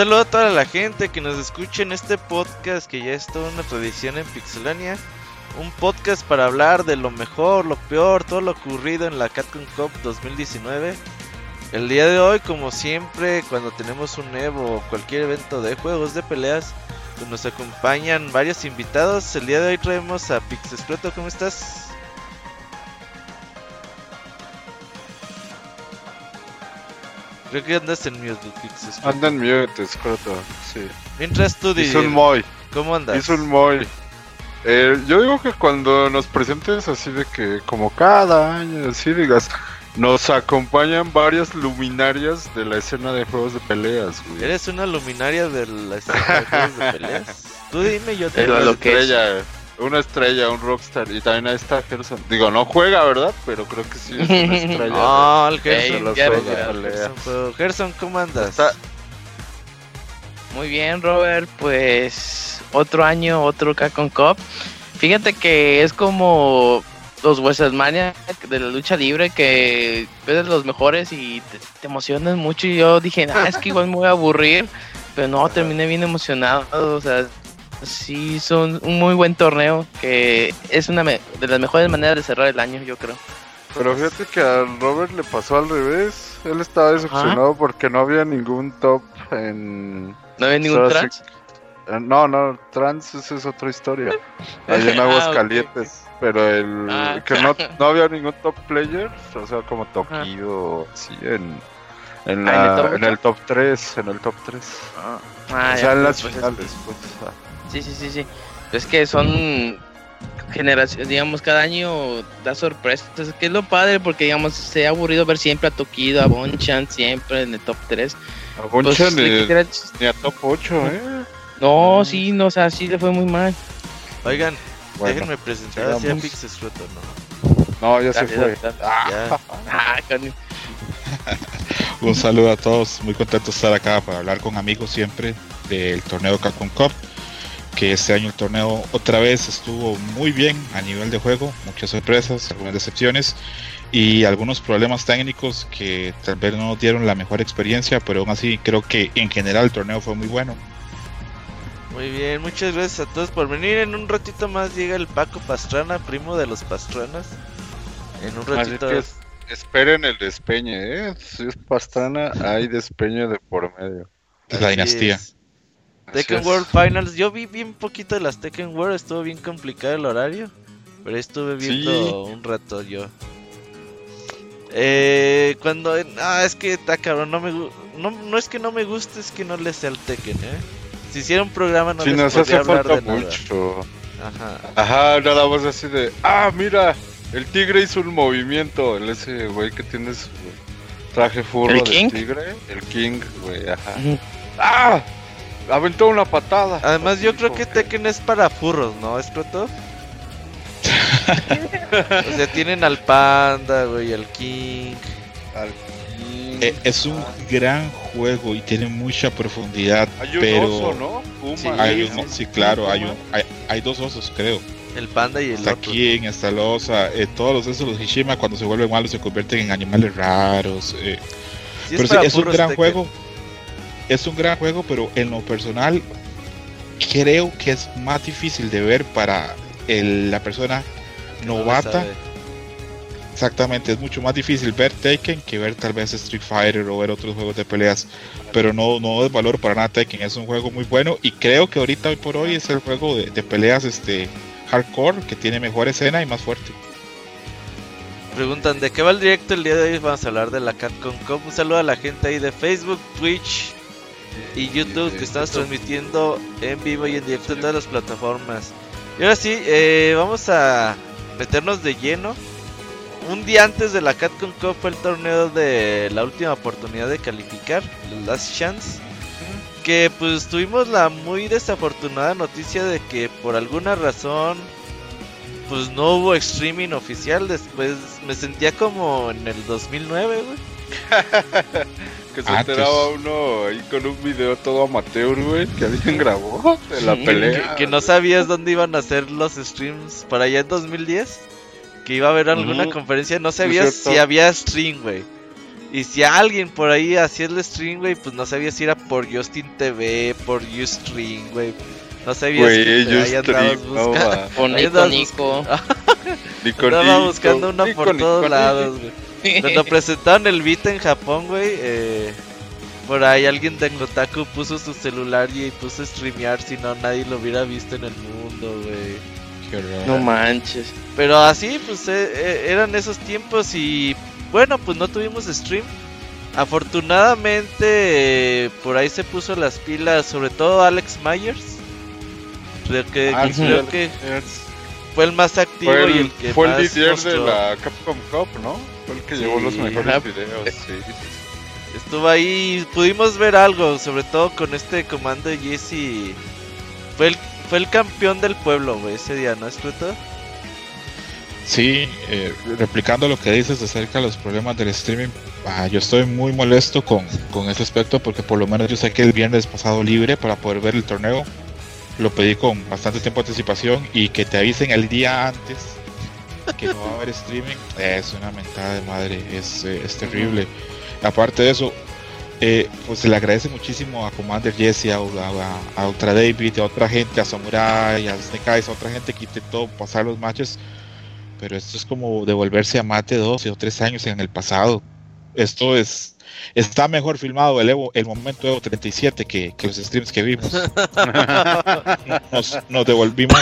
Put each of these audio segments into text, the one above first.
Saludo a toda la gente que nos escucha en este podcast que ya es toda una tradición en Pixelania. Un podcast para hablar de lo mejor, lo peor, todo lo ocurrido en la Capcom Cup 2019. El día de hoy, como siempre, cuando tenemos un Evo o cualquier evento de juegos de peleas, pues nos acompañan varios invitados. El día de hoy traemos a Pixescroto, ¿cómo estás? Creo que andas en mute, Pixescroto. Anda en mute, escroto, sí. Mientras tú, Es Didi, un muy, ¿cómo andas? es un muy. Eh, yo digo que cuando nos presentes así de que como cada año, así digas, nos acompañan varias luminarias de la escena de juegos de peleas, güey. ¿Eres una luminaria de la escena de juegos de peleas? Tú dime, yo te Era Una lo que es. Una estrella, un rockstar. Y también ahí está Gerson. Digo, no juega, ¿verdad? Pero creo que sí es una estrella. Ah, el Gerson. Gerson, ¿cómo andas? Está- Muy bien, Robert. Pues otro año, otro Capcom Cup. Fíjate que es como los WrestleMania de la lucha libre que ves los mejores y te, te emocionas mucho. Y yo dije, ah, es que igual me voy a aburrir. Pero no, terminé bien emocionado. O sea, sí, son un muy buen torneo que es una me- de las mejores maneras de cerrar el año, yo creo. Pero fíjate que a Robert le pasó al revés. Él estaba decepcionado porque no había ningún top en. ¿No había ningún trans? Eh, No, no, trans esa es otra historia. Ahí en Ah, Aguas ok. Calientes. Pero el Ah. que no, no había ningún top player, o sea, como Tokido, sí, en, en, Ah, ¿en el la- top en el top 3, en el top 3. Ah, o ya, sea, en las pues, finales, pues. Ah. Sí, sí, sí, sí. Es que son generaciones, digamos, cada año da sorpresas. Entonces, que es lo padre porque, digamos, se ha aburrido ver siempre a Tokido, a Bonchan, siempre en el top 3. A Bonchan le ni, a top 8, ¿eh? No, sí, no, o sea, sí le fue muy mal. Oigan, Bueno, déjenme presentar así a ¿no? no, ya se fue. Ya. Ah, carne. Un saludo a todos, muy contento de estar acá para hablar con amigos siempre del torneo Capcom Cup, que este año el torneo otra vez estuvo muy bien a nivel de juego, muchas sorpresas, algunas decepciones y algunos problemas técnicos que tal vez no nos dieron la mejor experiencia, pero aún así creo que en general el torneo fue muy bueno. Muy bien, muchas gracias a todos por venir. En un ratito más llega el Paco Pastrana, primo de los Pastranas. En un Así ratito. que es- esperen el despeñe, ¿eh? Si es Pastrana, hay despeñe de por medio. Es la Así dinastía. es. Tekken es. World Finals. Yo vi bien poquito de las Tekken World, estuvo bien complicado el horario. Pero estuve viendo un rato yo. Eh, cuando. Ah, es que está cabrón. No, me, no, no es que no me guste, es que no le sé al Tekken, ¿eh? Si hiciera un programa, no Sí, les nos podría hace hablar falta de nada. mucho. Ajá. Ajá, nada más así de, ah, mira, el tigre hizo un movimiento. El ese güey que tiene su traje furro ¿El de King? tigre. El King, güey, ajá. ¡Ah! Aventó una patada. Además, yo creo que Tekken es para furros, ¿no? ¿Es pronto? o sea, tienen al Panda, güey, al King. al King. Eh, es un gran juego y tiene mucha profundidad, Hay un pero oso, ¿no? Puma. Sí, hay un- sí, sí, claro, hay, un- hay, hay dos osos creo. El Panda y el Está otro. King, está Losa, eh, todos los esos, los Hishima, cuando se vuelven malos se convierten en animales raros. eh. Sí, pero sí, es un gran Tekken. juego. Es un gran juego, pero en lo personal creo que es más difícil de ver para el- la persona novata. Exactamente, es mucho más difícil ver Tekken que ver tal vez Street Fighter o ver otros juegos de peleas. Pero no, no es valor para nada Tekken, es un juego muy bueno y creo que ahorita hoy por hoy es el juego de, de peleas este hardcore que tiene mejor escena y más fuerte. Preguntan, ¿de qué va el directo el día de hoy? Vamos a hablar de la Capcom Cup. Un saludo a la gente ahí de Facebook, Twitch y YouTube que estamos transmitiendo en vivo y en directo en todas las plataformas. Y ahora sí, eh, vamos a meternos de lleno. Un día antes de la Capcom Cup fue el torneo de la última oportunidad de calificar, Last Chance. Que pues tuvimos la muy desafortunada noticia de que por alguna razón pues no hubo streaming oficial. Después me sentía como en el 2009, güey. Que se Antes. enteraba uno ahí con un video todo amateur, güey, que alguien grabó de la Sí, pelea. Que, que no sabías dónde iban a hacer los streams para allá en 2010. Que iba a haber alguna conferencia, no sabías si había stream, güey. Y si alguien por ahí hacía el stream, güey, pues no sabía si era por Justin TV, por Ustream, güey. No sabía Güey, si ahí Ustream, andabas no, buscando. Ahí Nico Nico. Nico, Andaba buscando una Nico, por Nico, todos Nico. lados, güey. Cuando presentaron el Vita en Japón, güey, eh, por ahí alguien de Gotaku puso su celular y puso a streamear, si no nadie lo hubiera visto en el mundo, güey. No manches. Pero así, pues eh, eh, eran esos tiempos y bueno, pues no tuvimos stream. Afortunadamente, eh, por ahí se puso las pilas, sobre todo Alex Myers. Creo que, Ah, sí, creo Alex que Myers. Fue el más activo Fue y el, que fue el líder de la Capcom Cup, ¿no? Fue el que Sí. llevó los mejores videos, sí. Estuvo ahí, pudimos ver algo, sobre todo con este comando de Jesse. Fue el, fue el campeón del pueblo, güey, ese día, ¿no es cierto? Sí, eh, replicando lo que dices acerca de los problemas del streaming, ah, yo estoy muy molesto con, con ese aspecto porque por lo menos yo saqué el viernes pasado libre para poder ver el torneo. Lo pedí con bastante tiempo de anticipación y que te avisen el día antes que no va a haber streaming es una mentada de madre, es, eh, es terrible. Aparte de eso, eh, pues se le agradece muchísimo a Commander Jesse, a, a, a Ultra David, a otra gente, a Samurai, a Snake Eyes, a otra gente que intentó pasar los matches pero esto es como devolverse a Mate 12 o 3 años en el pasado. Esto es está mejor filmado el Evo, el momento Evo 37 que, que los streams que vimos. Nos, nos devolvimos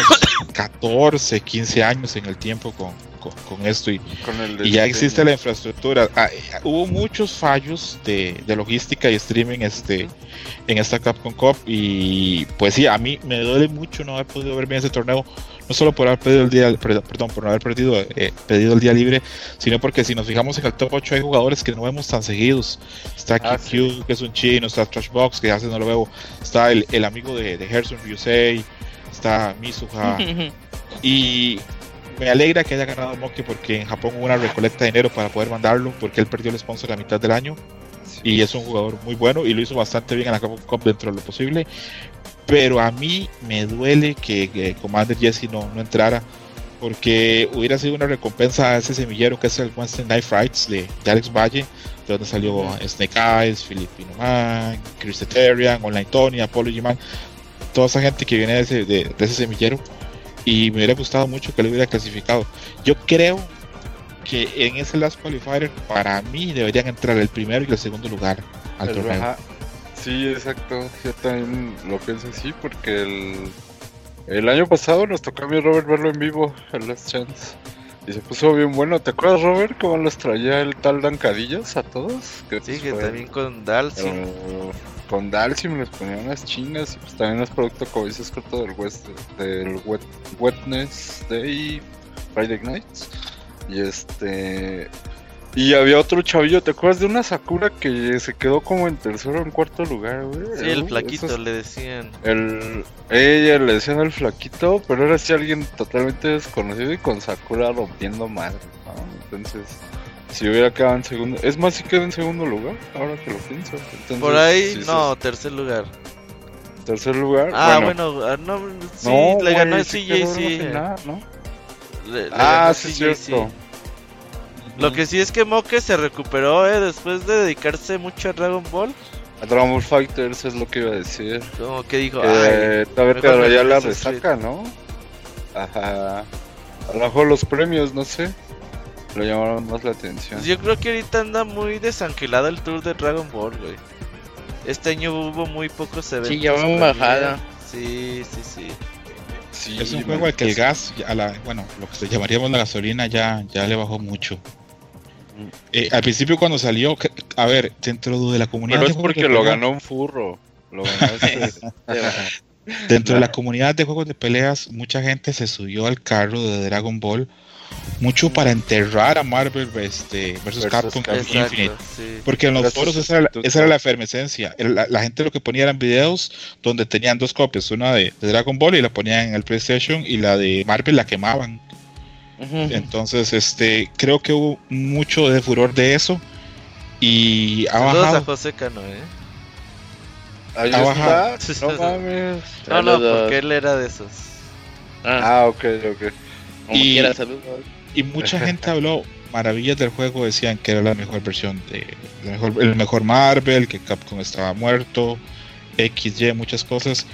14, 15 años en el tiempo con, con, con esto y, Con el y ya existe la infraestructura. Ah, eh, hubo muchos fallos de, de logística y streaming este, en esta Capcom Cup y pues sí, a mí me duele mucho no haber podido ver bien ese torneo, no solo por haber perdido el día, per- perdón, por no haber perdido, eh, pedido el día libre, sino porque si nos fijamos en el top 8 hay jugadores que no vemos tan seguidos. Está Ah, QQ, que es un chino, está Trashbox, que hace no lo veo, está el, el amigo de, de Gerson Ryusei, está Mizuha. Y me alegra que haya ganado Moki porque en Japón hubo una recolecta de dinero para poder mandarlo porque él perdió el sponsor a la mitad del año y es un jugador muy bueno y lo hizo bastante bien en la Cup dentro de lo posible. Pero a mí me duele que, que Commander Jesse no, no entrara porque hubiera sido una recompensa a ese semillero que es el Wednesday Night Frights de, de Alex Valle, de donde salió Snake Eyes, Filipino Man, Chris Eterian, Online Tony, Apology Man, toda esa gente que viene de ese, de- de ese semillero y me hubiera gustado mucho que lo hubiera clasificado. Yo creo que en ese Last Qualifier para mí deberían entrar el primero y el segundo lugar al El- torneo. ajá. Sí, exacto. Yo también lo pienso así porque el, el año pasado nos tocó a mí Robert verlo en vivo, el Last Chance. Y se puso bien bueno. ¿Te acuerdas, Robert, cómo los traía el tal Dancadillas a todos? Que Sí, que también con Dalsim. con Dalsim les ponían unas chinas y pues también es producto, como dices, corto del, West, del wet, Wednesday, Friday Nights. Y este. Y había otro chavillo, ¿te acuerdas de una Sakura que se quedó como en tercero o en cuarto lugar, güey? Sí, el flaquito esos- le decían. El, ella le decían el flaquito, pero era así alguien totalmente desconocido y con Sakura rompiendo madre, ¿no? Entonces, si hubiera quedado en segundo, es más, si quedó en segundo lugar, ahora que lo pienso. Entonces, Por ahí, sí, no, tercer lugar. sí, tercer lugar. Ah, bueno, bueno, ah, no, sí, no, le ganó el sí. Le- le Ah, ganó sí, cierto. Lo que sí es que Moke se recuperó, eh, después de dedicarse mucho a Dragon Ball. A Dragon Ball Fighters es lo que iba a decir. Como que dijo, Eh, mejor me traía la resaca, ¿no? Ajá. A lo mejor los premios, no sé. Le llamaron más la atención. Pues yo creo que ahorita anda muy desangelado el tour de Dragon Ball, güey. Este año hubo muy pocos eventos. Sí, ya va en por bajada. Sí, sí, sí. Sí, Es un juego al que el gas, a la, bueno, lo que llamaríamos la gasolina ya, ya le bajó mucho. Eh, al principio cuando salió, a ver, dentro de la comunidad Pero de es juegos de porque lo pelea- ganó un furro. Lo ganó Dentro de la comunidad de juegos de peleas, mucha gente se subió al carro de Dragon Ball, mucho para enterrar a Marvel este, versus, Versus Capcom. Exacto, Infinite. sí. Porque en los Gracias, foros esa era, la, sustituto. esa era la efervescencia. La gente lo que ponía eran videos donde tenían dos copias, una de, de Dragon Ball y la ponían en el PlayStation y la de Marvel la quemaban. Entonces, este, creo que hubo mucho de furor de eso y ha Saludos a bajado. José Cano, eh. Ahí Ha bajado. está. No mames. No, no, porque él era de esos. Ah, Ah, ok, ok. como y- quiera, saludos. Y mucha gente habló maravillas del juego decían que era la mejor versión de el mejor, el mejor Marvel, que Capcom estaba muerto, XY, muchas cosas.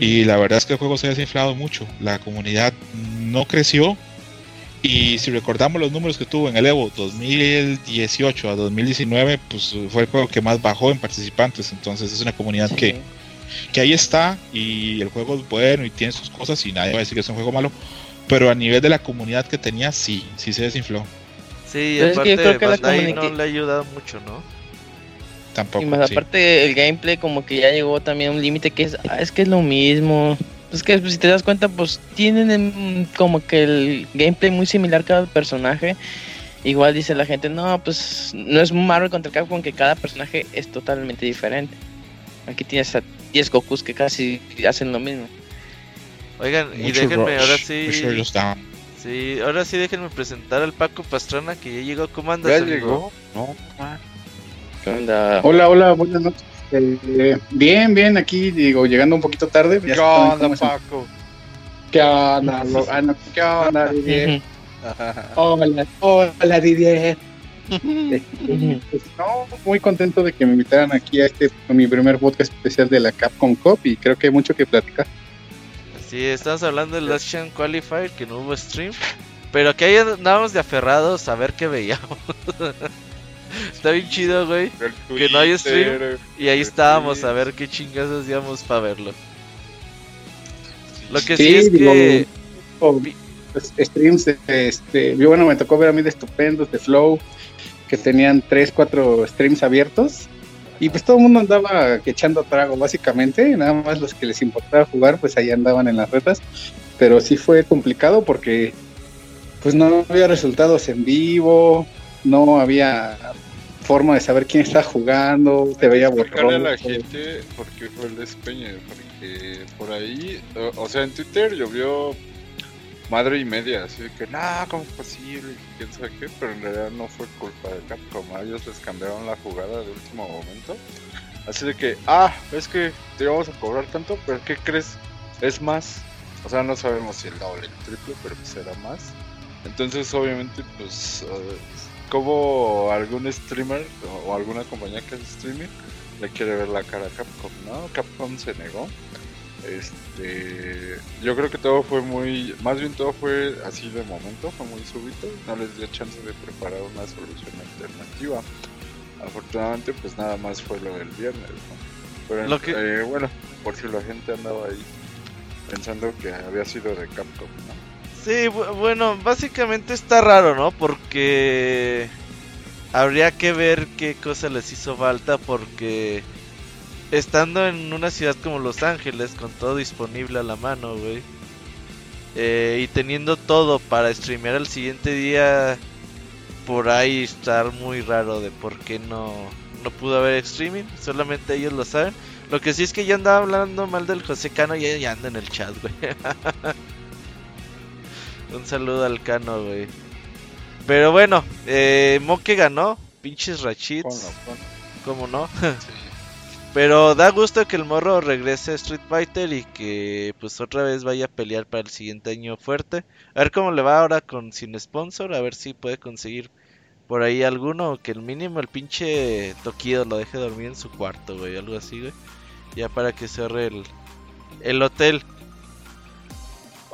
Y la verdad es que el juego se ha desinflado mucho. La comunidad no creció. Y si recordamos los números que tuvo en el Evo 2018 a 2019, pues fue el juego que más bajó en participantes. Entonces es una comunidad Sí. que, que ahí está y el juego es bueno y tiene sus cosas y nadie va a decir que es un juego malo. Pero a nivel de la comunidad que tenía, sí, sí se desinfló. Sí, que yo aparte creo que la Bandai no le ha ayudado mucho, ¿no? Tampoco. Y más sí. aparte el gameplay como que ya llegó también a un límite que es, ah, es que es lo mismo. Es que pues, si te das cuenta pues tienen como que el gameplay muy similar cada personaje. Igual dice la gente, no, pues no es Marvel contra Capcom que cada personaje es totalmente diferente. Aquí tienes a 10 Gokus que casi hacen lo mismo. Oigan, y déjenme rush, ahora sí. Sí, ahora sí déjenme presentar al Paco Pastrana que ya llegó. ¿Cómo andas? ¿Ya amigo? llegó? No. ¿Qué onda? Hola, hola, buenas noches. Eh, bien, bien, aquí digo, llegando un poquito tarde. ya ¿Qué onda, Paco? ¿Qué onda, lo- ah, no, ¿Qué onda, Didier? Hola, hola, Didier. Pues, no, muy contento de que me invitaran aquí a este a mi primer podcast especial de la Capcom Cup y creo que hay mucho que platicar. Sí, estamos hablando del Last Chance Qualifier que no hubo stream. Pero que ahí andábamos de aferrados a ver qué veíamos. Está bien chido, güey. Que no hay stream, Y ahí estábamos a ver qué chingas hacíamos para verlo. Lo que Sí, sí, es digo, que. O, pues, streams, este, yo bueno, me tocó ver a mí de estupendos, de Flow, que tenían 3, 4 streams abiertos. Y pues todo el mundo andaba echando trago, básicamente. Nada más los que les importaba jugar, pues ahí andaban en las retas. Pero sí fue complicado porque pues no había resultados en vivo, no había forma de saber quién estaba jugando, te veía Explicarle a la borroso. gente por qué fue el despeño, porque por ahí, o, o sea, en Twitter llovió madre y media, así de que, nah, ¿cómo es posible? Quién sabe qué, pero en realidad no fue culpa de Capcom, ellos les cambiaron la jugada de último momento. Así de que, ah, es que te vamos a cobrar tanto, pero ¿qué crees? Es más. O sea, no sabemos si el doble, el triple, pero pues era más. Entonces, obviamente, pues, eh, como algún streamer o, alguna compañía que hace streaming le quiere ver la cara a Capcom, ¿no? Capcom se negó. Este, yo creo que todo fue muy, más bien todo fue así de momento, fue muy súbito, no les dio chance de preparar una solución alternativa. Afortunadamente, pues nada más fue lo del viernes, ¿no? Pero Lo que- eh, bueno, por si la gente andaba ahí pensando que había sido de Capcom, ¿no? Sí, bu- bueno, básicamente está raro, ¿no? Porque habría que ver qué cosa les hizo falta porque estando en una ciudad como Los Ángeles con todo disponible a la mano, güey. eh, y teniendo todo para streamear al siguiente día, por ahí estar muy raro de por qué no, no pudo haber streaming. Solamente ellos lo saben. Lo que sí es que ya andaba hablando mal del José Cano y ya anda en el chat, güey. Un saludo al Cano, güey. Pero bueno, eh, Moque ganó. Pinches Rachits. Ponlo, ponlo. ¿Cómo no? Sí. Pero da gusto que el morro regrese a Street Fighter y que pues otra vez vaya a pelear para el siguiente año fuerte. A ver cómo le va ahora con sin sponsor, a ver si puede conseguir por ahí alguno, que el mínimo el pinche Tokido lo deje dormir en su cuarto, güey, algo así, güey. Ya para que cierre el, el hotel.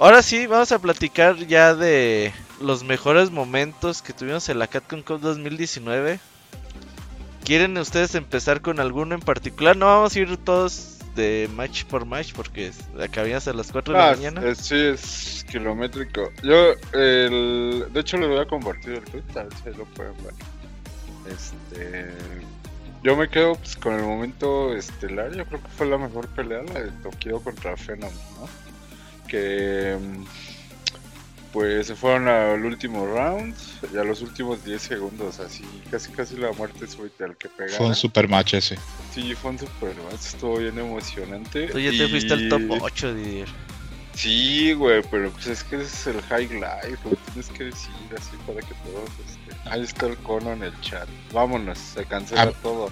Ahora sí, vamos a platicar ya de los mejores momentos que tuvimos en la Capcom Cup 2019. ¿Quieren ustedes empezar con alguno en particular? No vamos a ir todos de match por match porque acabamos a las 4 de la Ah, mañana. eh, sí, es kilométrico. Yo, el, de hecho, les voy a compartir el tweet, a ver si lo pueden ver. Este, yo me quedo pues, con el momento estelar. Yo creo que fue la mejor pelea, la de Tokio contra Phenom, ¿no? Que mm, pues se fueron al último round y a los últimos 10 segundos, así casi casi la muerte súbita al que pegaba. Fue un super match ese. Sí, fue un super match, estuvo bien emocionante. Tú ya te fuiste al top 8, Didier. Sí, güey, pero pues es que ese es el high life, lo tienes que decir así para que todos este... Ahí está el cono en el chat. Vámonos, se cancela Ah. todo.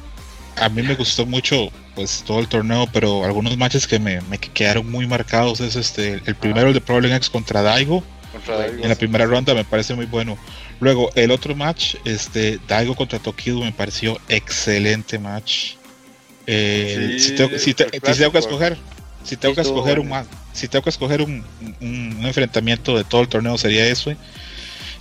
A mí me gustó mucho pues todo el torneo, pero algunos matches que me, me quedaron muy marcados es este el primero el de Problem X contra Daigo, Contra Daigo. en la primera ronda me parece muy bueno. Luego, el otro match, este, Daigo contra Tokido me pareció excelente match. Eh, Sí, si, tengo, si, te- el si tengo que escoger, si tengo que escoger un bueno. ma- si tengo que escoger un, un- un enfrentamiento de todo el torneo sería eso.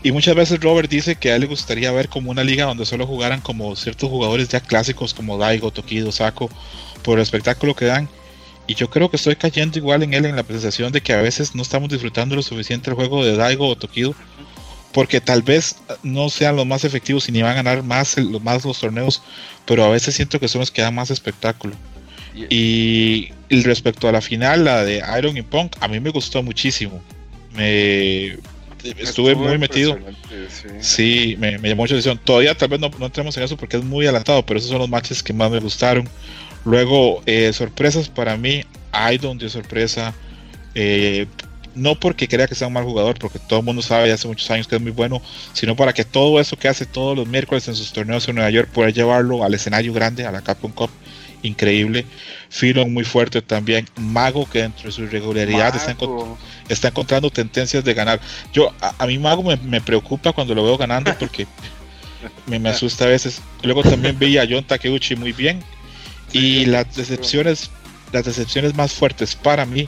Y muchas veces Robert dice que a él le gustaría ver como una liga donde solo jugaran como ciertos jugadores ya clásicos como Daigo, Tokido, Sako, por el espectáculo que dan. Y yo creo que estoy cayendo igual en él en la sensación de que a veces no estamos disfrutando lo suficiente el juego de Daigo o Tokido, porque tal vez no sean los más efectivos y ni van a ganar más, el- más los torneos, pero a veces siento que son los que dan más espectáculo. Y, y respecto a la final, la de Iron y Punk, a mí me gustó muchísimo. Me estuve Estuvo muy metido. Sí, me, me llamó mucho la atención. Todavía tal vez no, no entremos en eso porque es muy adelantado, pero esos son los matches que más me gustaron. Luego, eh, sorpresas para mí, Idon dio sorpresa. eh, no porque crea que sea un mal jugador, porque todo el mundo sabe ya hace muchos años que es muy bueno, sino para que todo eso que hace todos los miércoles en sus torneos en Nueva York pueda llevarlo al escenario grande, a la Capcom Cup. Increíble. Filon muy fuerte también. Mago que dentro de su irregularidad está, encont- Mago. está encontrando tendencias de ganar. Yo, a, a mí Mago me, me preocupa cuando lo veo ganando porque me, me asusta a veces. Luego también vi a John Takeuchi muy bien. Y las decepciones, las decepciones más fuertes para mí,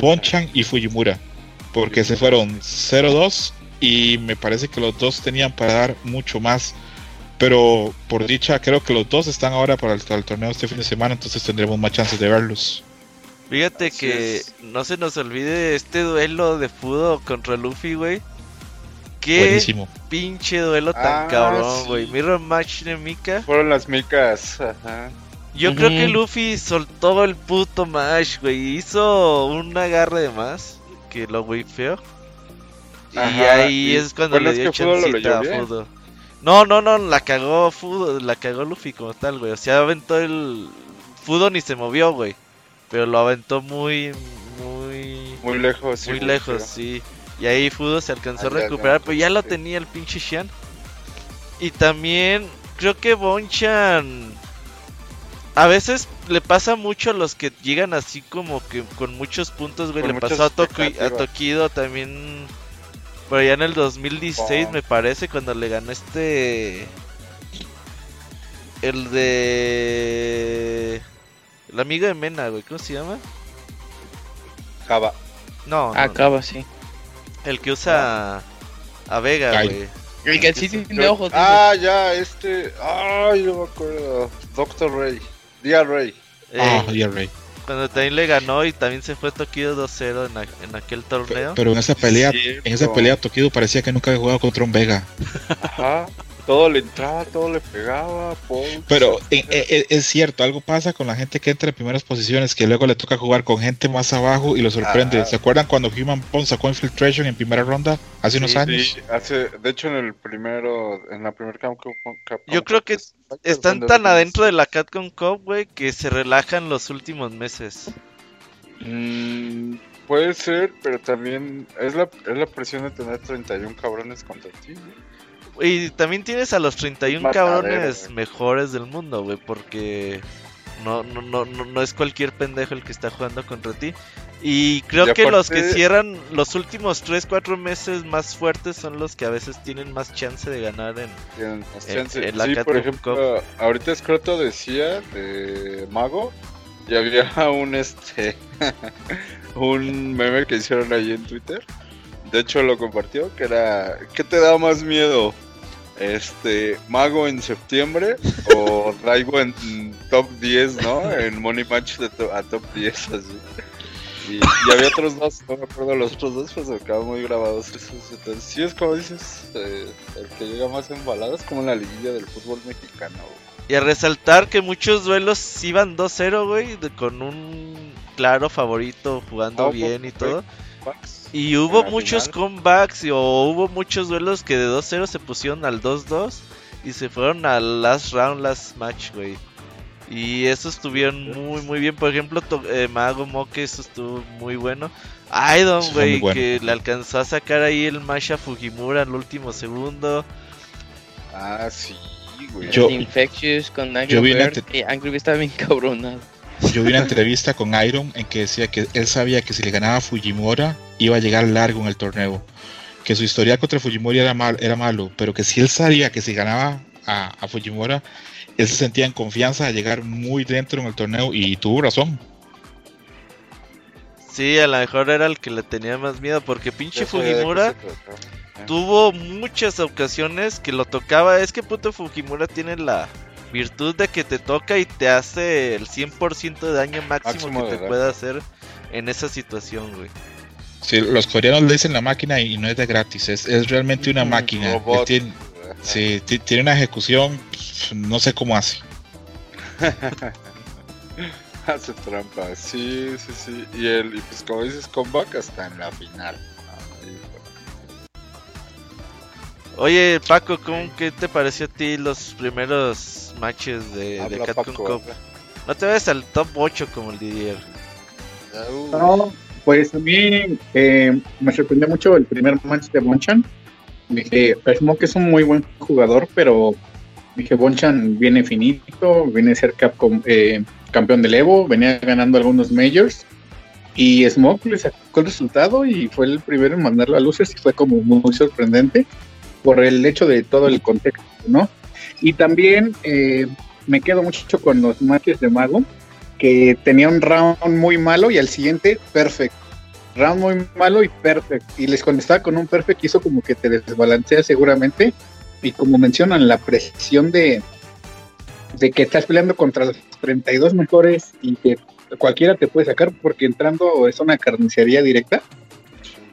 Bonchan y Fujimura. Porque se fueron 0-2 y me parece que los dos tenían para dar mucho más. Pero por dicha, creo que los dos están ahora para el, para el torneo este fin de semana, entonces tendremos más chances de verlos. Fíjate Así que es. no se nos olvide este duelo de Fudo contra Luffy, güey. Qué Buenísimo. pinche duelo tan Ah, cabrón, sí. güey. Mirror Match de Mika. Fueron las micas. Ajá. Yo creo que Luffy soltó el puto Mash, güey. Hizo un agarre de más que lo güey feo. Y ahí y- es cuando le dio chancita a bien. Fudo. No, no, no, la cagó Fudo, la cagó Luffy como tal, güey. O sea, aventó el. Fudo ni se movió, güey. Pero lo aventó muy, muy. Muy lejos. sí, muy lejos, sí. Y ahí Fudo se alcanzó a recuperar, pero ya lo sí. tenía el pinche Shan. Y también creo que Bonchan a veces le pasa mucho a los que llegan así como que con muchos puntos, güey. Con Le pasó a, Toki- a. Tokido también por allá en el 2016, Oh. me parece, cuando le ganó este el de el amigo de Mena, güey, ¿cómo se llama? Java. No, no, Acaba, sí. el que usa a Vega, Ay. güey. El que sí tiene ojos. dice. Ah, ya, este. Ay, no me acuerdo. Doctor Ray. Dia Ray. Eh, Ah, ya, Rey. Cuando también le ganó y también se fue Tokido 2-0 en, aquel torneo. Pero en esa pelea, en esa pelea Tokido parecía que nunca había jugado contra un Vega. Ajá. Todo le entraba, todo le pegaba. Pero eh, eh, es cierto, algo pasa con la gente que entra en primeras posiciones, que luego le toca jugar con gente más abajo y lo sorprende. Ah. ¿Se acuerdan cuando Human Pond sacó Infiltration en primera ronda hace unos Sí, años? Sí, hace, de hecho en el primero, en la primer Capcom, Capcom Yo creo que Cup, Están tan adentro de la Capcom Cup, güey, que se relajan los últimos meses. Mm, puede ser, pero también es la, es la presión de tener 31 cabrones contra ti. ¿no? Y también tienes a los 31 Matadero, cabrones mejores del mundo, güey, porque no, no, no, no, no es cualquier pendejo el que está jugando contra ti. Y creo Y que los que cierran los últimos 3, 4 meses más fuertes son los que a veces tienen más chance de ganar en... Tienen más En- chance. en la sí, por ejemplo, ahorita Scroto decía de Mago y había un este un meme que hicieron ahí en Twitter. De hecho lo compartió que era ¿qué te da más miedo? Este Mago en septiembre o Daigo en top 10, ¿no? En Money Match de to- a top 10 así. Y, y había otros dos, no me acuerdo los otros dos, pues quedaban muy grabados esos. Entonces, sí es como dices, eh, el que llega más embalado es como en la liguilla del fútbol mexicano. güey. Y a resaltar que muchos duelos iban 2-0, güey, de- con un claro favorito jugando Ah, bien y todo. Y hubo muchos final. comebacks y, o hubo muchos duelos que de 2-0 se pusieron al 2-2 y se fueron al last round, last match, güey. Y eso estuvieron muy, muy bien. Por ejemplo, to- eh, Mago Moke, eso estuvo muy bueno. Aidon, güey, bueno. que le alcanzó a sacar ahí el match a Fujimura en el último segundo. Ah, sí, güey. Yo- El Infectious con Angry yo vi la Bird. Eh, Angry Bird está bien cabronado. Yo vi una entrevista con Iron en que decía que él sabía que si le ganaba a Fujimura iba a llegar largo en el torneo. Que su historia contra Fujimura era, mal, era malo, pero que si él sabía que si ganaba a, a Fujimura, él se sentía en confianza de llegar muy dentro en el torneo y tuvo razón. Sí, a lo mejor era el que le tenía más miedo porque pinche Fujimura tuvo muchas ocasiones que lo tocaba. Es que puto Fujimura tiene la virtud de que te toca y te hace el 100% de daño máximo, Máximo que te daño. pueda hacer en esa situación, güey. Sí, los coreanos le dicen la máquina y no es de gratis, es, es realmente una Un máquina. Robot. tiene, sí, ti- tiene una ejecución, pf, no sé cómo hace. Hace trampa, sí, sí, sí. Y el, y pues como dices, comeback hasta en la final. Oye, Paco, ¿cómo, ¿qué te pareció a ti los primeros matches de, de Capcom Paco, Cup? No te vayas al top 8 como el Didier. No, pues a mí eh, me sorprendió mucho el primer match de Bonchan. Dije, Smoke es un muy buen jugador, pero dije, Bonchan viene finito, viene a ser Capcom, eh, campeón del Evo, venía ganando algunos majors. Y Smoke le sacó el resultado y fue el primero en mandarlo a luces y fue como muy sorprendente por el hecho de todo el contexto, ¿no? Y también eh, me quedo mucho con los matches de Mago, que tenía un round muy malo y al siguiente perfect. Round muy malo y perfect. Y les contestaba con un perfect, hizo como que te desbalancea seguramente. Y como mencionan, la presión de, de que estás peleando contra los 32 mejores y que cualquiera te puede sacar porque entrando es una carnicería directa.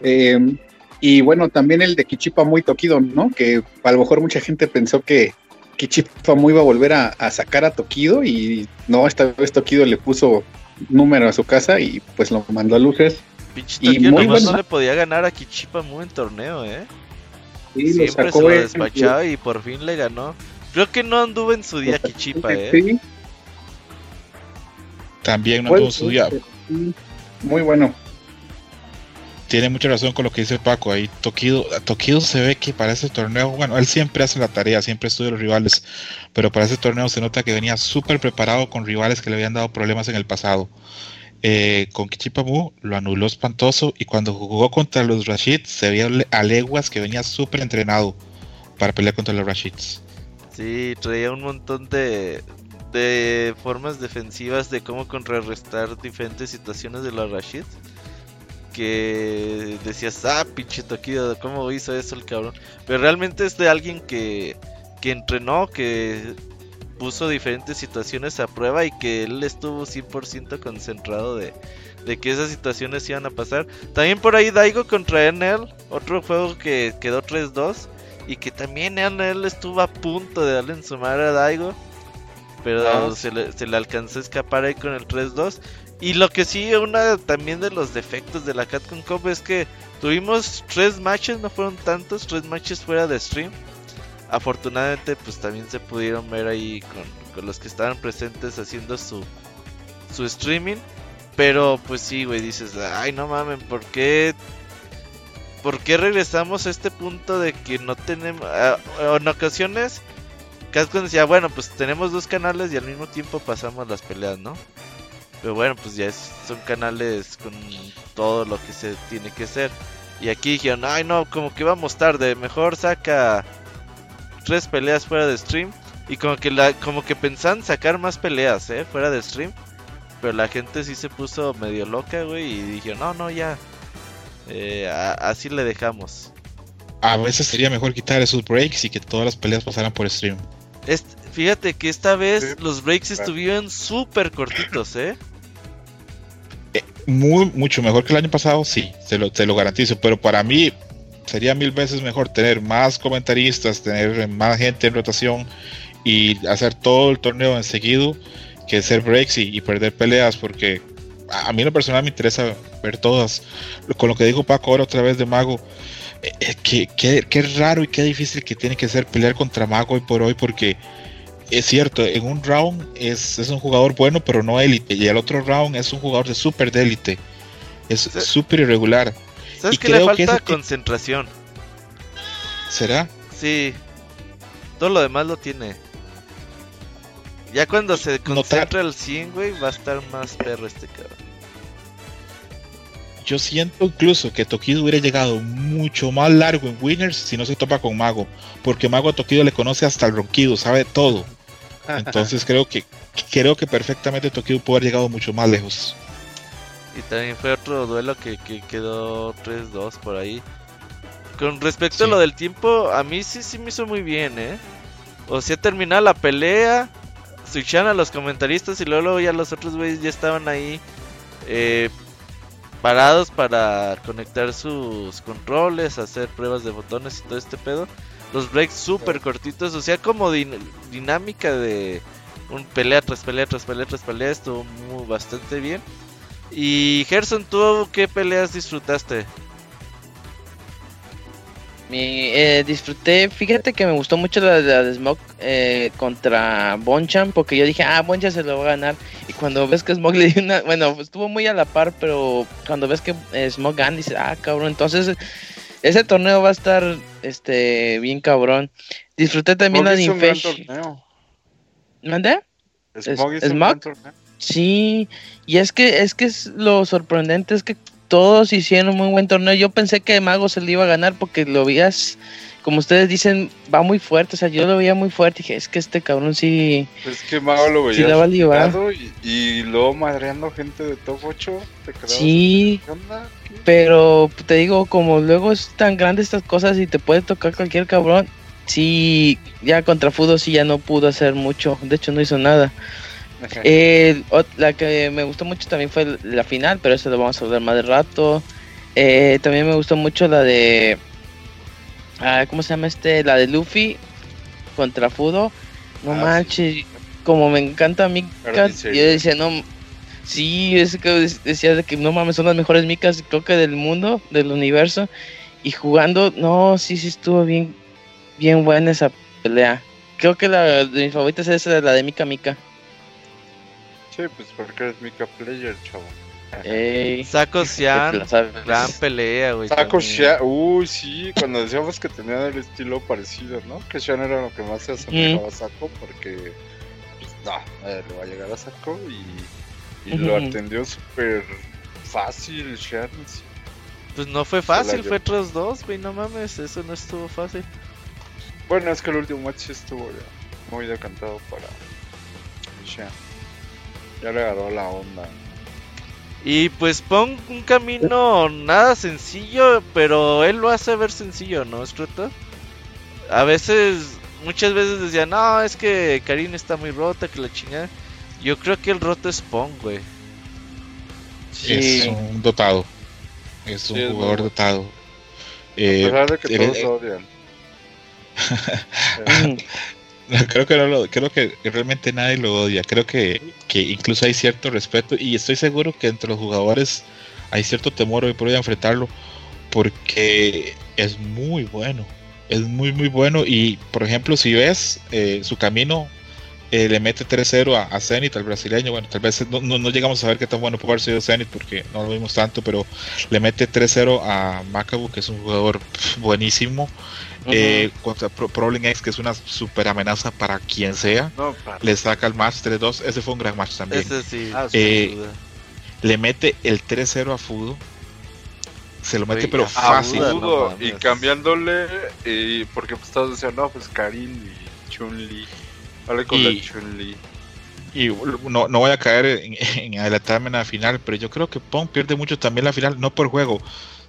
Eh, y bueno, también el de Kichipa muy toquido, ¿no? Que a lo mejor mucha gente pensó que Kichipa muy iba a volver a, a sacar a Tokido y no, esta vez Tokido le puso número a su casa y pues lo mandó a luces. Pinche Y muy nomás bueno. no le podía ganar a Kichipa muy en torneo, eh. Lo Siempre se lo en- despachaba y por fin le ganó. Creo que no anduvo en su día Kichipa, eh. Sí, También no fue- tuvo su día. sí, Muy bueno. Tiene mucha razón con lo que dice Paco. Ahí Tokido, Tokido se ve que para ese torneo, bueno, él siempre hace la tarea, siempre estudia los rivales, pero para ese torneo se nota que venía súper preparado con rivales que le habían dado problemas en el pasado. Eh, con Kichipamu lo anuló espantoso y cuando jugó contra los Rashid se veía a leguas que venía súper entrenado para pelear contra los Rashids. Sí, traía un montón de, de formas defensivas de cómo contrarrestar diferentes situaciones de los Rashid. Que decías, ah, pinche Tokido, ¿cómo hizo eso el cabrón? Pero realmente es de alguien que, que entrenó, que puso diferentes situaciones a prueba y que él estuvo 100% concentrado de, de que esas situaciones iban a pasar. También por ahí Daigo contra Enel, otro juego que quedó 3-2 y que también Enel estuvo a punto de darle en su madre a Daigo, pero Ah. se, le, se le alcanzó a escapar ahí con el 3-2. Y lo que sí, una también de los defectos de la Capcom Cup es que tuvimos tres matches, no fueron tantos, tres matches fuera de stream. Afortunadamente, pues también se pudieron ver ahí con, con los que estaban presentes haciendo su, su streaming. Pero pues sí, güey, dices, ay, no mamen, ¿por qué? ¿Por qué regresamos a este punto de que no tenemos... en ocasiones, Capcom decía, bueno, pues tenemos dos canales y al mismo tiempo pasamos las peleas, ¿no? Pero bueno, pues ya es- son canales con todo lo que se tiene que hacer. Y aquí dijeron, ay no, como que vamos tarde, mejor saca tres peleas fuera de stream. Y como que la, como que pensaban sacar más peleas, eh, fuera de stream. Pero la gente sí se puso medio loca, güey, y dijeron, no, no, ya. Eh, a- así le dejamos. A veces sería mejor quitar esos breaks y que todas las peleas pasaran por stream. Fíjate que esta vez Sí, los breaks estuvieron súper cortitos, eh. Muy, mucho mejor que el año pasado, sí, te lo, te lo garantizo. Pero para mí sería mil veces mejor tener más comentaristas, tener más gente en rotación y hacer todo el torneo en seguido que hacer breaks y, perder peleas. Porque a, mí lo personal me interesa ver todas. Con lo que dijo Paco ahora otra vez de Mago, eh, eh, que, que- qué raro y qué difícil que tiene que ser pelear contra Mago hoy por hoy porque es cierto, en un round es, es un jugador bueno, pero no élite. Y el otro round es un jugador de súper de élite. Es súper irregular. ¿Sabes Y que le creo falta concentración? ¿Será? Sí. Todo lo demás lo tiene. Ya cuando se concentra el 100, güey, va a estar más perro este cabrón. Yo siento incluso que Tokido hubiera llegado mucho más largo en Winners si no se topa con Mago. Porque Mago a Tokido le conoce hasta el ronquido, sabe todo. Entonces creo que creo que perfectamente Tokido pudo haber llegado mucho más lejos. Y también fue otro duelo que, que quedó 3-2 por ahí. Con respecto a lo del tiempo, a mí sí, sí me hizo muy bien, ¿eh? O sea, terminaba la pelea, switcharon a los comentaristas y luego, luego ya los otros güeyes ya estaban ahí eh, parados para conectar sus controles, hacer pruebas de botones y todo este pedo. Los breaks súper cortitos, o sea, como din- dinámica de un pelea tras pelea tras pelea tras pelea, estuvo muy, bastante bien. Y Gerson, ¿tú qué peleas disfrutaste? Mi, eh, disfruté, fíjate que me gustó mucho la, la de Smoke eh, contra Bonchan, porque yo dije, ah, Bonchan se lo va a ganar. Y cuando ves que Smoke le dio una, bueno, estuvo muy a la par, pero cuando ves que eh, Smoke gana, dices, ah, cabrón, entonces ese torneo va a estar este bien cabrón. Disfruté también la Smog Ninfesh. torneo. ¿Mande? Smog. Sí, y es que es que es lo sorprendente es que todos hicieron un muy buen torneo. Yo pensé que Mago se le iba a ganar porque lo veías, como ustedes dicen, va muy fuerte. O sea, yo lo veía muy fuerte. Dije, es que este cabrón sí. Es que Mago lo Sí, veía la va a llevar. tirado y, y luego madreando gente de top 8. Te Sí, pero te digo, como luego es tan grande estas cosas y te puede tocar cualquier cabrón. Sí, ya contra Fudo sí ya no pudo hacer mucho. De hecho, no hizo nada. Eh, la que me gustó mucho también fue la final, pero eso lo vamos a hablar más de rato. Eh, también me gustó mucho la de. Ah, ¿Cómo se llama este? La de Luffy contra Fudo. No Ah, sí. manches, como me encanta Mika, yo decía, no. Sí, es que dec- decía de que no mames, son las mejores micas, creo que del mundo, del universo. Y jugando, no, sí, sí estuvo bien, bien buena esa pelea. Creo que la de mis favoritas es la de Mika Mika. Sí, pues porque eres Mika Player, chavo. Ey, Saco Sian, gran pelea, güey. Saco. Shan, uy, sí, cuando decíamos que tenían el estilo parecido, ¿no? Que Shan era lo que más se asemejaba a Saco porque, pues, no, eh, le va a llegar a Saco y, y lo atendió súper fácil Shan. sí. Pues no fue fácil, fue tras dos, güey, no mames, eso no estuvo fácil. Bueno, es que el último match sí estuvo ya muy decantado para Shan. Ya le agarró la onda. Y pues pon un camino nada sencillo, pero él lo hace ver sencillo, ¿no, Scroto? A veces, muchas veces decía, no, es que Karin está muy rota, que la chingada. Yo creo que el roto es Pong, güey. Es Sí. un dotado. Es un Sí, es muy jugador bueno. dotado. A Eh, pesar de que eres- todos lo odian. Creo que no lo- creo que realmente nadie lo odia. Creo que, que incluso hay cierto respeto y estoy seguro que entre los jugadores hay cierto temor hoy por hoy a enfrentarlo porque es muy bueno. Es muy muy bueno y por ejemplo si ves eh, su camino eh, le mete 3-0 a, a Zenit, al brasileño. Bueno, tal vez no, no- no llegamos a ver qué tan bueno puede haber sido Zenit porque no lo vimos tanto, pero le mete 3-0 a Macabu, que es un jugador Eh, contra Pro- Problem X, que es una super amenaza para quien sea. No, para. Le saca el match 3-2. Ese fue un gran match también. Ese sí, Ah, sin Eh, duda. Le mete el 3-0 a Fudo. Se lo mete, pero fácil. Fudo, no y cambiándole, y porque pues todos decían, no, pues Karin y Chun-Li. Vale con Y- la Chun-Li. Y no, no voy a caer en, en adelantarme en la final, pero yo creo que Pong pierde mucho también la final, no por juego,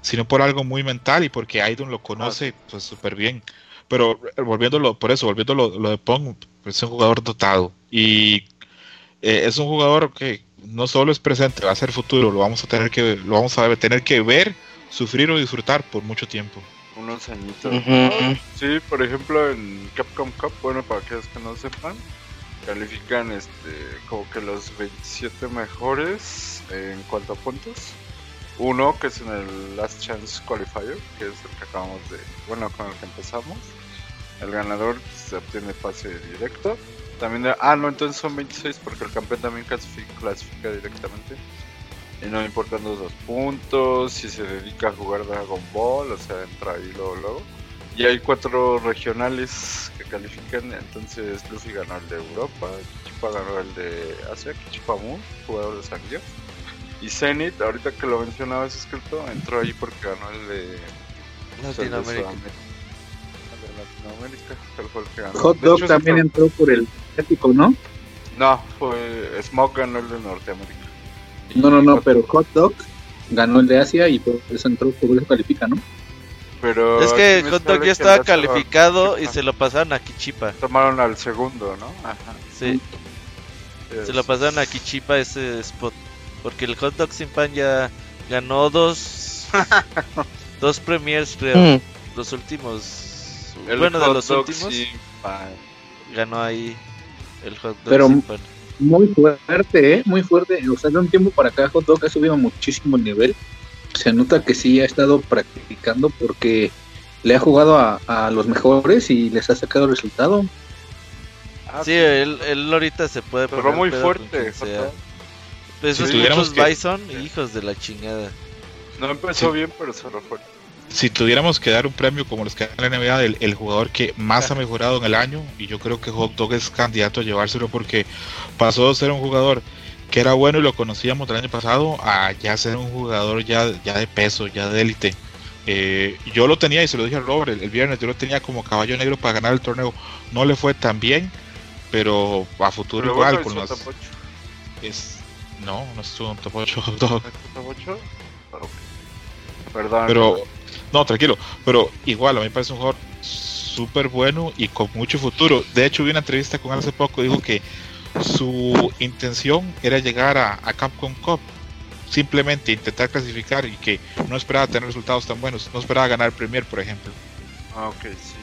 sino por algo muy mental y porque Aidon lo conoce pues súper bien. Pero eh, volviéndolo, por eso, volviéndolo lo de Pong, pues, es un jugador dotado y eh, es un jugador que no solo es presente, va a ser futuro, lo vamos a tener que, lo vamos a tener que ver, sufrir o disfrutar por mucho tiempo. Unos añitos. Sí, por ejemplo, en Capcom Cup, bueno, para aquellos que no sepan, califican este como que los 27 mejores en cuanto a puntos. Uno que es en el Last Chance Qualifier, que es el que acabamos de, bueno, con el que empezamos. El ganador se obtiene pase directo. También, ah, no, entonces son 26 porque el campeón también clasifica, directamente. Y no importando los puntos, si se dedica a jugar Dragon Ball, o sea, entra ahí luego, luego. Y hay cuatro regionales que califican. Entonces Luffy ganó el de Europa, Kichipa ganó el de Asia, Kichipa Moon, jugador de Sanguio. Y Zenith, ahorita que lo mencionabas escrito, entró ahí porque ganó el de Latinoamérica. El de Latinoamérica, fue el que ganó. Hot Dog hecho, también sí entró por el asiático, ¿no? No, fue Smoke ganó el de Norteamérica. No, no, no, Hot- pero Hot Dog ganó el de Asia y por eso entró, por eso califica, ¿no? Pero Es que Hot Dog ya estaba calificado y se lo pasaron a Kichipa. Tomaron al segundo, ¿no? Ajá. Sí, se lo pasaron a Kichipa ese spot. Porque el Hot Dog Sin Pan ya ganó dos. dos premiers, creo. Mm. Los últimos. El bueno, de los dog últimos. sin pan. Ganó ahí el Hot Dog Pero- Sin Pan. Muy fuerte, ¿eh? Muy fuerte. O sea, de un tiempo para acá Hot Dog ha subido muchísimo el nivel. Se nota que sí ha estado practicando porque le ha jugado a, a los mejores y les ha sacado el resultado. Ah, Sí, él, él ahorita se puede Pero muy fuerte. quien sea. Pues Si tuviéramos que- Bison, hijos de la chingada. No empezó Sí. bien, pero se lo fue. Si tuviéramos que dar un premio como los que dan en la NBA del el jugador que más ha mejorado en el año, y yo creo que Hot Dog es candidato a llevárselo porque pasó de ser un jugador que era bueno y lo conocíamos el año pasado a ya ser un jugador ya, ya de peso, ya de élite. Eh, yo lo tenía y se lo dije a Robert el, el viernes, yo lo tenía como caballo negro para ganar el torneo. No le fue tan bien, pero a futuro Pero igual bueno, con las- es- no, no estuvo en top 8 Hot Dog. ¿Hizo top ocho? Pero, Perdón. Pero, no, tranquilo. Pero igual, a mí me parece un jugador súper bueno y con mucho futuro. De hecho, vi una entrevista con él hace poco. Dijo que su intención era llegar a, a Capcom Cup. Simplemente intentar clasificar y que no esperaba tener resultados tan buenos. No esperaba ganar el Premier, por ejemplo. Ah, ok, sí.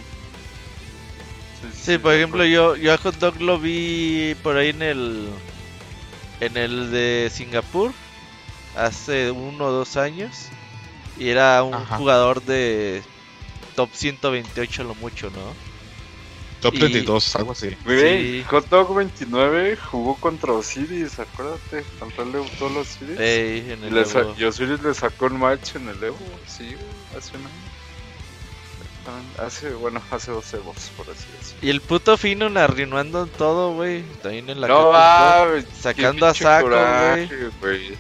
Sí, por ejemplo, yo, yo a Hot Dog lo vi por ahí en el. En el de Singapur. Hace uno o dos años. Y era un Ajá. jugador de. Top 128 lo mucho, ¿no? Top Y- 32, algo así. Güey, Sí. Hot Dog 29 jugó contra Osiris, acuérdate. Contra el Evo todos los Osiris. Ey, en y, el Evo. y Osiris le sacó un match en el Evo, sí, hace un año. Ah, Hace, bueno, hace dos Evos, por así decirlo. Y el puto Fino arruinando todo, güey. También en la No, va, Sacando a Saco, güey.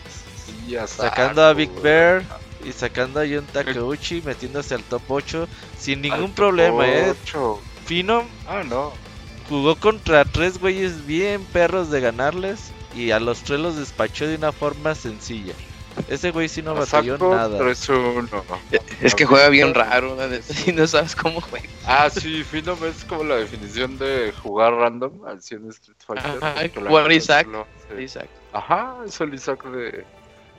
Sí, Sacando a Big güey. Bear. Y sacando a John Takeuchi, metiéndose al top 8 sin ningún problema, eh. ocho. Fino Ah, no. jugó contra tres güeyes bien perros de ganarles y a los tres los despachó de una forma sencilla. Ese güey sí no A batalló Saco nada. 3-1. Es que juega bien raro, neta, y no sabes cómo juega. Ah, sí, Phenom es como la definición de jugar random al 100 Street Fighter. Ajá, jugar Isaac. sí lo- sí. Isaac. Ajá, es el Isaac de,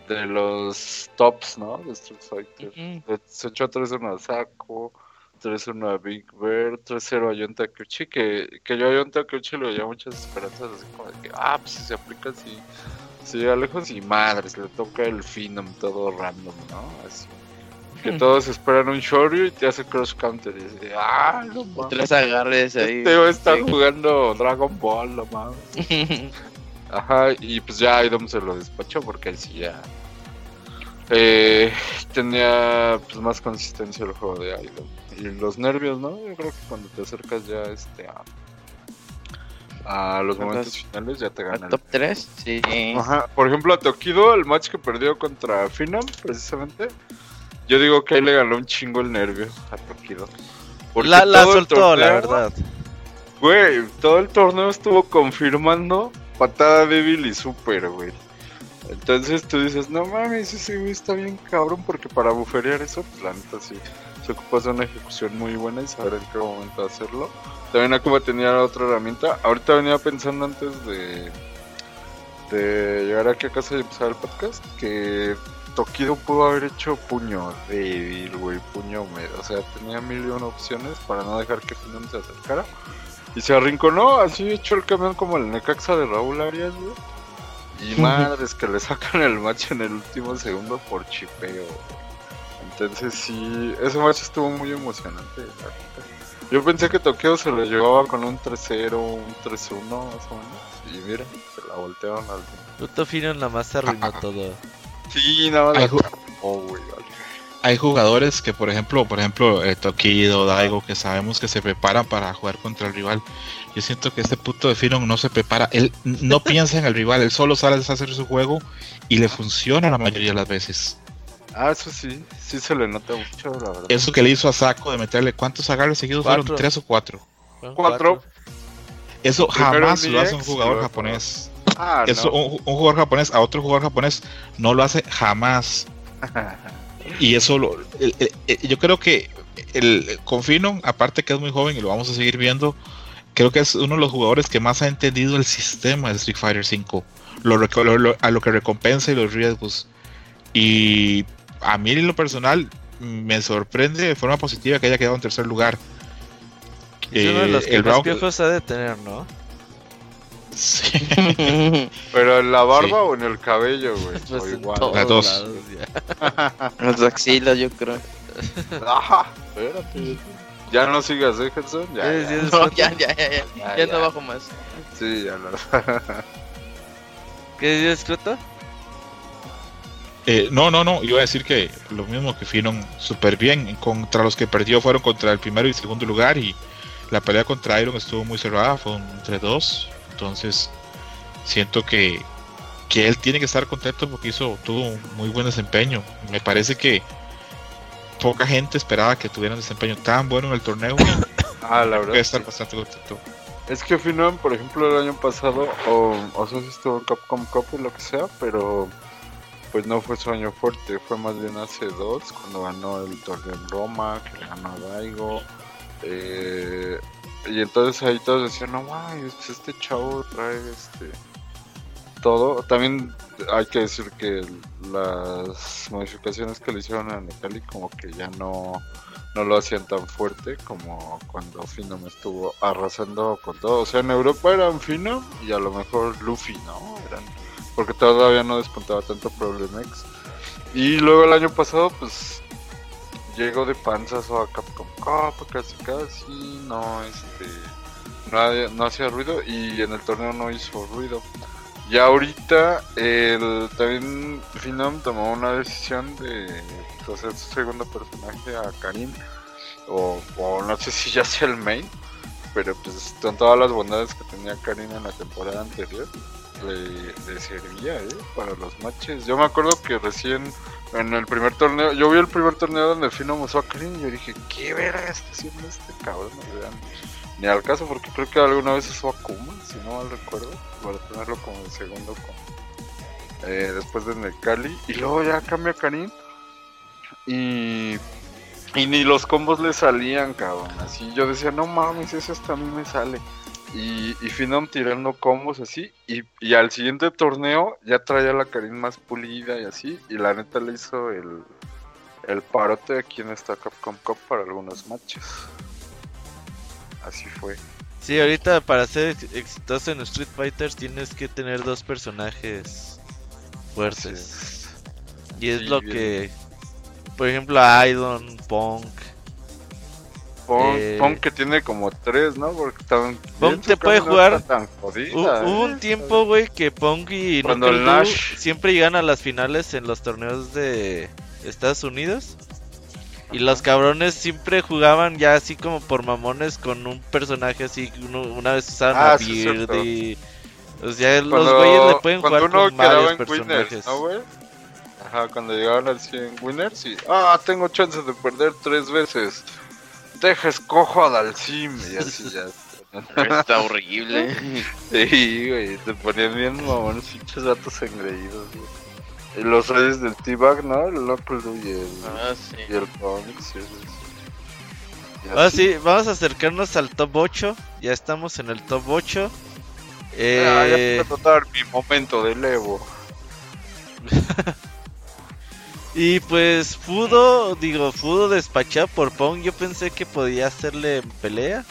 de los tops, ¿no? De Street Fighter. Ujú. Se echó 3-1 a Saco, 3-1 a Big Bear, 3-0 a Yon Takeuchi, que, que yo a Yon Takeuchi le veía muchas esperanzas, así como de que, ah, pues si se aplica así, se llega lejos y madres, le toca el Phenom todo random, ¿no? Así. Que Hmm. todos esperan un Shoryu y te hace cross counter y dice, ah, no mames. Tres agarres ahí. Este güey está Sí. jugando Dragon Ball, no mames. Ajá, y pues ya Idom se lo despachó porque él sí ya eh, tenía pues más consistencia el juego de Idom. Y los nervios, ¿no? Yo creo que cuando te acercas ya este a, a los momentos finales ya te ¿Al ganan. top 3? Sí. Ajá, por ejemplo a Tokido, el match que perdió contra Phenom, precisamente, yo digo que ahí le ganó un chingo el nervio a Tokido. Porque La, la soltó, la verdad. Güey, todo el torneo estuvo confirmando patada débil y super, güey. Entonces tú dices, no mames, ese güey está bien cabrón porque para buferear eso, pues la neta sí, se ocupa de una ejecución muy buena y saber en qué momento hacerlo. También Akuma tenía otra herramienta. Ahorita venía pensando antes de, de llegar aquí a casa y empezar el podcast que Tokido pudo haber hecho puño débil, güey, puño húmedo. O sea, tenía mil y una opciones para no dejar que Finon se acercara. Y se arrinconó, así echó el camión como el Necaxa de Raúl Arias, güey. Y madres que le sacan el match en el último segundo por chipeo. Entonces sí, ese match estuvo muy emocionante. Yo pensé que Tokio se lo llevaba con un 3-0, un 3-1 más o menos. Y mira, se la voltearon al... Puto Fino nada más arruinó Ajá. todo. Sí, nada más Ay, la... ju- Oh, vale. hay jugadores que, por ejemplo, por ejemplo, eh, Tokido, Daigo, que sabemos que se preparan para jugar contra el rival. Yo siento que este puto de Finon no se prepara, él no piensa en el rival, él solo sale a hacer su juego y le funciona la mayoría de las veces. Ah, eso sí, sí se le nota mucho, la verdad. Eso que le hizo a Saco de meterle, ¿cuántos agarres seguidos Cuatro. fueron? ¿Tres o cuatro? Cuatro. Eso Primero jamás lo hace un jugador japonés. Ah, Eso, no. un, un jugador japonés a otro jugador japonés no lo hace jamás. Y eso lo, el- el- el- yo creo que el Confino, aparte que es muy joven y lo vamos a seguir viendo, creo que es uno de los jugadores que más ha entendido el sistema de Street Fighter V, lo, reco- lo- lo- a lo que recompensa y los riesgos. Y a mí en lo personal me sorprende de forma positiva que haya quedado en tercer lugar. Es uno de Eh, los que el más piojos ha de tener, ¿no? Sí. Pero en la barba Sí. o en el cabello, güey. Pues o igual. Las dos. lados, ya. Las axilas, yo creo. Ajá, espérate. Ya no sigas, ¿eh, Gerson? Ya, ¿Qué ya. decías, No, ya, ya, ya, ya. Ya, Ya ya. no bajo más. Sí, ya lo. ¿Qué decías, Joto? Eh, no, no, no, iba a decir que lo mismo que Finon súper bien. Contra los que perdió fueron contra el primero y segundo lugar y la pelea contra Iron estuvo muy cerrada, fue entre dos. Entonces siento que, que él tiene que estar contento porque hizo, tuvo un muy buen desempeño. Me parece que poca gente esperaba que tuviera un desempeño tan bueno en el torneo. Ah, la verdad. estar sí. bastante contento. Es que Finon, por ejemplo, el año pasado, o, o sea, sí estuvo en Capcom Cup y lo que sea, pero pues no fue su año fuerte, fue más bien hace dos, cuando ganó el torneo en Roma, que ganó a Daigo. eh, y entonces ahí todos decían, no mames, pues este chavo trae este todo. También hay que decir que las modificaciones que le hicieron a Necali como que ya no no lo hacían tan fuerte como cuando Finom estuvo arrasando con todo. O sea, en Europa eran Finom y a lo mejor Luffy, ¿no? Eran, porque todavía no despuntaba tanto Problemex. Y luego el año pasado, pues llegó de panzazo a Capcom Cup, casi casi, no, este, no, no hacía ruido y en el torneo no hizo ruido. Y ahorita el, también Finom tomó una decisión de pues, hacer su segundo personaje a Karin. O, o no sé si ya sea el main. Pero pues con todas las bondades que tenía Karin en la temporada anterior. Le, servía ¿eh? para los matches. Yo me acuerdo que recién en el primer torneo, yo vi el primer torneo donde Finom usó a Karin y yo dije, ¿qué verga está haciendo este cabrón? Ni al caso porque creo que alguna vez usó a Kuma, si no mal recuerdo, para tenerlo como el segundo con, eh, después de Necali. Y luego ya cambia Karin y, y ni los combos le salían, cabrón. Así yo decía, no mames, eso hasta a mí me sale. Y, y tirando combos así. Y, y al siguiente torneo ya traía la Karin más pulida y así. Y la neta le hizo el, el parote aquí en esta Capcom Cup para algunos matches. Así fue. Sí, ahorita para ser ex- exitoso en Street Fighters tienes que tener dos personajes fuertes. Y es Sí, lo bien. que, por ejemplo, Aidon, Punk. Pon, Eh, Pon que tiene como tres, ¿no? Porque tan, Pon bien, te puede jugar- tan jodida, Hubo ¿eh? un tiempo, güey, que Pong y Cuando el Nash- siempre llegan a las finales en los torneos de Estados Unidos. Y los cabrones siempre jugaban ya así como por mamones con un personaje así. uno- una vez usaban Ah, a sí, y. O sea, los Cuando- güeyes le pueden jugar uno con varios en personajes. Winners, ¿no, güey? Ajá, cuando llegaban al 100 Winners y... Ah, tengo chance de perder tres veces. Deja escojo a Dalsim y así ya. Está horrible. Sí, güey, te ponían bien mamones, pinches datos engreídos, güey. Y los reyes del T-Bag, ¿no? El Doo y el, Ah, sí. y el Pong, sí, sí, así. sí, vamos a acercarnos al top 8. Ya estamos en el top 8. Ah, Eh, ya puedo dar mi momento de Evo. Y pues Fudo, digo, Fudo despachado por Pong, yo pensé que podía hacerle pelea.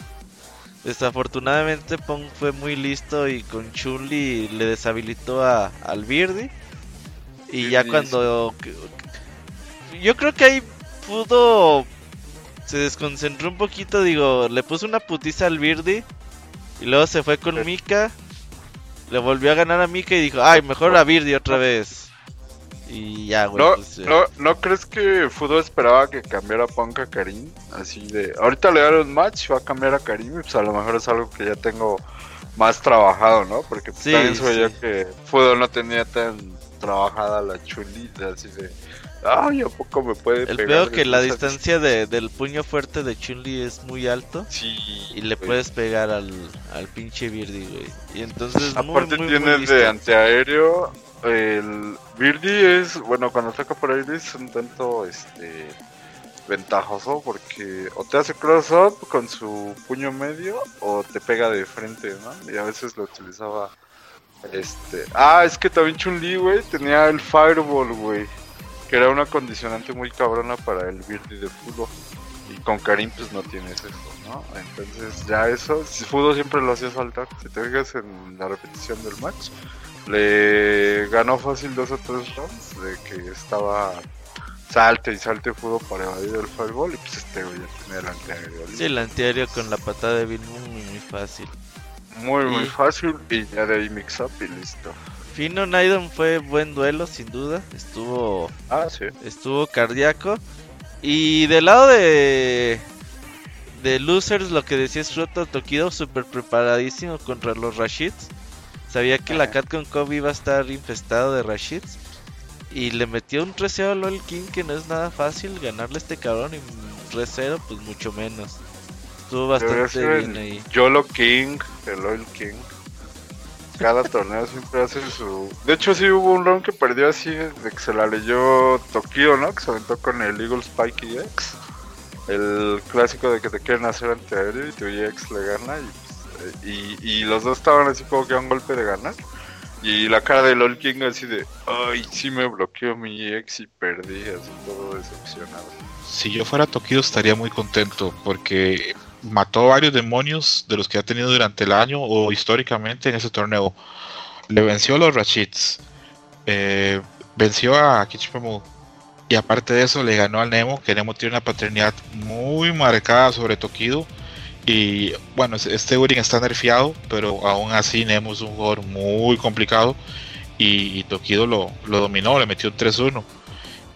Desafortunadamente Pong fue muy listo y con Chun-Li le deshabilitó a, al Birdie. Y ya cuando... Yo creo que ahí Fudo se desconcentró un poquito, digo, le puso una putiza al Birdie. Y luego se fue con. Mika. Le volvió a ganar a Mika y dijo, ay, mejor a Birdie otra vez. Y ya, güey. ¿No, pues, no, ¿No crees que Fudo esperaba que cambiara Punk a Karim? Así de, ahorita le daré un match, va a cambiar a Karim y pues a lo mejor es algo que ya tengo más trabajado, ¿no? Porque pues, Sí, también veía sí. que Fudo no tenía tan trabajada la chulita, así de, ay, ¿a poco me puede El pegar? peor que la distancia de, del puño fuerte de Chun-Li es muy alto. Sí, Y le güey. puedes pegar al, al pinche Birdie, güey. Y entonces, Aparte muy, muy de antiaéreo. El Birdie es, bueno, cuando ataca por aire es un tanto este ventajoso porque o te hace cross up con su puño medio o te pega de frente, ¿no? Y a veces lo utilizaba este, ah, es que también Chun-Li, güey, tenía el Fireball, güey, que era una condicionante muy cabrona para el Birdie de Fudo. Y con Karim pues no tienes eso, ¿no? Entonces ya eso, Fudo siempre lo hacía saltar, si te fijas en la repetición del match, le ganó fácil dos o tres rounds de que estaba salte y salte Fudo para evadir el fireball y pues este güey ya tenía el antiaéreo. Sí, el antiaéreo con la patada de Bill muy, muy fácil. Muy muy Y- fácil y ya de ahí mix up y listo. Fino Naidon fue buen duelo, sin duda. Estuvo Ah, sí. estuvo cardíaco. Y del lado de de losers, lo que decía es Roto Tokido, súper preparadísimo contra los Rashids. Sabía que la Ajá. Catcon Cup iba a estar infestado de Rashids. Y le metió un 3 a LOL King que no es nada fácil ganarle a este cabrón. Y un 3 pues mucho menos. Estuvo bastante bien el ahí. YOLO King, el Oil King. Cada torneo siempre hace su. De hecho, sí hubo un round que perdió así, de que se la leyó Tokio, ¿no? Que se aventó con el Eagle Spike EX. El clásico de que te quieren hacer antiaéreo y tu EX le gana. Y, y, los dos estaban así como que a un golpe de ganar. Y la cara de LOL King así de, ay, sí me bloqueó mi EX y perdí, así todo decepcionado. Si yo fuera Tokido estaría muy contento porque mató varios demonios de los que ha tenido durante el año o históricamente en ese torneo. Le venció a los Rashids, eh, venció a Kichimamu y aparte de eso le ganó al Nemo, que Nemo tiene una paternidad muy marcada sobre Tokido. Y bueno, es- este Urin está nerfeado, pero aún así Nemo es un jugador muy complicado y, y Tokido lo, lo dominó, le metió un 3-1.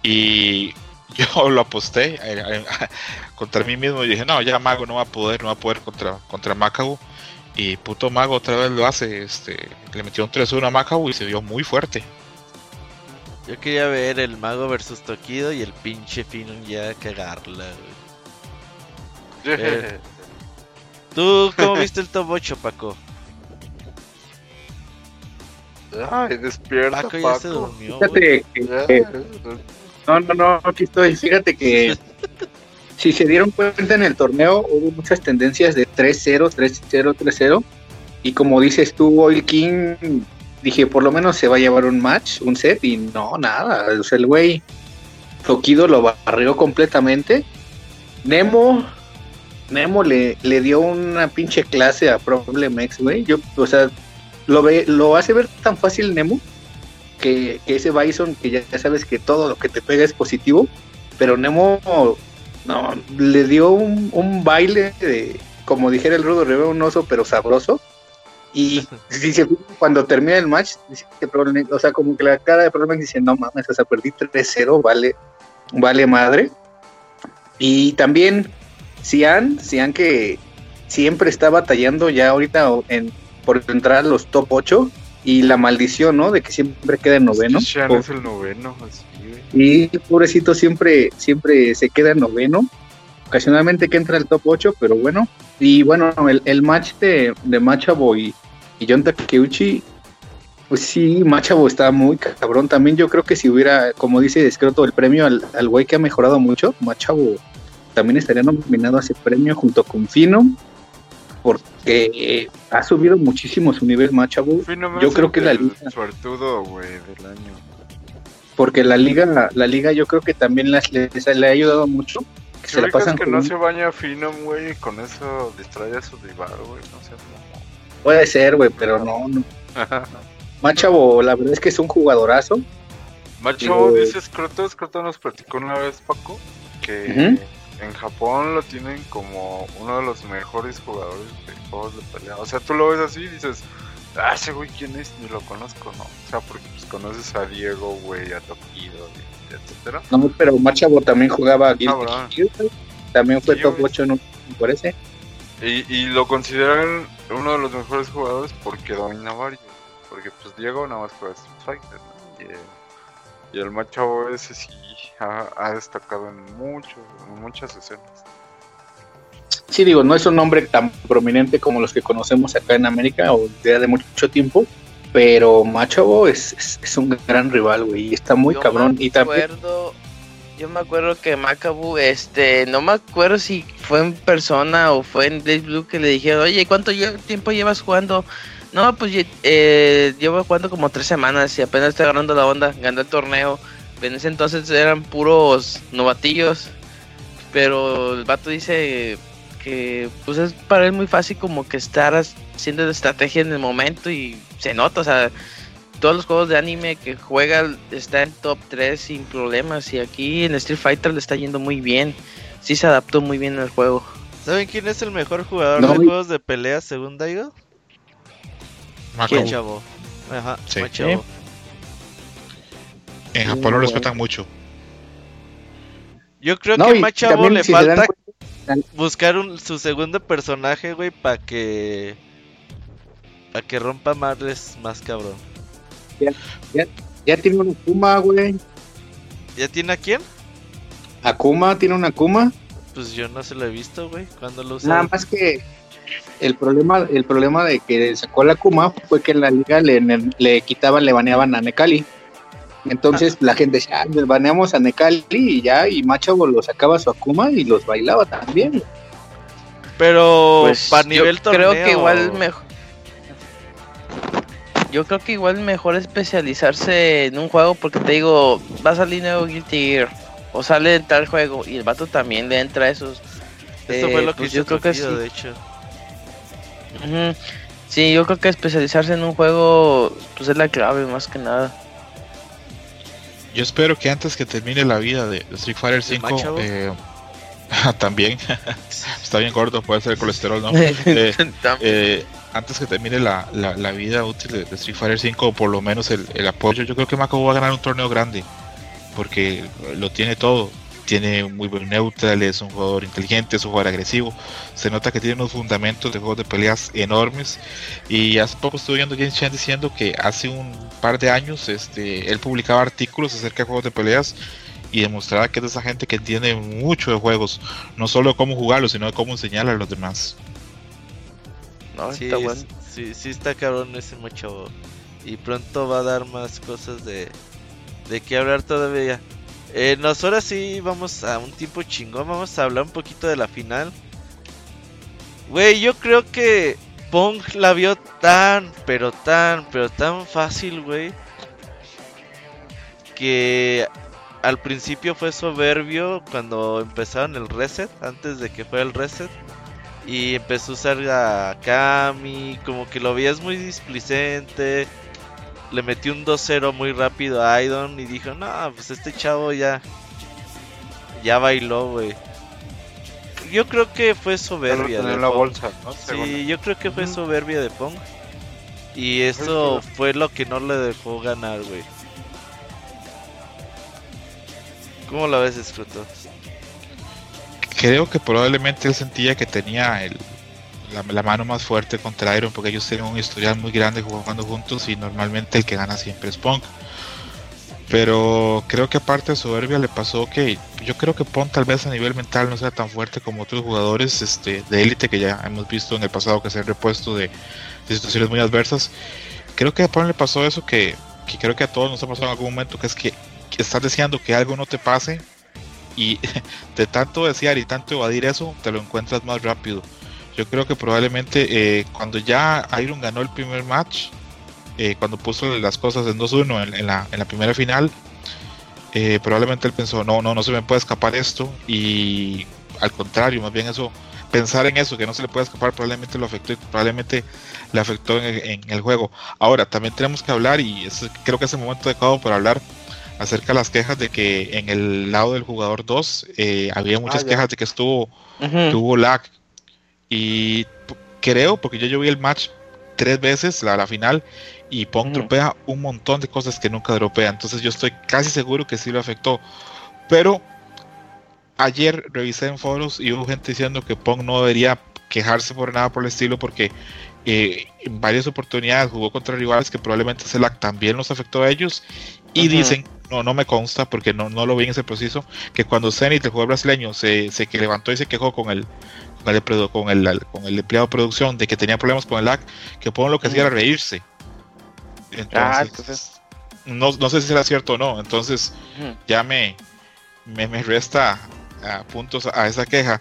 Y yo lo aposté eh, eh, contra mí mismo y dije, no, ya Mago no va a poder, no va a poder contra, contra Macau. Y puto Mago otra vez lo hace, este, le metió un 3-1 a Macau y se vio muy fuerte. Yo quería ver el mago versus Tokido y el pinche Fino ya cagarla, güey. ¿Tú cómo viste el top 8, Paco? Ay, despierta, Paco Paco. ya se durmió. Fíjate que, que- no, no, no, aquí estoy. Fíjate que si se dieron cuenta en el torneo, hubo muchas tendencias de 3-0, 3-0, 3-0. Y como dices tú, Oil King, dije, por lo menos se va a llevar un match, un set, y no, nada. O sea, el güey, Tokido lo barrió completamente. Nemo, Nemo le, le dio una pinche clase a Problem X, güey. Yo, o sea, lo, ve, lo hace ver tan fácil Nemo que, que ese Bison, que ya, ya sabes que todo lo que te pega es positivo, pero Nemo no, le dio un, un baile de, como dijera el Rudo Rivera, un oso pero sabroso. Y cuando termina el match, dice que o sea, como que la cara de Problem dice, no mames, o sea, perdí 3-0, vale, vale madre. Y también Cian, Cian que siempre está batallando ya ahorita en, por entrar a los top 8 y la maldición, ¿no? De que siempre queda en noveno. Shan Po- es el noveno, así, y pobrecito siempre, siempre se queda en noveno. Ocasionalmente que entra al top 8, pero bueno. Y bueno, el, el match de, de Machabo y, y John Takeuchi, pues sí, Machabo está muy cabrón. También yo creo que si hubiera, como dice Escroto, el premio al, al güey que ha mejorado mucho, Machabo también estaría nominado a ese premio junto con Fino, porque eh, ha subido muchísimo su nivel Machabo. Fino Yo creo que la liga- suertudo, güey, del año. porque la liga, la liga yo creo que también las- les, le ha ayudado mucho. Que se la pasan que con- no se baña fino, güey, con eso distrae a su rival, güey, no sé. Puede ser, güey, pero no, no. Machavo, la verdad es que es un jugadorazo. Macho, Digo- dice Scroto, Scroto nos platicó una vez, Paco, que. En Japón lo tienen como uno de los mejores jugadores de juegos de pelea. O sea, tú lo ves así y dices, Ah, ese güey, ¿quién es? Ni lo conozco, ¿no? O sea, porque pues conoces a Diego, güey, a Tokido, etcétera. No, pero Machavo también jugaba a güey. También fue Sí, top güey. 8 en un por ese. Y, y lo consideran uno de los mejores jugadores porque domina varios. Porque pues Diego nada más juega Street Fighter, ¿no? Y, eh, y el macho ese sí ha, ha destacado en, muchos, en muchas escenas. Sí, digo, no es un nombre tan prominente como los que conocemos acá en América o de de mucho tiempo, pero Machavo es, es, es un gran rival, güey, y está muy Yo cabrón. Me Y también, acuerdo, yo me acuerdo que Macabu, este, no me acuerdo si fue en persona o fue en Blaze Blue que le dijeron, oye, ¿cuánto tiempo llevas jugando? No, pues eh, llevo jugando como tres semanas y apenas estoy agarrando la onda, gané el torneo. En ese entonces eran puros novatillos, pero el vato dice que pues es para él muy fácil como que estar haciendo la estrategia en el momento y se nota, o sea, todos los juegos de anime que juega está en top 3 sin problemas y aquí en Street Fighter le está yendo muy bien. Sí se adaptó muy bien al juego. ¿Saben quién es el mejor jugador No, de juegos de pelea según Daigo? Machavo. Ajá, Sí. Machavo. En Japón lo respetan mucho. Yo creo No, que Machavo también, le si se dan falta buscar un, su segundo personaje, güey, para que. Para que rompa madres más cabrón. ya tiene una Akuma, güey. ¿Ya tiene a quién? Akuma, tiene una Akuma. Pues yo no se lo he visto, güey. ¿Cuándo lo usa? Nada más que el problema, el problema de que sacó la Akuma fue que en la liga le, le quitaban, le baneaban a Nekali. Entonces la gente decía, ah, baneamos a Nekali y ya, y Machavo lo sacaba su Akuma y los bailaba también. Pero Pues para yo nivel torneo. creo que igual mejor. Yo creo que igual mejor especializarse en un juego porque te digo, va a salir nuevo Guilty Gear o sale en tal juego y el vato también le entra a esos. Eso eh, fue lo que pues yo creo que sí. de hecho. Sí, yo creo que especializarse en un juego pues es la clave más que nada. Yo espero que antes que termine la vida de Street Fighter ¿De 5, Machavo? eh, también está bien gordo, puede ser el colesterol, ¿no? Eh, eh, antes que termine la, la, la vida útil de, de Street Fighter 5, o por lo menos el, el apoyo, yo creo que Mako va a ganar un torneo grande, porque lo tiene todo. Tiene muy buen neutral, es un jugador inteligente, es un jugador agresivo. Se nota que tiene unos fundamentos de juegos de peleas enormes. Y hace poco estuve viendo James Chan diciendo que hace un par de años este, él publicaba artículos acerca de juegos de peleas y demostraba que es de esa gente que entiende mucho de juegos, no solo de cómo jugarlos, sino de cómo enseñarle a los demás. No, Sí, está bueno. sí, sí está cabrón ese Machavo. Y pronto va a dar más cosas de, de qué hablar todavía. Eh, nos ahora sí vamos a un tiempo chingón. Vamos a hablar un poquito de la final. Güey, yo creo que Pong la vio tan, pero tan, pero tan fácil, güey. Que al principio fue soberbio cuando empezaron el reset, antes de que fuera el reset. Y empezó a usar a Kami, como que lo veías muy displicente. Le metió un 2-0 muy rápido a Aidon y dijo, no, pues este chavo ya, ya bailó, güey. Yo creo que fue soberbia. De la Pong. bolsa, ¿no? Sí, yo creo que fue soberbia de Pong. Y eso fue lo que no le dejó ganar, güey. ¿Cómo la ves, Scruto? Creo que probablemente él sentía que tenía el, la, mano más fuerte contra Iron porque ellos tienen un historial muy grande jugando juntos y normalmente el que gana siempre es Punk. Pero creo que aparte de soberbia le pasó que yo creo que Punk tal vez a nivel mental no sea tan fuerte como otros jugadores este, de élite que ya hemos visto en el pasado que se han repuesto de, de situaciones muy adversas. Creo que a Punk le pasó eso que, que creo que a todos nos ha pasado en algún momento, que es que, que estás deseando que algo no te pase y de tanto desear y tanto evadir eso, te lo encuentras más rápido. Yo creo que probablemente eh, cuando ya Iron ganó el primer match, eh, cuando puso las cosas en 2-1 en, en la, en la primera final, eh, probablemente él pensó, no, no, no se me puede escapar esto. Y al contrario, más bien eso, pensar en eso, que no se le puede escapar, probablemente lo afectó y probablemente le afectó en el, en el juego. Ahora, también tenemos que hablar, y es- creo que es el momento adecuado para hablar acerca de las quejas de que en el lado del jugador 2 eh, había muchas ya. quejas de que estuvo tuvo lag. Y creo, porque yo, yo vi el match tres veces la, la final y Pong Ujú. dropea un montón de cosas que nunca dropea. Entonces yo estoy casi seguro que sí lo afectó. Pero ayer revisé en foros y hubo gente diciendo que Pong no debería quejarse por nada por el estilo porque eh, en varias oportunidades jugó contra rivales que probablemente ese lag también los afectó a ellos y dicen, no, no me consta porque no, no lo vi en ese proceso, que cuando Zenith, el jugador brasileño, se, se que levantó y se quejó con el, con el, con el, con el empleado de producción de que tenía problemas con el lag, que Pong lo que hacía era reírse. Ah, Entonces, entonces- no, no sé si será cierto o no, entonces Ujú. ya me, me, me resta ah, puntos a esa queja.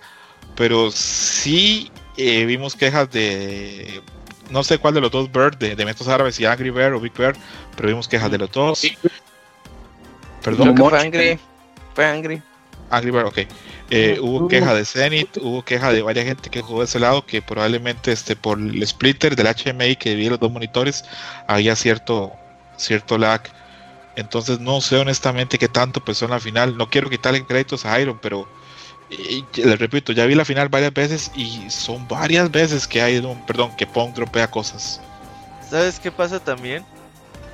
Pero sí eh, vimos quejas de. No sé cuál de los dos Bird, de, de Metos Árabes, si Angry Bear o Big Bear, pero vimos quejas de los dos. Creo Perdón, que Moch- fue Angry. Fue Angry. Angry Bear, ok. Eh, hubo queja de Zenith, hubo queja de varias gente que jugó de ese lado, que probablemente este por el splitter del HMI que divide los dos monitores había cierto, cierto lag. Entonces no sé honestamente qué tanto pesó en la final. No quiero quitarle créditos a Iron, pero eh, les repito, ya vi la final varias veces y son varias veces que hay, un, perdón, que Pong dropea cosas. ¿Sabes qué pasa también?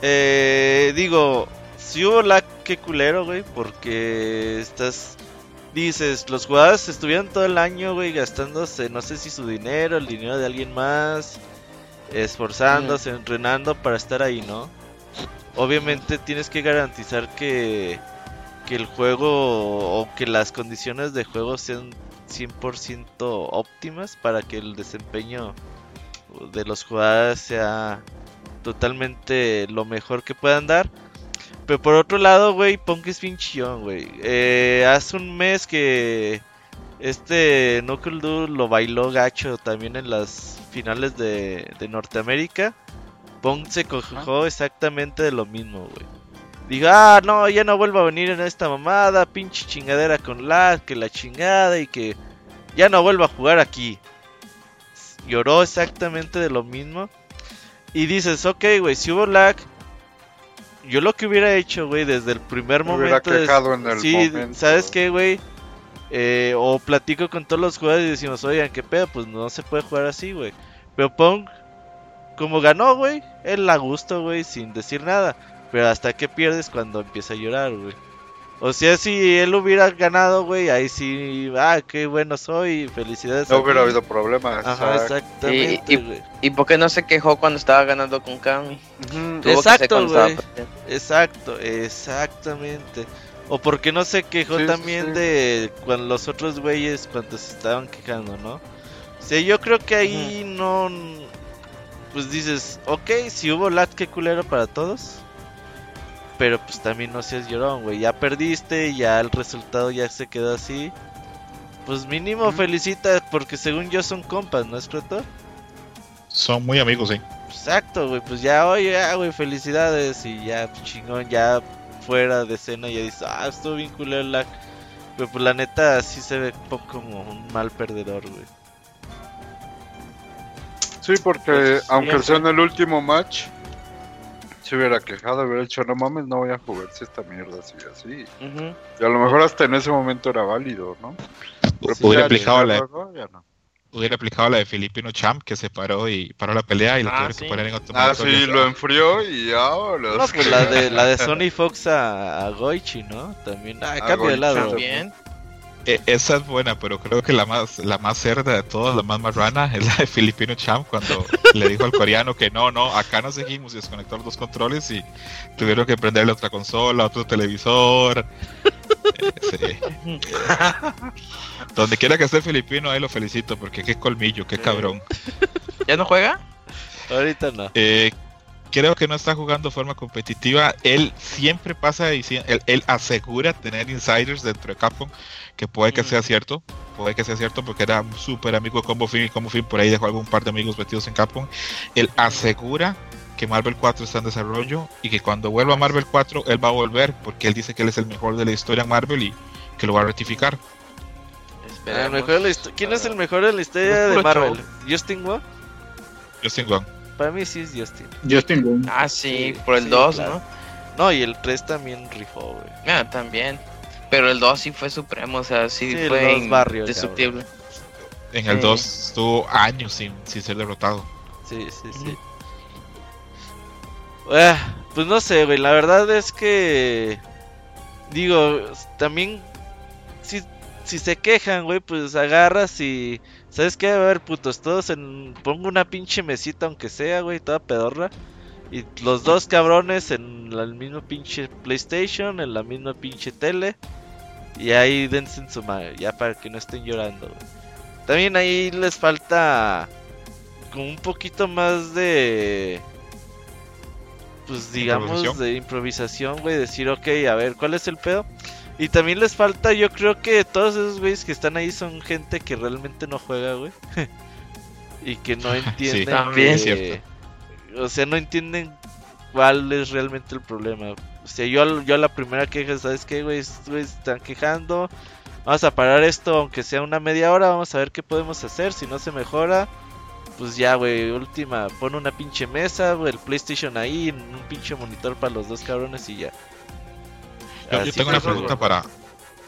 Eh, digo, si hubo lag, qué culero, güey, porque estás... Dices, los jugadores estuvieron todo el año, güey, gastándose, no sé si su dinero, el dinero de alguien más, esforzándose, entrenando para estar ahí, ¿no? Obviamente tienes que garantizar que, que el juego o que las condiciones de juego sean 100% óptimas para que el desempeño de los jugadores sea totalmente lo mejor que puedan dar. Pero por otro lado, güey, Punk es bien chillón, güey. Eh, hace un mes que este Knuckle Dude lo bailó gacho también en las finales de, de Norteamérica. Punk se cojó exactamente de lo mismo, güey. Digo, ah, no, ya no vuelvo a venir en esta mamada, pinche chingadera con lag, que la chingada y que ya no vuelvo a jugar aquí. Lloró exactamente de lo mismo. Y dices, ok, güey, si hubo lag, yo lo que hubiera hecho, güey, desde el primer Me hubiera momento. es- quejado en el sí, momento. ¿sabes qué, güey? Eh, o platico con todos los jugadores y decimos, oigan, ¿qué pedo? Pues no se puede jugar así, güey. Pero Pong, como ganó, güey, él a gusto, güey, sin decir nada. Pero hasta que pierdes cuando empieza a llorar, güey. O sea, si él hubiera ganado, güey, ahí sí, ah, qué bueno soy, felicidades. No hubiera habido problemas. Ajá, exactamente, Y- y-. ¿Y por qué no se quejó cuando estaba ganando con Kami? Que Exacto, güey. Exacto, exactamente. O porque no se quejó Sí, también sí. de cuando los otros güeyes cuando se estaban quejando, ¿no? O sea, yo creo que ahí no... Pues dices, ok, si hubo lag, qué culero para todos. Pero pues también no seas llorón, güey. Ya perdiste, ya el resultado ya se quedó así. Pues mínimo felicita, porque según yo son compas, ¿no es cierto? Son muy amigos, sí. Exacto, güey, pues ya, oye, ya, güey, felicidades y ya, pues, chingón, ya fuera de escena ya dices, ah, estuvo bien culero el lag. Pero pues la neta sí se ve un poco como un mal perdedor, güey. Sí, porque Pues, aunque sea en el último match, se hubiera quejado, hubiera dicho, no mames, no voy a jugar si esta mierda sigue así. Ujú. Y a lo mejor hasta en ese momento era válido, ¿no? Pero pues hubiera, ya aplicado la, ya no. hubiera aplicado la de Filipino Champ que se paró y paró la pelea y la Ah, tuvieron sí. que poner en Ah, automático. sí, lo enfrió y ahora. No, pues la de, la de Sony Fox a, a Goichi, ¿no? También, ah, A cambio de lado. También. Esa es buena, pero creo que la más la más cerda de todas, la más marrana, es la de Filipino Champ cuando le dijo al coreano que no, no, acá no seguimos y desconectó los dos controles y tuvieron que prenderle otra consola, otro televisor. Eh, sí. Donde quiera que esté Filipino, ahí lo felicito porque qué colmillo, qué cabrón. ¿Ya no juega? Ahorita no. Eh, creo que no está jugando de forma competitiva. Él siempre pasa diciendo, él, él asegura tener insiders dentro de Capcom, que puede que sea cierto, puede que sea cierto porque era un súper amigo de Combo Film y Combo Film por ahí dejó algún par de amigos metidos en Capcom. Él asegura que Marvel 4 está en desarrollo y que cuando vuelva a Marvel 4 él va a volver porque él dice que él es el mejor de la historia en Marvel y que lo va a rectificar. El Esperemos. mejor de la histo- ¿Quién es el mejor de la historia de Marvel? ¿Justin Wong? Justin Wong. Para mí sí es Justin. Justin Boone. Ah, sí, Sí, por el sí, 2, claro. No, y el 3 también rifó, güey. ¿no? Ah, también. Pero el 2 sí fue supremo, o sea, sí, Sí, el fue 2 barrio, indestructible. En el Sí. 2 estuvo años sin, sin ser derrotado. Sí, sí, sí. Ujú. Ah, pues no sé, güey. La verdad es que. Digo, también. Si, si se quejan, güey, pues agarras y. ¿Sabes qué? A ver, putos, todos en. Pongo una pinche mesita, aunque sea, güey, toda pedorra. Y los dos cabrones en el mismo pinche PlayStation, en la misma pinche tele. Y ahí dense en su madre, ya para que no estén llorando, güey. También ahí les falta. Como un poquito más de pues digamos, Improvisación. de improvisación, güey, decir, ok, a ver, ¿cuál es el pedo? Y también les falta, yo creo que todos esos güeyes que están ahí son gente que realmente no juega, güey. y que no entienden también. que- Cierto. O sea, no entienden cuál es realmente el problema. O sea, yo, yo la primera queja, ¿sabes qué, güey? Están quejando. Vamos a parar esto, aunque sea una media hora. Vamos a ver qué podemos hacer. Si no se mejora, pues ya, güey. Última, pon una pinche mesa, güey, el PlayStation ahí, un pinche monitor para los dos cabrones y ya. Yo, tengo una pregunta para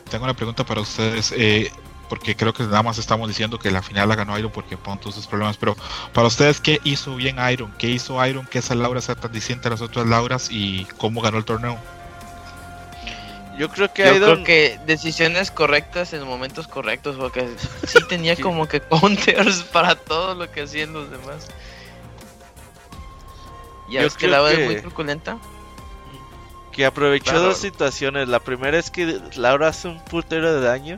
tengo una pregunta para ustedes eh, porque creo que nada más estamos diciendo que la final la ganó Iron porque pon todos sus problemas pero para ustedes qué hizo bien Iron qué hizo Iron que esa Laura sea tan distinta a las otras Lauras y cómo ganó el torneo Yo creo que Yo Aidon- creo que decisiones correctas en momentos correctos, porque sí tenía Sí. como que counters para todo lo que hacían los demás. Ya Yo ves que la que- es muy truculenta. Que aprovechó Claro. dos situaciones. La primera es que Laura hace un putero de daño.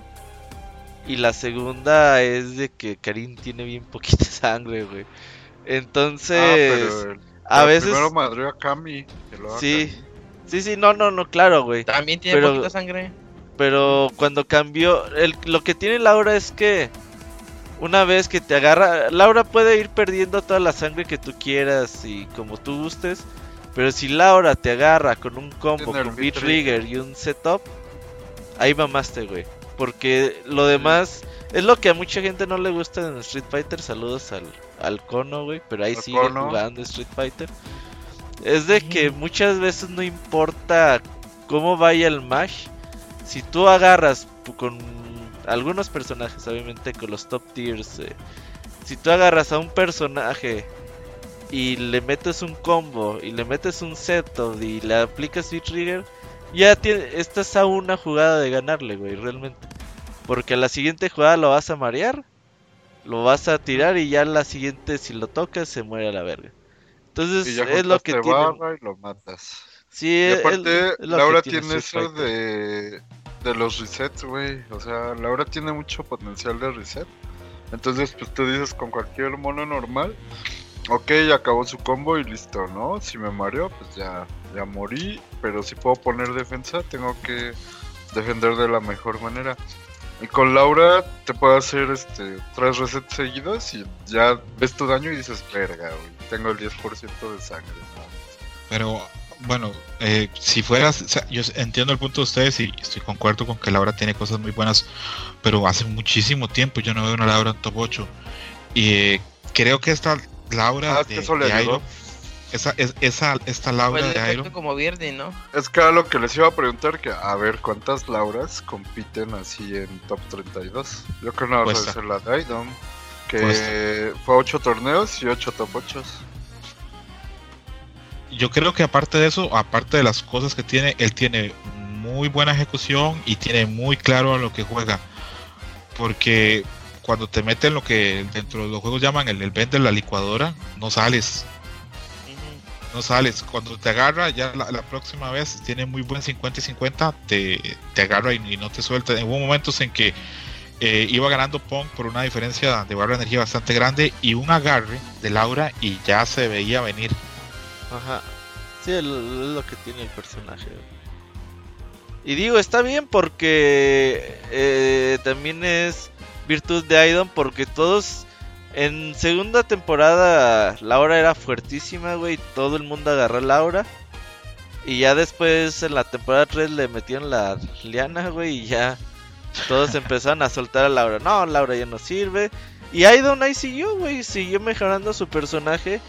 Y la segunda es de que Karim tiene bien poquita sangre, güey. Entonces, Ah, pero el- a veces... Primero madrió a Cami. que Sí, sí, sí, no, no, no, claro, güey. También tiene Pero- poquita sangre. Pero cuando cambió, el, lo que tiene Laura es que una vez que te agarra, Laura puede ir perdiendo toda la sangre que tú quieras y como tú gustes. Pero si Laura te agarra con un combo, con beat trigger y un setup, ahí mamaste, güey. Porque lo demás es lo que a mucha gente no le gusta en Street Fighter. Saludos al, al Cono, güey. Pero ahí sigue Cono. jugando Street Fighter. Es de que muchas veces no importa cómo vaya el mash. Si tú agarras con algunos personajes, obviamente con los top tiers, eh, si tú agarras a un personaje y le metes un combo y le metes un setup y le aplicas Sweet Trigger, ya tiene- estás a una jugada de ganarle, güey, realmente. Porque a la siguiente jugada lo vas a marear, lo vas a tirar y ya la siguiente, si lo tocas, se muere a la verga. Entonces, Y ya es lo que tiene. y lo matas. Sí, Y aparte, es Laura tiene eso de, de los resets, güey. O sea, Laura tiene mucho potencial de reset. Entonces, pues tú dices con cualquier mono normal, ok, acabó su combo y listo, ¿no? Si me mareo, pues ya, ya morí. Pero si puedo poner defensa, tengo que defender de la mejor manera. Y con Laura te puede hacer este tres resets seguidos y ya ves tu daño y dices, verga, güey, tengo el 10% de sangre. ¿no? pero bueno eh, si fueras yo entiendo el punto de ustedes y estoy concuerdo con que Laura tiene cosas muy buenas pero hace muchísimo tiempo yo no veo una Laura en top 8 y eh, creo que esta Laura Ah, es que de. Iron esa, es- esa esta Laura de Iron como Birdie, ¿no? Es que era lo que les iba a preguntar, que a ver cuántas Lauras compiten así en top 32. Yo creo que no Puesta. a ser la de Idom, que Puesta. fue 8 torneos y 8 top 8. yo creo que aparte de eso, aparte de las cosas que tiene, él tiene muy buena ejecución y tiene muy claro a lo que juega. Porque cuando te meten lo que dentro de los juegos llaman el, el vende la licuadora, no sales. No sales. Cuando te agarra, ya la, la próxima vez tiene muy buen 50 y 50, te, te agarra y, y no te suelta. Hubo momentos en que eh, iba ganando Pong por una diferencia de barra de energía bastante grande y un agarre de Laura y ya se veía venir. Ajá. Sí, es lo que tiene el personaje. Y digo, está bien porque eh, también es virtud de Aidon porque todos en segunda temporada Laura era fuertísima, güey, todo el mundo agarró a Laura. Y ya después en la temporada 3 le metieron la liana, güey, y ya todos empezaron a soltar a Laura. No, Laura ya no sirve. Y Aidon ahí siguió, güey, siguió mejorando su personaje.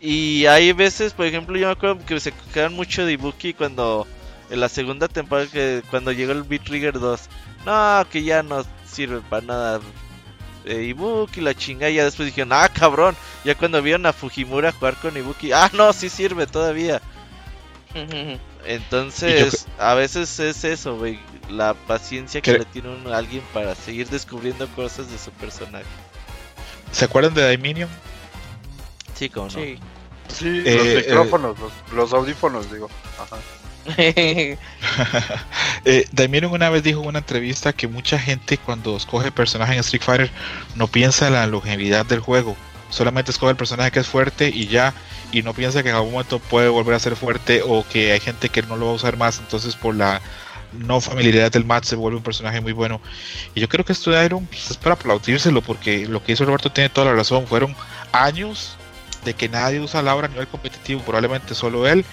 Y hay veces, por ejemplo, yo me acuerdo que se quedaron mucho de Ibuki cuando en la segunda temporada que cuando llegó el Beat Trigger 2. No, que ya no sirve para nada. eh, Ibuki, la chinga, y ya después dijeron, ah, cabrón, ya cuando vieron a Fujimura jugar con Ibuki, ah, no, sí sirve todavía. Entonces, a veces es eso, güey, la paciencia que ¿Qué? le tiene uno a alguien para seguir descubriendo cosas de su personaje. ¿Se acuerdan de Dominion? Sí, como no. Sí. Sí, Eh, los eh, micrófonos, los, los audífonos, digo. Ajá. Eh, una vez dijo en una entrevista que mucha gente cuando escoge personaje en Street Fighter no piensa en la longevidad del juego, solamente escoge el personaje que es fuerte y ya, y no piensa que en algún momento puede volver a ser fuerte o que hay gente que no lo va a usar más, entonces por la no familiaridad del match se vuelve un personaje muy bueno. Y yo creo que esto de Iron es para aplaudírselo porque lo que hizo Roberto tiene toda la razón, fueron años de que nadie usa Laura a nivel competitivo, probablemente solo él,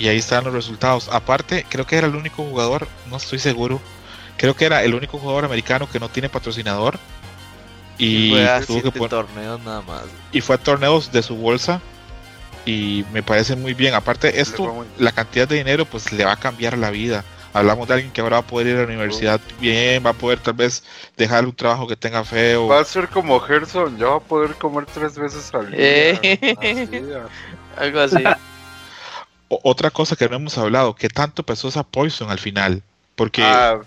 y ahí están los resultados. Aparte, creo que era el único jugador, no estoy seguro, creo que era el único jugador americano que no tiene patrocinador y Fue a tuvo que torneos nada más. y fue a torneos de su bolsa y me parece muy bien. Aparte, esto, la cantidad de dinero, pues le va a cambiar la vida. Hablamos de alguien que ahora va a poder ir a la universidad bien, va a poder tal vez dejar un trabajo que tenga feo. Va a ser como Gerson, ya va a poder comer tres veces al día. Eh. Así. Algo así. Otra cosa que no hemos hablado, que tanto pesó esa Poison al final, porque Ah,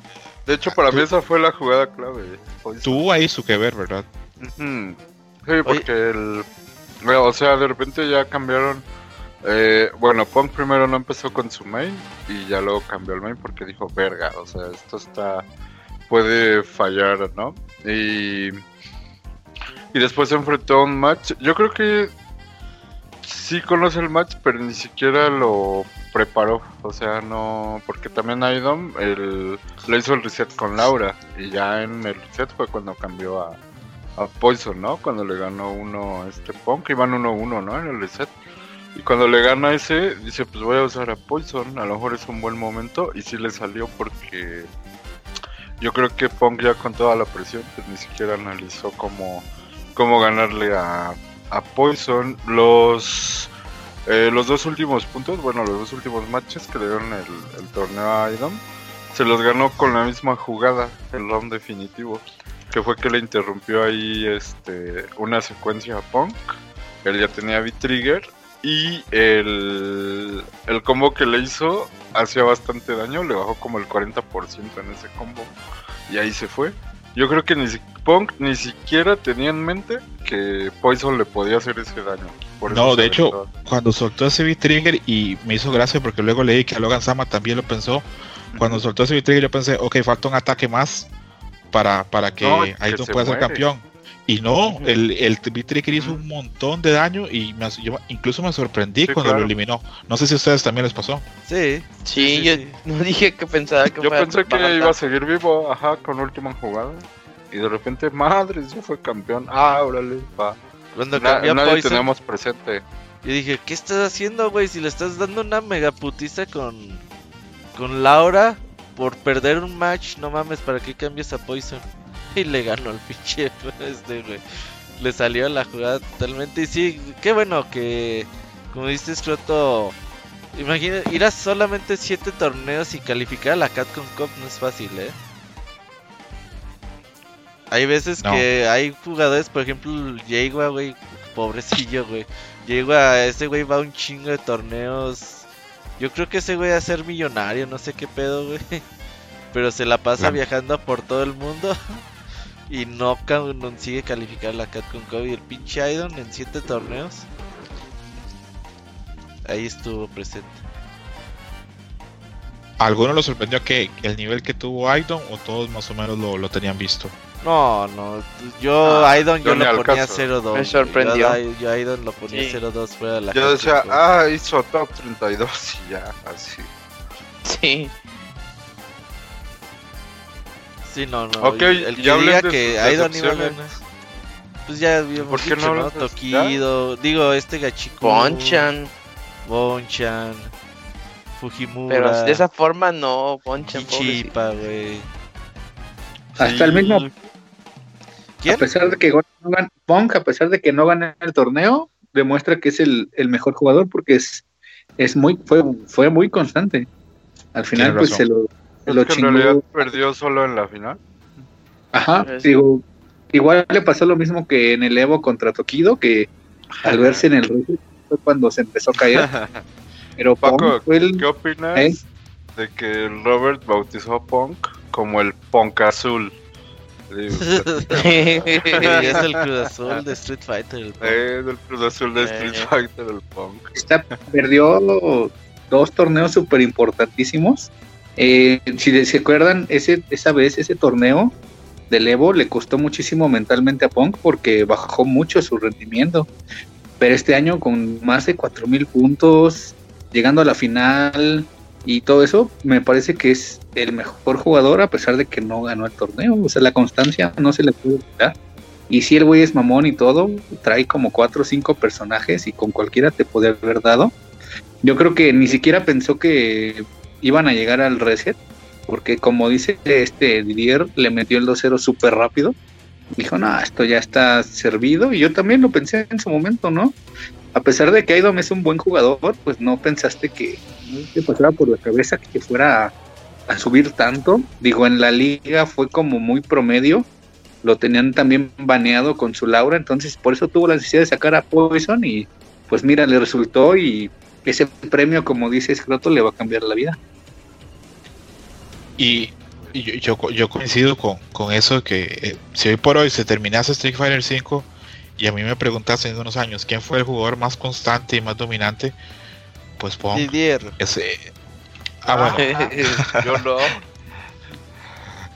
de hecho, para mí esa fue la jugada clave. Poison. tuvo ahí su que ver, ¿verdad? Sí, porque el. bueno, O sea, de repente ya cambiaron. eh, bueno, Punk primero no empezó con su main y ya luego cambió el main porque dijo, verga, o sea, esto está. puede fallar, ¿no? Y. Y después se enfrentó a un match. Yo creo que sí conoce el match, pero ni siquiera lo preparó. O sea, no. Porque también Aidom el, le hizo el reset con Laura. Y ya en el reset fue cuando cambió a, a Poison, ¿no? Cuando le ganó uno a este Punk, iban 1-1, ¿no? En el reset. Y cuando le gana ese, dice, pues voy a usar a Poison, a lo mejor es un buen momento. Y sí le salió porque yo creo que Punk ya con toda la presión, pues ni siquiera analizó cómo, cómo ganarle a, a Poison. Los, eh, los dos últimos puntos, bueno, los dos últimos matches que le dieron el, torneo a Idom, se los ganó con la misma jugada, el round definitivo que fue que le interrumpió ahí este una secuencia a Punk. Él ya tenía V-Trigger y el, el combo que le hizo hacía bastante daño, le bajó como el 40% en ese combo y ahí se fue. Yo creo que ni si- Punk ni siquiera tenía en mente que Poison le podía hacer ese daño. Por No, de hecho, cuando soltó ese V-Trigger y me hizo gracia porque luego leí que a Logan Sama también lo pensó. Cuando soltó ese V-Trigger yo pensé, ok, falta un ataque más para, para que No, Aiton pueda ser campeón. Y no, el, el hizo un montón de daño y me yo incluso me sorprendí Sí, cuando claro. lo eliminó. No sé si a ustedes también les pasó. Sí, Sí, sí, yo sí. no dije que pensaba que Yo pensé que iba a seguir vivo, ajá, con última jugada. Y de repente, madre, ya fue campeón. Ah, órale, va. Cuando Na- nadie Poison, tenemos presente. yo dije, ¿qué estás haciendo, güey? Si le estás dando una mega putiza con, con Laura por perder un match, no mames, ¿para qué cambias a Poison? Y le ganó el pinche este, güey. Le salió la jugada totalmente. Y sí, qué bueno que, como dices, Croto, imagina, ir a solamente 7 torneos y calificar a la Capcom Cup no es fácil, ¿eh? Hay veces No. que hay jugadores, por ejemplo, Yeigua, güey, pobrecillo, güey. Yeigua, ese güey va a un chingo de torneos. Yo creo que ese güey va a ser millonario, no sé qué pedo, güey. Pero se la pasa Claro. viajando por todo el mundo. Y no consigue calificar la Capcom Cup. Y el pinche Idon en 7 torneos. Ahí estuvo presente. ¿A ¿Alguno lo sorprendió que el nivel que tuvo Aidon o todos más o menos lo, lo tenían visto? No, no. Yo, Ah, Idon, yo, yo lo ponía caso. 0-2. Me sorprendió. Yo, yo a Idon lo ponía Sí. 0-2 fuera de la Yo decía, Cup. ah, hizo top 32 y ya, así. Sí. Sí, no, no. Ok, el que ya diga que Idon iba a ganar. Pues ya habíamos ¿Por qué no dicho, ¿no? Tokido, digo, este Gachiku. Ponchan. Bonchan. Fujimura. Pero de esa forma no, Ponchan. pobrecito. Kichipa, güey. Hasta el mismo, ¿Quién? a pesar de que no gan- Punk, a pesar de que no gana el torneo, demuestra que es el, el mejor jugador porque es, es muy, fue, fue muy constante. Al final, pues razón. se lo, Es lo que en chingó. realidad perdió solo en la final. Ajá, Es- digo, igual le pasó lo mismo que en el Evo contra Tokido, que al verse en el ring fue cuando se empezó a caer. Pero Paco, fue el- ¿qué opinas ¿Eh? de que el Robert bautizó a Punk como el Punk azul? Es el Cruz Azul de Street Fighter. el Punk. eh, del Cruz Azul de Street Eh. Fighter, el Punk. Está- perdió dos torneos súper importantísimos. Eh, si se acuerdan, ese, esa vez ese torneo del Evo le costó muchísimo mentalmente a Punk porque bajó mucho su rendimiento. Pero este año con más de 4.000 puntos, llegando a la final y todo eso, me parece que es el mejor jugador a pesar de que no ganó el torneo. O sea, la constancia no se le puede quitar. Y si el güey es mamón y todo, trae como cuatro o cinco personajes y con cualquiera te puede haber dado. Yo creo que ni siquiera pensó que iban a llegar al reset, porque como dice este Didier, le metió el 2-0 súper rápido. Dijo, no, esto ya está servido. Y yo también lo pensé en su momento, ¿no? A pesar de que Aidom es un buen jugador, pues no pensaste que pasara por la cabeza que fuera a, a subir tanto. Digo, en la liga fue como muy promedio. Lo tenían también baneado con su Laura, entonces por eso tuvo la necesidad de sacar a Poison y pues mira, le resultó y ese premio, como dice Scroto, le va a cambiar la vida. Y, y yo, yo, co- yo coincido con, con eso que eh, si hoy por hoy se terminase Street Fighter 5 y a mí me preguntasen en unos años quién fue el jugador más constante y más dominante, pues Pong. Didier. Ese, ah, bueno, Yo no.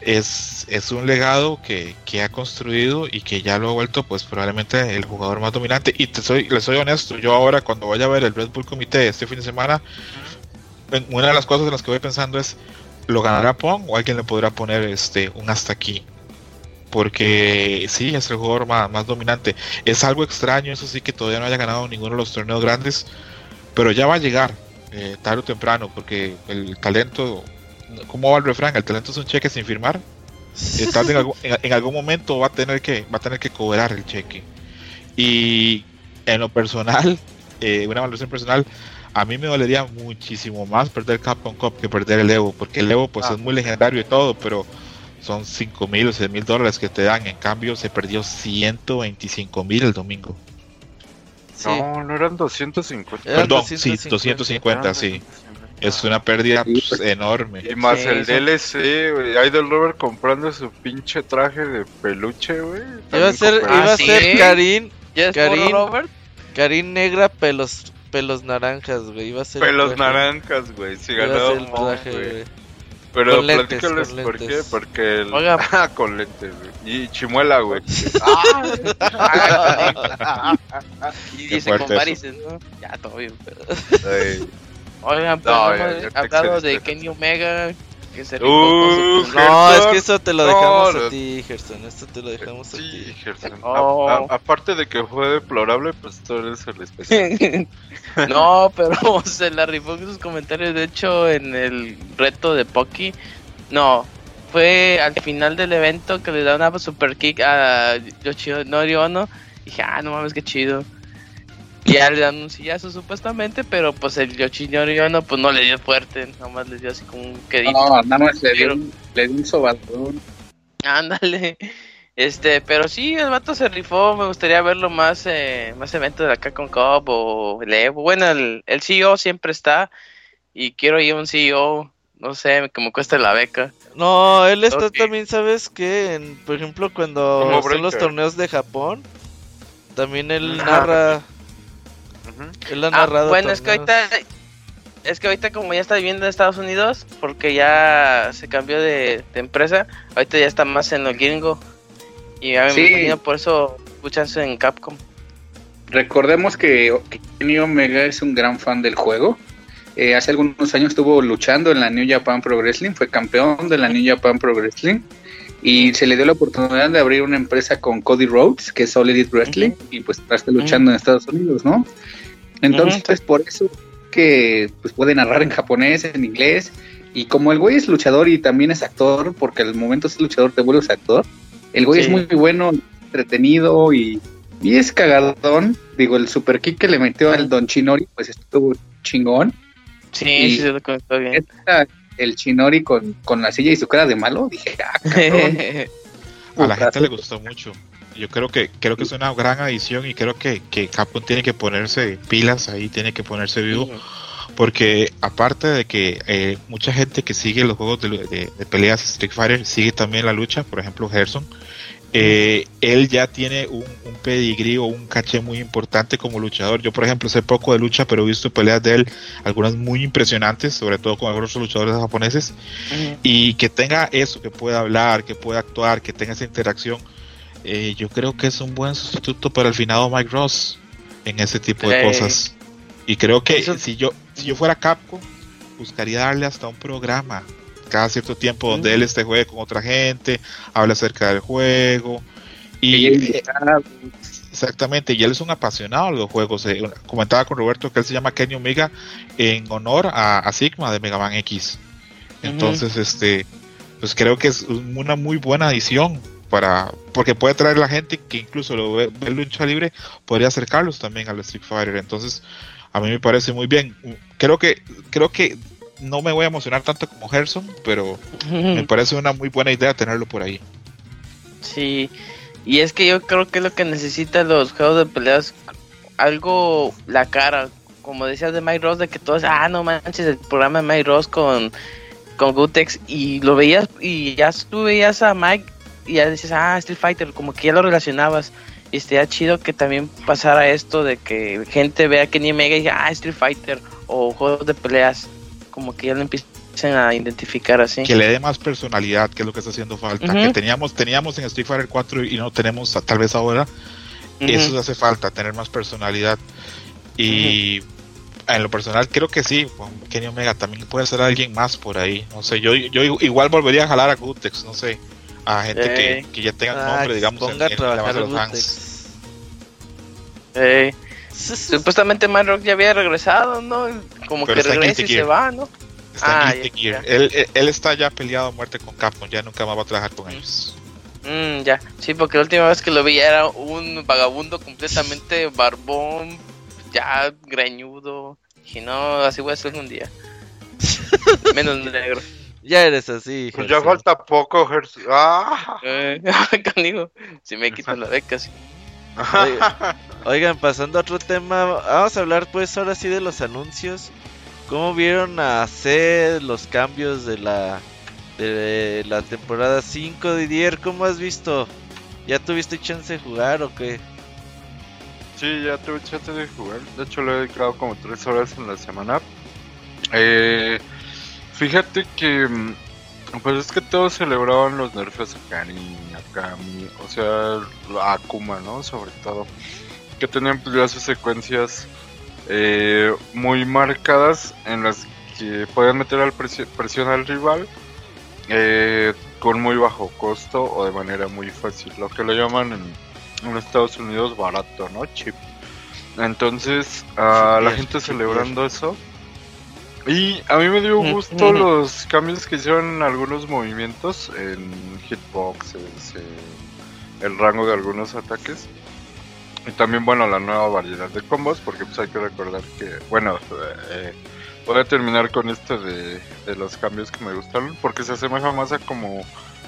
es, es un legado que, que ha construido y que ya lo ha vuelto pues probablemente el jugador más dominante. Y te soy, le soy honesto, yo ahora cuando vaya a ver el Red Bull Comité este fin de semana, en- una de las cosas en las que voy pensando es, ¿lo ganará Pong o alguien le podrá poner este un hasta aquí? Porque sí, es el jugador más, más dominante. Es algo extraño, eso sí, que todavía no haya ganado ninguno de los torneos grandes, pero ya va a llegar, eh, tarde o temprano, porque el talento, ¿cómo va el refrán? El talento es un cheque sin firmar. Eh, en algún momento va a tener que va a tener que cobrar el cheque y en lo personal eh, una valoración personal a mí me dolería muchísimo más perder Capcom Cup que perder el Evo porque el Evo pues Ah. es muy legendario y todo pero son 5 mil o 6 mil dólares que te dan en cambio se perdió 125 mil el domingo Sí. No, no eran 250. Eran perdón sí 250. 250 sí es una pérdida pues, pues. enorme Y más Sí, el sí. DLC, güey. Idol Robert comprando su pinche traje de peluche, güey. Iba a ser, iba a Ah, ¿sí? ser Karin, ¿Ya es Karim. por Robert? Karin negra, pelos, pelos naranjas, güey. Iba a ser el Pelos traje. naranjas, güey. Si Iba ganaba el Mon, traje, güey. güey. Pero Con lentes, platícales por qué. Porque el. Oiga. Ah, con lentes, güey. Y chimuela, güey. Y dice con varices, ¿no? Ya, todo bien. Pero... Oigan, pero No, no hablado de. Kenny Omega, que Uh, No, es que eso te lo no, dejamos no. a ti, Gerson. Esto te lo dejamos a ti. Gerson. Oh. a- aparte de que fue deplorable, pues tú eres el especial. no, pero se la rifó con sus comentarios. De hecho, en el reto de Poki, no, fue al final del evento que le da una super kick a Yoshinori Ono. Dije, ah, no mames, qué chido. Ya le dan un sillazo supuestamente, pero pues el Yoshinori Ono pues no le dio fuerte, nomás le dio así como un quedito. No, nada más le dio, un- le dio un sobadón. Ándale. Este, pero sí, el vato se rifó. Me gustaría verlo más, eh, más eventos de acá con Cup o el Evo. Bueno, el, el CEO siempre está. Y quiero ir a un CEO, no sé, que me cueste la beca. No, él está también, ¿sabes qué? En- por ejemplo, cuando son los torneos de Japón, también él narra, Ujú. él ha Ah, narrado bueno, es que ahorita, es que ahorita como ya está viviendo en Estados Unidos, porque ya se cambió de, de empresa, ahorita ya está más en lo gringo. Y ya me Sí. imagino por eso escuchanse en Capcom. Recordemos que Kenny Omega es un gran fan del juego. Eh, hace algunos años estuvo luchando en la New Japan Pro Wrestling, fue campeón de la New Japan Pro Wrestling y se le dio la oportunidad de abrir una empresa con Cody Rhodes, que es Elite Wrestling, y pues está luchando en Estados Unidos, ¿no? Entonces, por eso que pues puede narrar en japonés, en inglés, y como el güey es luchador y también es actor, porque al momento es luchador, te vuelves actor, el güey Sí. es muy bueno, entretenido y, y es cagadón. Digo, el super kick que le metió al Don Chinori, pues estuvo chingón. Sí, Y- sí, se lo comentó bien. Esta- el Chinori con, con la silla y su cara de malo, dije, ah, cabrón. a la gente le gustó mucho. Yo creo que creo que es una gran adición y creo que, que Capcom tiene que ponerse pilas ahí, tiene que ponerse vivo. Porque aparte de que eh, mucha gente que sigue los juegos de, de, peleas Street Fighter sigue también la lucha, por ejemplo Gerson, eh, él ya tiene un, un pedigrí o un caché muy importante como luchador. Yo, por ejemplo, sé poco de lucha, pero he visto peleas de él, algunas muy impresionantes, sobre todo con algunos luchadores japoneses, y que tenga eso, que pueda hablar, que pueda actuar, que tenga esa interacción. Eh, yo creo que es un buen sustituto para el finado Mike Ross en ese tipo de cosas. Y creo que si yo si yo fuera Capcom, buscaría darle hasta un programa cada cierto tiempo donde él esté juegue con otra gente, habla acerca del juego. Y, eh, exactamente, y él es un apasionado de los juegos. Eh, comentaba con Roberto que él se llama Kenny Omega en honor a, Sigma de Mega Man X. Entonces, este, pues creo que es una muy buena adición para porque puede traer la gente que incluso lo ve, ve lucha libre podría acercarlos también al Street Fighter entonces a mí me parece muy bien. Creo que, creo que no me voy a emocionar tanto como Gerson, pero me parece una muy buena idea tenerlo por ahí. Sí, y es que yo creo que lo que necesitan los juegos de peleas, algo, la cara, como decías de Mike Ross, de que todos, ah, no manches, el programa de Mike Ross con, con Gutex, y lo veías, y ya tú veías a Mike, y ya dices, ah, Street Fighter, como que ya lo relacionabas. Y estaría chido que también pasara esto de que gente vea que ni Mega y diga, ah, Street Fighter o juegos de peleas, como que ya lo empiecen a identificar así. Que le dé más personalidad, que es lo que está haciendo falta. Que teníamos, teníamos en Street Fighter 4 y no tenemos tal vez ahora. Eso hace falta, tener más personalidad. Y en lo personal creo que sí, Kenny Omega también puede ser alguien más por ahí. No sé, yo, yo igual volvería a jalar a Gutex, no sé a gente que, que, ya tenga ah, nombre, digamos, en, en la base de los fans. Supuestamente Rock ya había regresado, ¿no? Como que regresa y se va, ¿no? Está ah, en Gear. Él, él, está ya peleado a muerte con Capcom, ya nunca más va a trabajar con ellos. Mm, ya, sí, porque la última vez que lo vi era un vagabundo completamente barbón, ya greñudo. Y no, así voy a ser un día. Menos negro. Ya eres así. Pues ya falta poco, Gerson. ¡Ah! Eh, si me quitan la beca, sí. Oigan, pasando a otro tema, vamos a hablar pues ahora sí de los anuncios. ¿Cómo vieron a hacer los cambios de la de la temporada 5 Didier? ¿Cómo has visto? ¿Ya tuviste chance de jugar o qué? Sí, ya tuve chance de jugar. De hecho, lo he dedicado como 3 horas en la semana. Eh, Fíjate que, mm, pues es que todos celebraban los nerfeos a Karin, a Kami, o sea, a Akuma, ¿no? Sobre todo. Que tenían pues secuencias eh, muy marcadas en las que podían meter al presión al rival eh, con muy bajo costo o de manera muy fácil. Lo que lo llaman en, en Estados Unidos barato, ¿no? Chip. Entonces, a la gente celebrando eso y a mí me dio gusto los cambios que hicieron en algunos movimientos, en hitboxes, el rango de algunos ataques. Y también, bueno, la nueva variedad de combos, porque pues hay que recordar que, bueno, eh, voy a terminar con esto de, los cambios que me gustaron, porque se asemeja más a como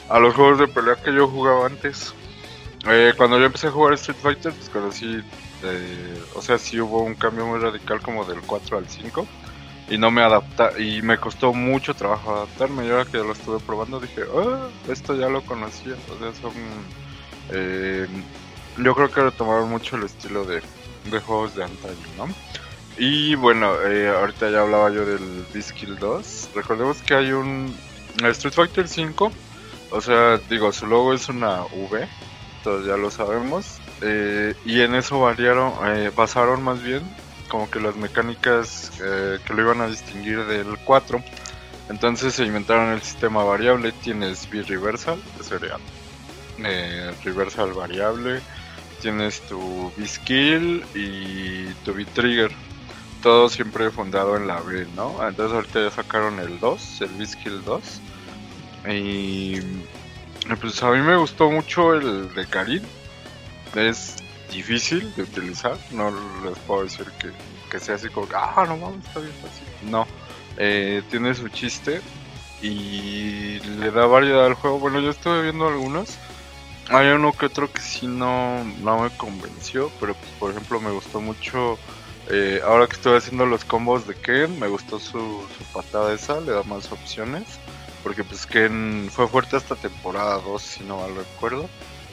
a los juegos de pelea que yo jugaba antes. Eh, cuando yo empecé a jugar Street Fighter, pues conocí, eh, o sea, sí hubo un cambio muy radical como del 4 al 5 y no me adapta y me costó mucho trabajo adaptarme. Y ahora que lo estuve probando dije, ah, esto ya lo conocía. O sea, son, eh, yo creo que retomaron mucho el estilo de, de juegos de antaño, ¿no? Y bueno, eh, ahorita ya hablaba yo del Biskill 2. Recordemos que hay un Street Fighter 5. O sea, digo, su logo es una V. Todos ya lo sabemos. Eh, y en eso variaron, basaron más bien como que las mecánicas eh, que lo iban a distinguir del 4. Entonces se inventaron el sistema variable, tienes B-Reversal, que sería eh, Reversal variable, tienes tu B-Skill y tu B-Trigger. Todo siempre fundado en la B, ¿no? Entonces ahorita ya sacaron el 2, el B-Skill 2. Y pues a mí me gustó mucho el de Karin. Es difícil de utilizar. No les puedo decir que, que sea así como, ah, no mames, está bien fácil. No, eh, tiene su chiste y le da variedad al juego. Bueno, yo estuve viendo algunos hay uno que otro que sí no, no me convenció, pero pues, por ejemplo me gustó mucho. eh, ahora que estoy haciendo los combos de Ken, me gustó su, patada esa, le da más opciones. Porque pues Ken fue fuerte hasta temporada 2, si no mal recuerdo.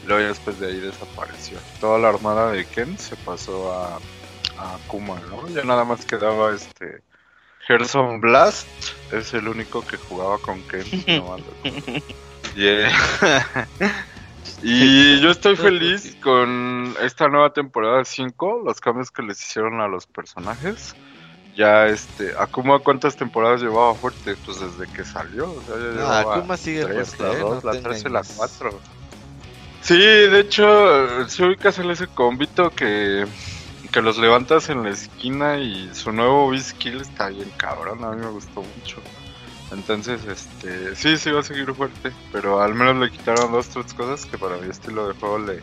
Luego ya después de ahí desapareció. Toda la armada de Ken se pasó a, a Akuma, ¿no? Ya nada más quedaba este Gerson Blast, es el único que jugaba con Ken, no. Yeah. y yo estoy feliz con esta nueva temporada 5, los cambios que les hicieron a los personajes. Ya este, Akuma cuántas temporadas llevaba fuerte, pues desde que salió, o sea, ya No, llevaba Akuma sigue tres, fuerte, la eh, dos, no la te 3 y la engañes. 4. Sí, de hecho, si ubicas en ese combito que, que los levantas en la esquina y su nuevo B-Skill está bien cabrón, a mí me gustó mucho. Entonces, este, sí, sí va a seguir fuerte, pero al menos le quitaron dos, tres cosas que para mi estilo de juego le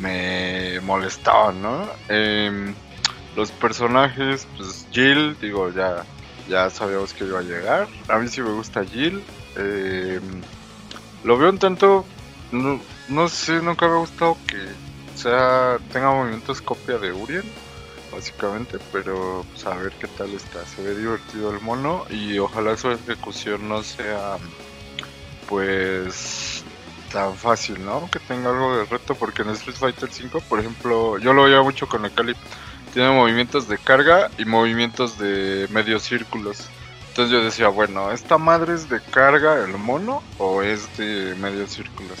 me molestaban, ¿no? Em, los personajes, pues Jill, digo, ya, ya sabíamos que iba a llegar. A mí sí me gusta Jill. Em, lo veo un tanto, no sé, nunca me ha gustado que sea tenga movimientos copia de Urien, básicamente, pero pues, a ver qué tal está. Se ve divertido el mono y ojalá su ejecución no sea, pues, tan fácil, ¿no? Que tenga algo de reto, porque en Street Fighter 5, por ejemplo, yo lo veía mucho con el Cali. Tiene movimientos de carga y movimientos de medios círculos. Entonces yo decía, bueno, ¿esta madre es de carga el mono o es de medios círculos?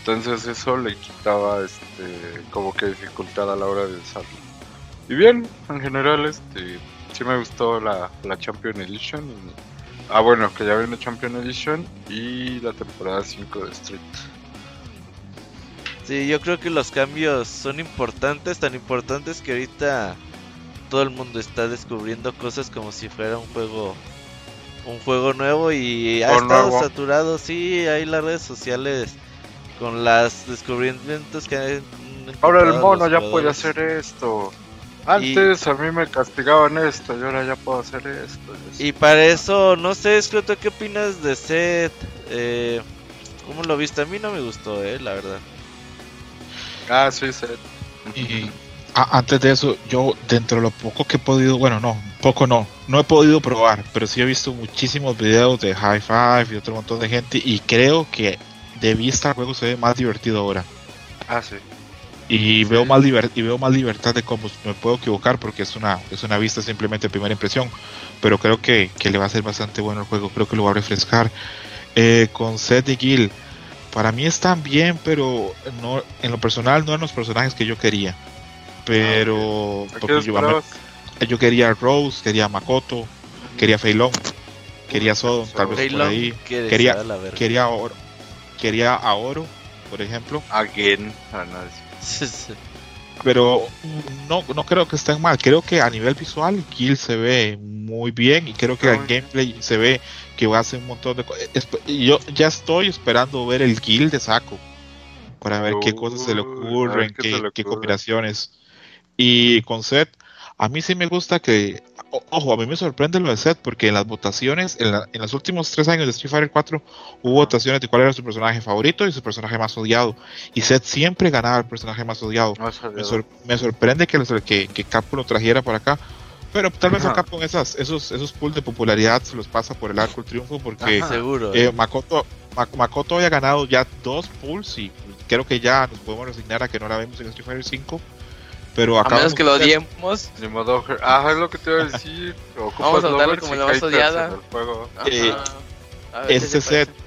Entonces eso le quitaba este como que dificultad a la hora de usarlo. Y bien, en general este sí me gustó la, la Champion Edition. y- ah bueno, que ya viene Champion Edition y la temporada 5 de Street. Sí, yo creo que los cambios son importantes, tan importantes que ahorita todo el mundo está descubriendo cosas como si fuera un juego un juego nuevo y ha O estado nuevo. saturado, sí, hay las redes sociales con los descubrimientos que han Ahora el mono ya puede hacer esto. Antes a mí me castigaban esto y ahora ya puedo hacer esto. y para eso, no sé, Scroto, ¿qué opinas de Seth? Eh, ¿Cómo lo viste? A mí no me gustó, eh, la verdad. Ah, sí, sí. Y a- antes de eso, yo dentro de lo poco que he podido, bueno, no, poco no, no he podido probar, pero sí he visto muchísimos videos de High Five y otro montón de gente y creo que de vista el juego se ve más divertido ahora. Ah, sí. Y veo más y veo más libertad de combos. Me puedo equivocar porque es una es una vista simplemente de primera impresión, pero creo que, que le va a ser bastante bueno el juego. Creo que lo va a refrescar. Eh, con Seth y Gil, para mí están bien, pero no en lo personal no eran los personajes que yo quería. Pero ¿A qué porque yo, quería a Rose, quería a Makoto, quería a Feilong, quería a Sodom, tal vez por ahí, que quería- quería quería a Oro, por ejemplo. Again. Pero no, no creo que estén mal. Creo que a nivel visual, Kill se ve muy bien y creo que el gameplay se ve que va a hacer un montón de cosas. Yo ya estoy esperando ver el Kill de Saco para ver qué cosas se le ocurren, qué combinaciones. Y con Seth, a mí sí me gusta que. o- Ojo, a mí me sorprende lo de Seth porque en las votaciones, en, la- en los últimos tres años de Street Fighter 4, hubo votaciones de cuál era su personaje favorito y su personaje más odiado. Y Seth siempre ganaba el personaje más odiado. no. Me, sor- me sorprende que, los- que, que Capcom lo trajera por acá. Pero tal vez a Ajá. Capcom esas, esos, esos pools de popularidad se los pasa por el arco del triunfo porque Ajá. Seguro. eh, Makoto, Ma- Makoto había ganado ya dos pools y creo que ya nos podemos resignar a que no la vemos en Street Fighter 5. Pero A acá menos que lo odiemos. Ni modo, ah, es lo que te iba a decir. Vamos a darle como la más odiada. Eh. A este ¿qué te set parece?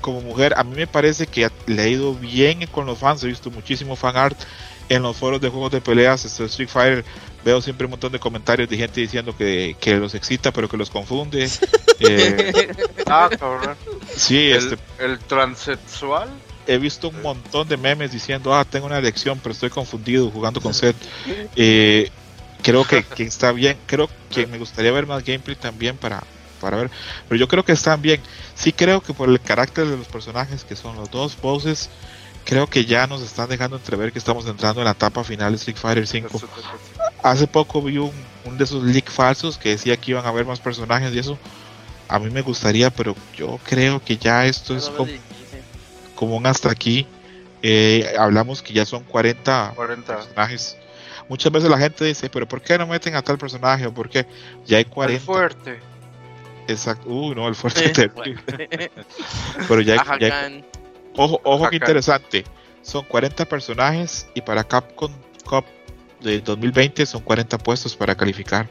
como mujer, a mí me parece que le ha ido bien con los fans. He visto muchísimo fan art en los foros de juegos de peleas. este, Street Fighter, veo siempre un montón de comentarios de gente diciendo que, que los excita, pero que los confunde. Eh, Ah, cabrón. sí, El, este, el transexual. He visto un montón de memes diciendo, ah, tengo una elección, pero estoy confundido jugando con Seth. Eh, creo que, que está bien. Creo que me gustaría ver más gameplay también para, para ver. Pero yo creo que están bien. Sí creo que por el carácter de los personajes, que son los dos bosses, creo que ya nos están dejando entrever que estamos entrando en la etapa final de Street Fighter 5. Hace poco vi un, un de esos leaks falsos que decía que iban a haber más personajes y eso. A mí me gustaría, pero yo creo que ya esto es como. Como un hasta aquí. eh, hablamos que ya son 40 40. personajes. Muchas veces la gente dice, pero ¿por qué no meten a tal personaje? ¿O por qué? Ya hay El 40. fuerte. Exacto. Uy, no, el fuerte. Sí. Pero ya, Ajá, ya- ojo, ojo que interesante. Son 40 personajes y para Capcom Cup de 2020 son 40 puestos para calificar.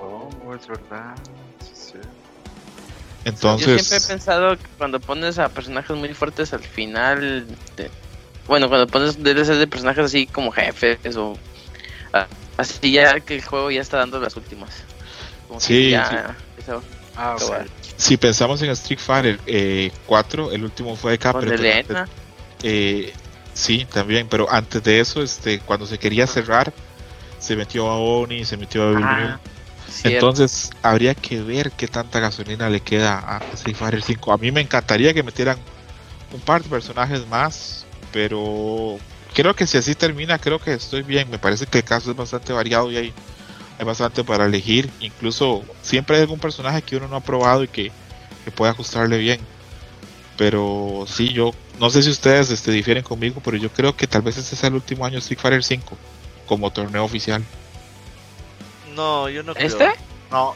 Oh, es verdad. Sí, sí. Yo siempre he pensado que cuando pones a personajes muy fuertes al final, bueno, cuando pones DLC de personajes así como jefes o así ya que el juego ya está dando las últimas. Como que Sí, ya empieza Ah, si pensamos en Street Fighter eh, 4, el último fue de. Elena, Eh, sí, también, pero antes de eso, este, cuando se quería cerrar, se metió a Oni, se metió a ah, Entonces habría que ver qué tanta gasolina le queda a Street Fighter 5. A mí me encantaría que metieran un par de personajes más, pero creo que si así termina, creo que estoy bien. Me parece que el caso es bastante variado y hay, hay bastante para elegir. Incluso siempre hay algún personaje que uno no ha probado y que, que puede ajustarle bien. Pero sí, yo no sé si ustedes este, difieren conmigo, pero yo creo que tal vez este sea el último año Street Fighter 5 como torneo oficial. No, yo no creo. ¿Este? No,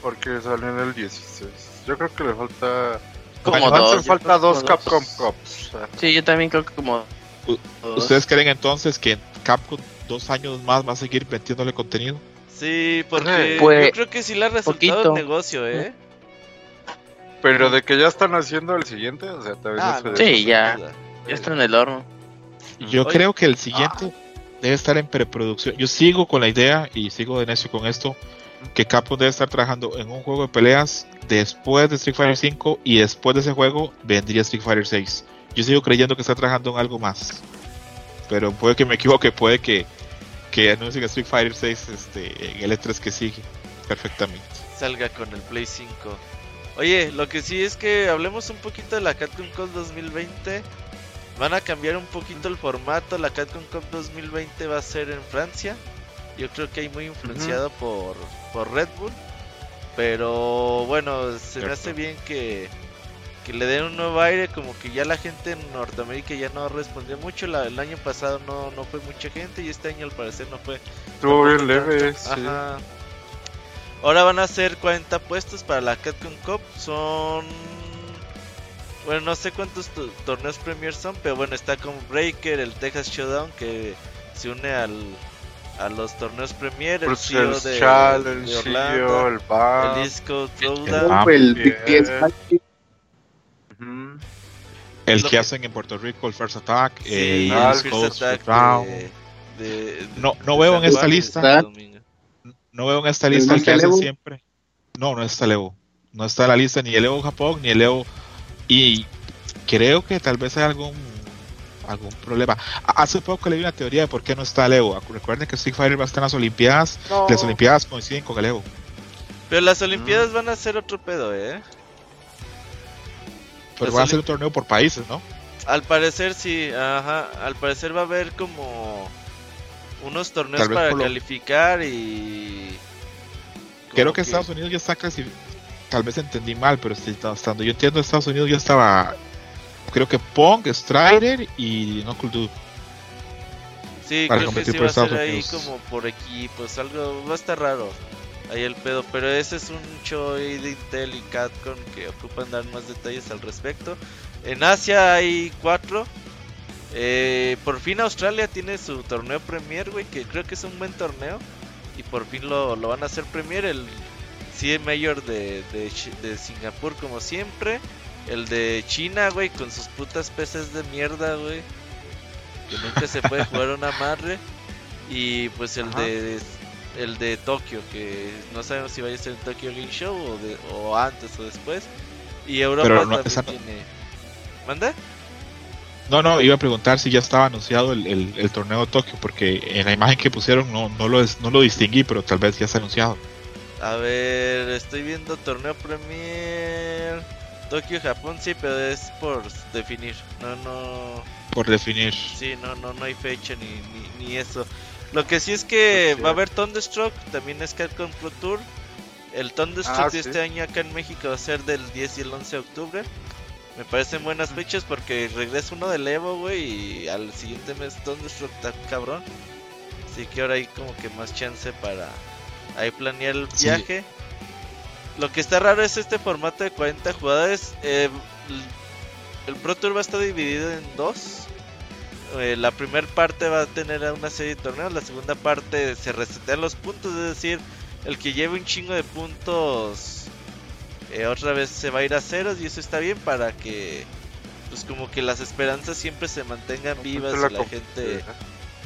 porque salió en el 16. Yo creo que le falta. Como Hacen dos. falta dos Capcom Cups. Sí, yo también creo que como. ¿Ustedes creen entonces que Capcom dos años más va a seguir metiéndole contenido? Sí, porque Pues, yo creo que sí le ha resultado poquito. el negocio, ¿eh? Pero de que ya están haciendo el siguiente, o sea, Ah, no no, sé. Sí, ya. Ya está en el horno. Yo Oye. creo que el siguiente debe estar en preproducción. Yo sigo con la idea y sigo de necio con esto que Capcom debe estar trabajando en un juego de peleas después de Street Fighter 5 y después de ese juego vendría Street Fighter 6. Yo sigo creyendo que está trabajando en algo más. Pero puede que me equivoque, puede que, que anuncien Street Fighter 6 este, en el E3 que sigue perfectamente. Salga con el Play 5. Oye, lo que sí es que hablemos un poquito de la Capcom Cup 2020. Van a cambiar un poquito el formato. La Capcom Cup 2020 va a ser en Francia. Yo creo que hay muy influenciado por, por Red Bull. Pero bueno, se me hace bien que, que le den un nuevo aire. Como que ya la gente en Norteamérica ya no respondió mucho. La- el año pasado no, no fue mucha gente y este año al parecer no fue Estuvo bien leve, sí. Ajá. Ahora van a ser 40 puestos para la Capcom Cup. Son. Bueno, no sé cuántos to- torneos Premier son, pero bueno, está como Breaker, el Texas Showdown que se une al, a los torneos Premier, el Pues CEO el de, Challenge, de el Orlando, CEO, el BAM. el East Coast El el. El Lo que que- hacen en Puerto Rico, el First Attack, sí, eh, el First Coast Attack de- de- No, no de veo en esta lista. Domingo. No veo en esta ¿Pero lista el que el hacen siempre. No, no está el Evo. No está en la lista ni el Evo Japón ni el Evo. Y creo que tal vez hay algún algún problema. Hace poco le vi una teoría de por qué no está el Evo. Recuerden que Street Fighter va a estar en las Olimpiadas. No. Las Olimpiadas coinciden con el Evo. Pero las Olimpiadas van a ser otro pedo, ¿eh? Pero Las va a ser un torneo por países, ¿no? Al parecer sí, ajá. Al parecer va a haber como unos torneos para lo- calificar y. Creo como que Estados Unidos ya está casi. Tal vez entendí mal, pero si- hasta donde yo entiendo, Estados Unidos ya estaba. Creo que Pong, Strider y Knuckle Dude. Sí, para creo que sí por va a ser ahí como por equipos, algo va a estar raro. Ahí el pedo, pero ese es un show de Intel y Capcom que ocupan dar más detalles al respecto. En Asia hay cuatro. Eh, por fin Australia tiene su torneo Premier, güey, que creo que es un buen torneo. Y por fin lo, lo van a hacer Premier. El CM Mayor de, de, de Singapur, como siempre. El de China, güey, con sus putas peces de mierda, güey. Que nunca se puede jugar una madre. Y pues el Ajá. de el de Tokio, que no sabemos si vaya a ser el Tokyo Game Show o, de- o antes o después. Y Europa Pero no, también esa tiene. ¿Manda? No, no, iba a preguntar si ya estaba anunciado el, el- el torneo de Tokio, porque en la imagen que pusieron no, no, lo, no lo distinguí, pero tal vez ya está anunciado. A ver, estoy viendo torneo Premier. Tokio, Japón, sí, pero es por definir. No, no. Por definir. Sí, no, no, no hay fecha ni, ni, ni eso. Lo que sí es que Pues sí. va a haber Thunderstruck, también es Capcom Pro Tour. El Thunderstruck Ah, de sí. este año acá en México va a ser del 10 y el 11 de octubre. Me parecen buenas fechas porque regresa uno del Evo, güey, y al siguiente mes Thunderstruck está cabrón. Así que ahora hay como que más chance para ahí planear el Sí. viaje. Lo que está raro es este formato de 40 jugadores. eh, el Pro Tour va a estar dividido en dos. Eh, la primera parte va a tener una serie de torneos, la segunda parte se resetean los puntos, es decir, el que lleve un chingo de puntos eh, otra vez se va a ir a ceros y eso está bien para que pues como que las esperanzas siempre se mantengan vivas La y la gente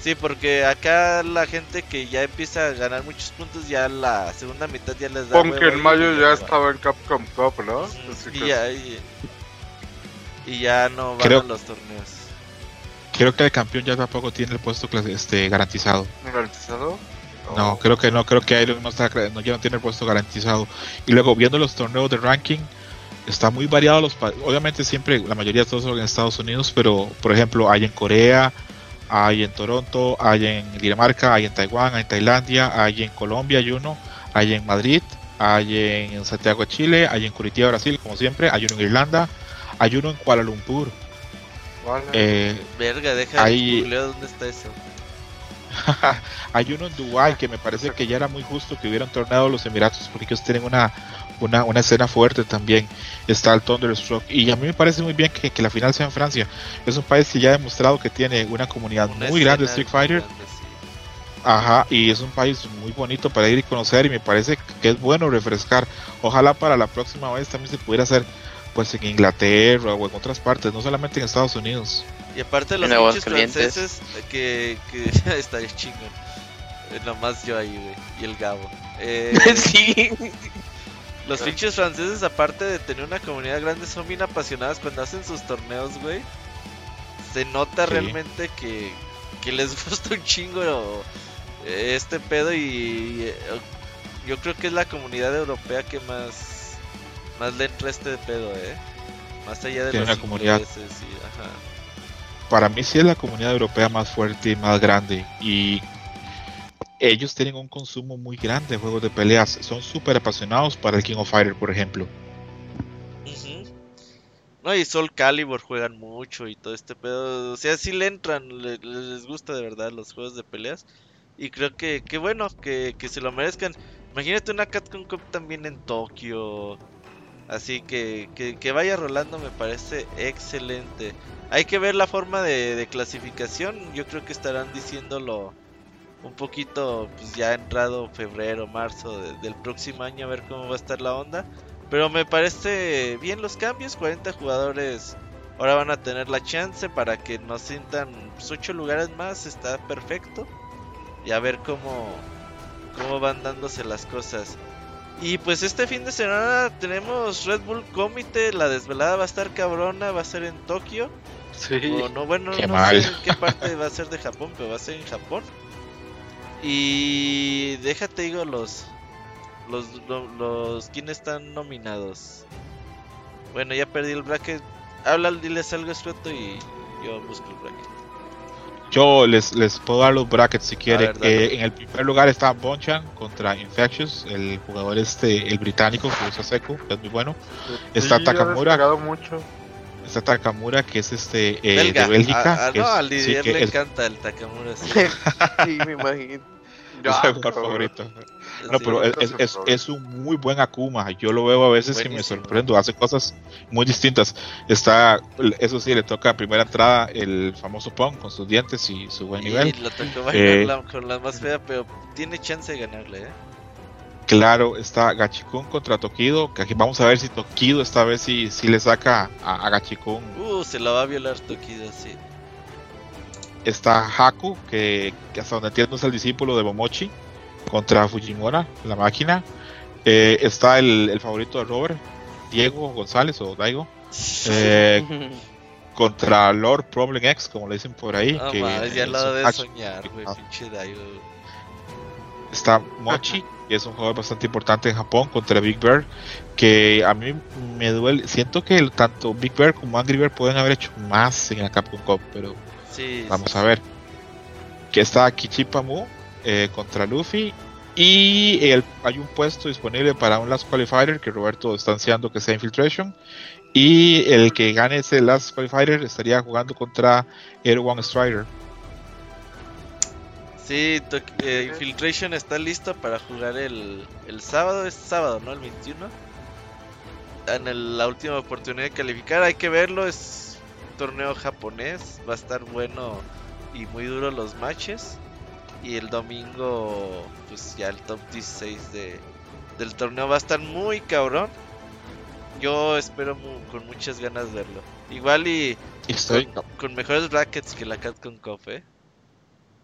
sí porque acá la gente que ya empieza a ganar muchos puntos ya la segunda mitad ya les da Pon hueva que en y mayo ya estaba en Capcom Cup, ¿no? Y que- ya y, y ya no van Creo- a los torneos Creo que el campeón ya tampoco tiene el puesto este, garantizado. ¿Garantizado? No, creo que no, creo que Iron no, está, no, ya no tiene el puesto garantizado. Y luego viendo los torneos de ranking, está muy variado los obviamente siempre la mayoría de todos son en Estados Unidos, pero por ejemplo hay en Corea, hay en Toronto, hay en Dinamarca, hay en Taiwán, hay en Tailandia, hay en Colombia, hay uno, hay en Madrid, hay en Santiago de Chile, hay en Curitiba, Brasil, como siempre, hay uno en Irlanda, hay uno en Kuala Lumpur. Eh, verga deja Ahí- de dónde está eso Hay uno en Dubai que me parece que ya era muy justo que hubiera un torneo de los Emiratos porque ellos tienen una, una, una escena fuerte también. Está el Thunderstruck y a mí me parece muy bien que, que la final sea en Francia. Es un país que ya ha demostrado que tiene una comunidad Una muy grande de Street Fighter. grande, sí. Ajá, y es un país muy bonito para ir y conocer y me parece que es bueno refrescar. Ojalá para la próxima vez también se pudiera hacer pues en Inglaterra o en otras partes, no solamente en Estados Unidos. Y aparte los En pinches franceses que, que estaría chingón. Nomás yo ahí, güey. Y el Gabo. Eh, sí. Los pinches franceses, aparte de tener una comunidad grande, son bien apasionados cuando hacen sus torneos, güey. Se nota Sí. realmente que, que les gusta un chingo este pedo y eh, yo creo que es la comunidad europea que más más le entra este pedo, eh. Más allá de Tiene los comunidad. y ajá. para mí sí es la comunidad europea más fuerte y más grande y ellos tienen un consumo muy grande de juegos de peleas son súper apasionados para el King of Fighter por ejemplo. No, y Soul Calibur juegan mucho y todo este pedo. O sea, sí le entran, le- les gusta de verdad los juegos de peleas. Y creo que, que bueno, que, que se lo merezcan. Imagínate una Capcom Cup también en Tokio. Así que, que, que vaya rolando me parece excelente. Hay que ver la forma de, de clasificación. Yo creo que estarán diciéndolo un poquito, pues ya entrado febrero, marzo de- del próximo año, a ver cómo va a estar la onda. Pero me parece bien los cambios. 40 jugadores ahora van a tener la chance para que nos sientan 8 lugares más. Está perfecto. Y a ver cómo, cómo van dándose las cosas. Y pues este fin de semana tenemos Red Bull Comité. La desvelada va a estar cabrona. Va a ser en Tokio. Sí. O no, bueno, Qué no mal. sé en qué parte va a ser de Japón, pero va a ser en Japón. Y déjate digo los los lo- los quiénes están nominados. Bueno, ya perdí el bracket. Habla, diles algo suelto y yo busco el bracket. yo les, les puedo dar los brackets si quieren ver. Eh, en el primer lugar está Bonchan contra Infectious el jugador este el británico que usa Seco que es muy bueno está Sí, Takamura. mucho. Está Takamura que es este eh, Belga. de Bélgica A- a- que no, es- al sí, le es- encanta el Takamura. sí. sí, me imagino. es Ya, el jugador favorito No, Sí. pero es, es, es- es un muy buen Akuma. Yo lo veo a veces y me Buenísimo. sorprendo. Hace cosas muy distintas. Está, eso sí, le toca a primera entrada el famoso Pong con sus dientes y su buen Y nivel. lo tocó Eh, bailar la- con la más fea, pero tiene chance de ganarle, ¿eh? Claro, está Gachikun contra Tokido. Que aquí vamos a ver si Tokido esta vez sí, sí le saca a, a Gachikun. Uh, se la va a violar Tokido, sí. Está Haku, que, que hasta donde entiendo es el discípulo de Momochi, contra Fujimura, la máquina. Eh, está el, el favorito de Robert, Diego González o Daigo. Eh, contra Lord Problem X, como le dicen por ahí. No que ya de soñar, güey, pinche Daigo. Está Mochi, que es un jugador bastante importante en Japón, contra Big Bear, que a mí me duele. Siento que el- tanto Big Bear como Angry Bear pueden haber hecho más en la Capcom Cup, pero Sí, vamos sí, a ver. Que está Kichipamu eh, contra Luffy. Y el- hay un puesto disponible para un Last Qualifier que Roberto está ansiando que sea Infiltration. Y el que gane ese Last Fighter estaría jugando contra Air One Strider. Sí, eh, Infiltration está listo para jugar el, el sábado, es sábado, ¿no? El 21. En el- la última oportunidad de calificar, hay que verlo, es un torneo japonés, va a estar bueno y muy duro los matches. Y el domingo, pues ya el top 16 de, del torneo va a estar muy cabrón. Yo espero mu- con muchas ganas verlo. Igual y Histórica- con mejores brackets que la Capcom Cup, ¿eh?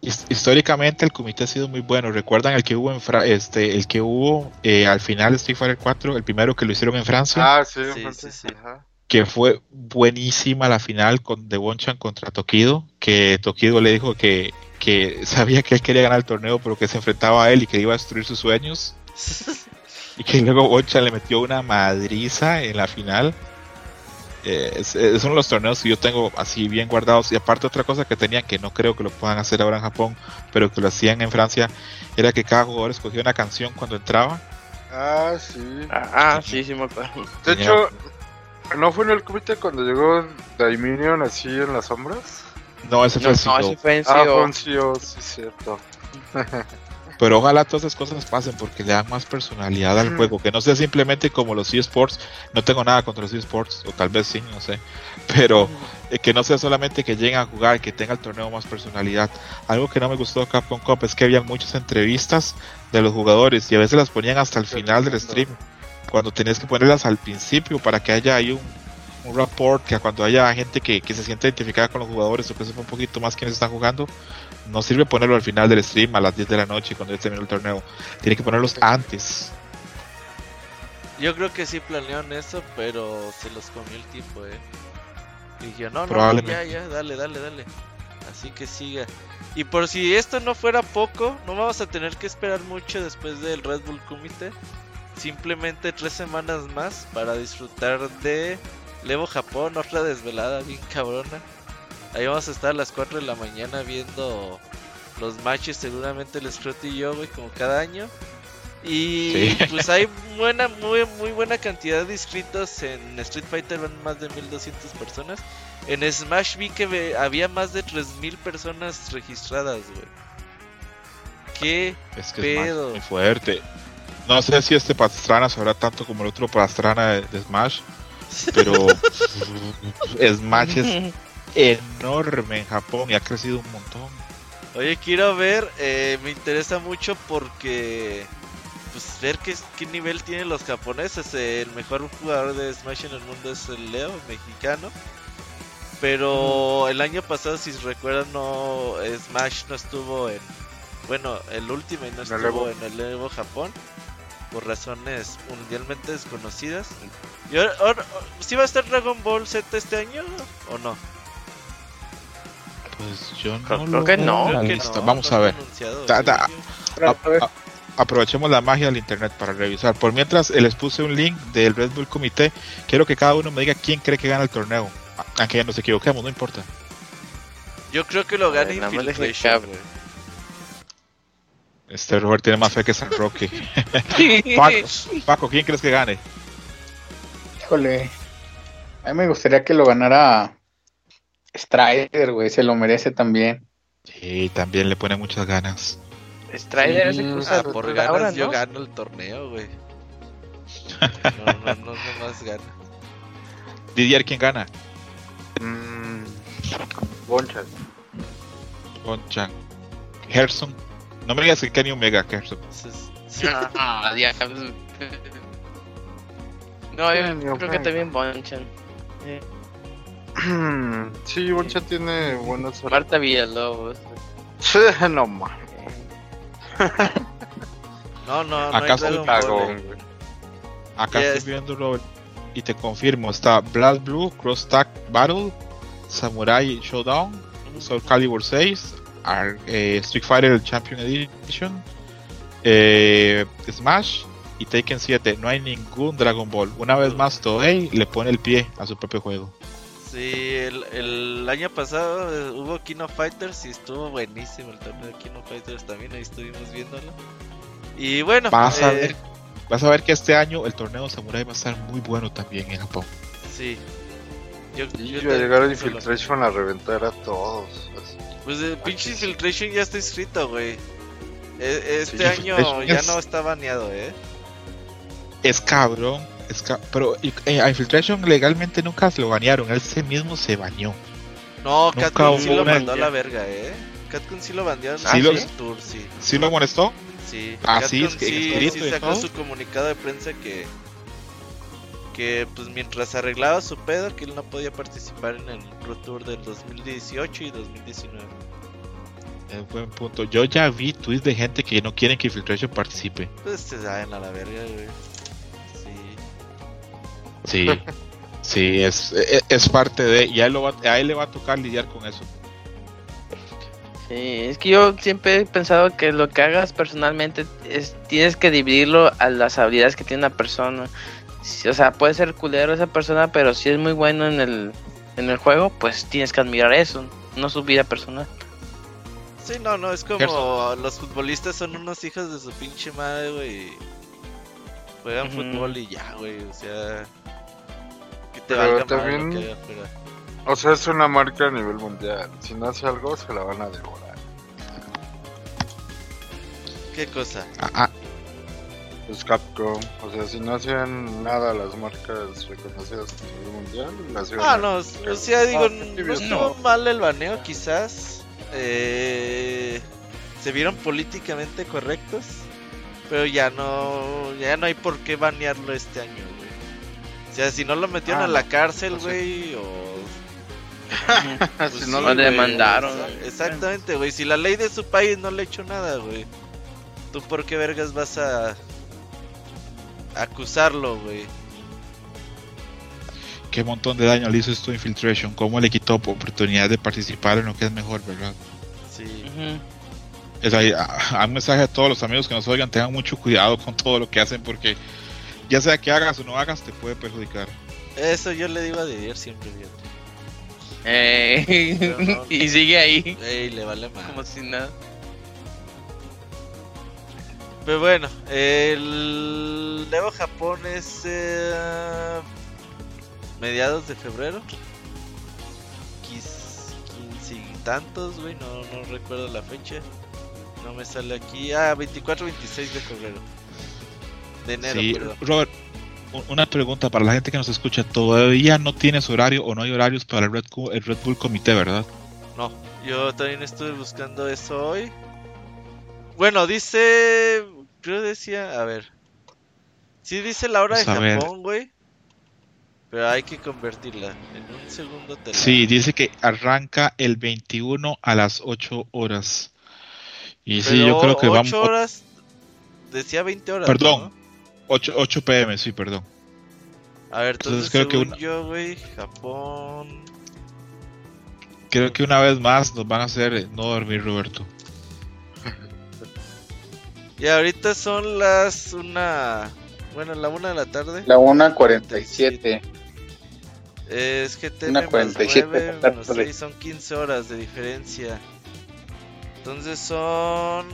His- históricamente el comité ha sido muy bueno. Recuerdan el que hubo en Fra- este, el que hubo eh, al final de Street Fighter 4, el primero que lo hicieron en Francia, Ah, sí, Sí, enfrente. sí, sí. Ajá. que fue buenísima la final con de Bonchan contra Tokido, que Tokido le dijo que, que sabía que él quería ganar el torneo, pero que se enfrentaba a él y que iba a destruir sus sueños. Y que luego Bonchan le metió una madriza en la final. Eh, es, es uno de los torneos que yo tengo así bien guardados. Y aparte otra cosa que tenían, que no creo que lo puedan hacer ahora en Japón, pero que lo hacían en Francia, era que cada jugador escogía una canción cuando entraba. Ah, sí. Ah, sí, sí me acuerdo. De Tenía- hecho, ¿no fue en el comité cuando llegó Daiminion así en las sombras? No, ese fue No, el no, CEO. ese fue en Ah, fue un CEO, sí, cierto. Pero ojalá todas esas cosas pasen porque le dan más personalidad al Mm. juego. Que no sea simplemente como los eSports. No tengo nada contra los eSports, o tal vez sí, no sé. Pero eh, que no sea solamente que lleguen a jugar, que tenga el torneo más personalidad. Algo que no me gustó de Capcom Cup es que había muchas entrevistas de los jugadores y a veces las ponían hasta el final del stream. Cuando tenías que ponerlas al principio para que haya ahí un, un rapport, que cuando haya gente que, que se sienta identificada con los jugadores o que sepa un poquito más quiénes están jugando, no sirve ponerlo al final del stream a las 10 de la noche cuando ya terminó el torneo. Tiene que ponerlos antes. Yo creo que sí planearon eso, pero se los comió el tipo, eh. Y yo, no, no, ya, Probablemente. ya, dale, dale, dale. Así que siga. Y por si esto no fuera poco, no vamos a tener que esperar mucho después del Red Bull Comité. Simplemente tres semanas más para disfrutar de Levo Japón, otra desvelada bien cabrona. Ahí vamos a estar a las 4 de la mañana viendo los matches, seguramente el Scrooty y yo, güey, como cada año. Y Sí. pues hay buena, muy, muy buena cantidad de inscritos en Street Fighter, van más de 1200 personas. En Smash vi que ve- había más de 3000 personas registradas, güey. ¿Qué? Es que es Pedo. muy fuerte. No sé si este Pastrana sabrá tanto como el otro Pastrana de, de Smash, pero Smash es enorme en Japón y ha crecido un montón. Oye, quiero ver, eh, me interesa mucho porque pues ver qué, qué nivel tienen los japoneses. El mejor jugador de Smash en el mundo es el Leo, mexicano. Pero el año pasado, si recuerdan, no Smash no estuvo en bueno, el último no estuvo en el Evo Japón por razones mundialmente desconocidas. Y ahora, ahora- ¿sí va a estar Dragon Ball Z este año o no? Pues yo no Creo- lo creo que no. Creo que no, Vamos no a ver. Ta- ta- a A- aprovechemos la magia del internet para revisar. Por mientras eh, les puse un link del Red Bull Comité, quiero que cada uno me diga quién cree que gana el torneo. Aunque ya nos equivoquemos, no importa. Yo creo que lo gana deje Infiltration. Este Robert tiene más fe que San Roque. Paco, Paco, ¿quién crees que gane? híjole. A mí me gustaría que lo ganara Strider, güey. Se lo merece también. Sí, también le pone muchas ganas. Strider Sí, cruza sea, Ah, por ganas ahora, yo ¿no? gano el torneo, güey. No, no, no, no más gana. Didier, ¿quién gana? Mm, Bonchan. Bonchan. Gerson. No me digas que Kenny Omega, Gerson. Ah. No, yo creo que también Bonchan. Eh, Sí, Bonchan tiene buenas Marta Villalobos. Sí, no mames. No, no, no hay ¿Acaso Dragon Cagón, Ball. eh. güey. Acá Yes. estoy viendo Robert y te confirmo, está Blood Blue, Cross Tag Battle, Samurai Showdown, Soul Calibur 6, Ar- eh, Street Fighter Champion Edition, eh, Smash y Taken 7. No hay ningún Dragon Ball. Una vez más Toei le pone el pie a su propio juego. Sí, el, el año pasado eh, hubo Kino Fighters y estuvo buenísimo el torneo de Kino Fighters también, ahí estuvimos viéndolo. Y bueno, Vas a eh, ver, vas a ver que este año el torneo Samurai va a estar muy bueno también en Japón. Sí. Yo, Y yo a llegar a Infiltration a reventar a todos. así. Pues el pinche Infiltration ya está inscrito, güey. E- Este Sí, año ya es- no está baneado, eh. Es cabrón. Pero eh, a Infiltration legalmente nunca se lo banearon. Él se mismo se bañó. No, Catcon sí hubo lo mandó a la verga, eh. Catcon sí lo bandeó ¿Sí lo- tour, sí. ¿Sí lo molestó? Sí, Ah, sí, Capcom es que en sí, sí sacó su comunicado de prensa que que pues mientras arreglaba su pedo que él no podía participar en el Pro Tour del 2018 y 2019. Es buen punto. Yo ya vi tweets de gente que no quieren que Infiltration participe. Pues se saben a la verga, güey. Sí. Sí. es, es, es parte de. Y a él, lo va, a él le va a tocar lidiar con eso. Sí, es que yo siempre he pensado que lo que hagas personalmente es, tienes que dividirlo a las habilidades que tiene una persona. Si- O sea, puede ser culero esa persona, pero si es muy bueno en el, en el juego, pues tienes que admirar eso, no su vida personal. Sí, no, no, es como los futbolistas son unos hijos de su pinche madre, güey. Juegan fútbol y ya, güey, o sea, que te Pero valga también- lo que afuera. O sea, es una marca a nivel mundial. Si no hace algo, se la van a devorar. ¿Qué cosa? Ah, Pues Capcom. O sea, si no hacían nada las marcas reconocidas a nivel mundial, las iban Ah, no, o sea, digo, Ah, no estuvo mal el baneo, quizás. Eh, se vieron políticamente correctos, pero ya no, ya no hay por qué banearlo este año, güey. O sea, si no lo metieron Ah, a la cárcel, No sé. güey, o... pues Si sí, no lo demandaron. exa- Exactamente, güey. Si la ley de su país no le echó nada, güey. ¿Tú por qué vergas vas a acusarlo, güey? qué montón de daño le hizo esto a Infiltration. Cómo le quitó oportunidad de participar en lo que es mejor, ¿verdad? Sí. Ujú. Es ahí, a, a un mensaje a todos los amigos que nos oigan, tengan mucho cuidado con todo lo que hacen porque ya sea que hagas o no hagas, te puede perjudicar. Eso yo le digo a Didier siempre. Eh, no. y sigue ahí, Ey, le vale más. como si nada. Pero bueno, el Evo Japón es eh, mediados de febrero. Quis- Quince y tantos, güey, no, no recuerdo la fecha. No me sale aquí. Ah, 24-26 de febrero. De enero, Sí, perdón. Robert, una pregunta para la gente que nos escucha. Todavía no tienes horario o no hay horarios para el Red, el Red Bull Comité, ¿verdad? No, yo también estuve buscando eso hoy. Bueno, dice. Creo decía. A ver. Sí, dice la hora Vamos de. Japón, güey. Pero hay que convertirla. En un segundo te Sí, dice que arranca el 21 a las 8 horas. Y sí, Pero yo creo que vamos. 8 horas. Decía 20 horas. Perdón. ¿no? 8, 8 pm, sí, perdón. A ver, Entonces entonces creo que según una- yo, güey, Japón. Creo que una vez más nos van a hacer eh, no dormir, Roberto. Y ahorita son las una. Bueno, la una de la tarde. La 1.47. Es que 47 9 de la menos tarde. 6 son 15 horas de diferencia. Entonces son.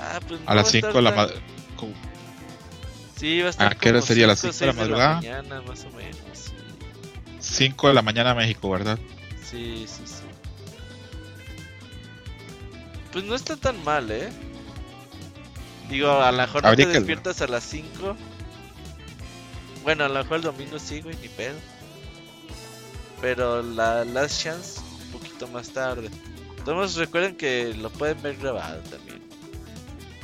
Ah, pues no A las va 5 estar de la madrugada. Sí, va a estar ¿A qué hora sería? ¿A las cinco o 5 de la madrugada? mañana, más o menos. Sí, 5 de la mañana México, ¿verdad? sí, sí. sí. Pues no está tan mal, ¿eh? Digo, a lo mejor no te despiertas a las 5. Bueno, a lo mejor el domingo sí, güey, ni pedo. Pero la Last Chance un poquito más tarde. Todos recuerden que lo pueden ver grabado también.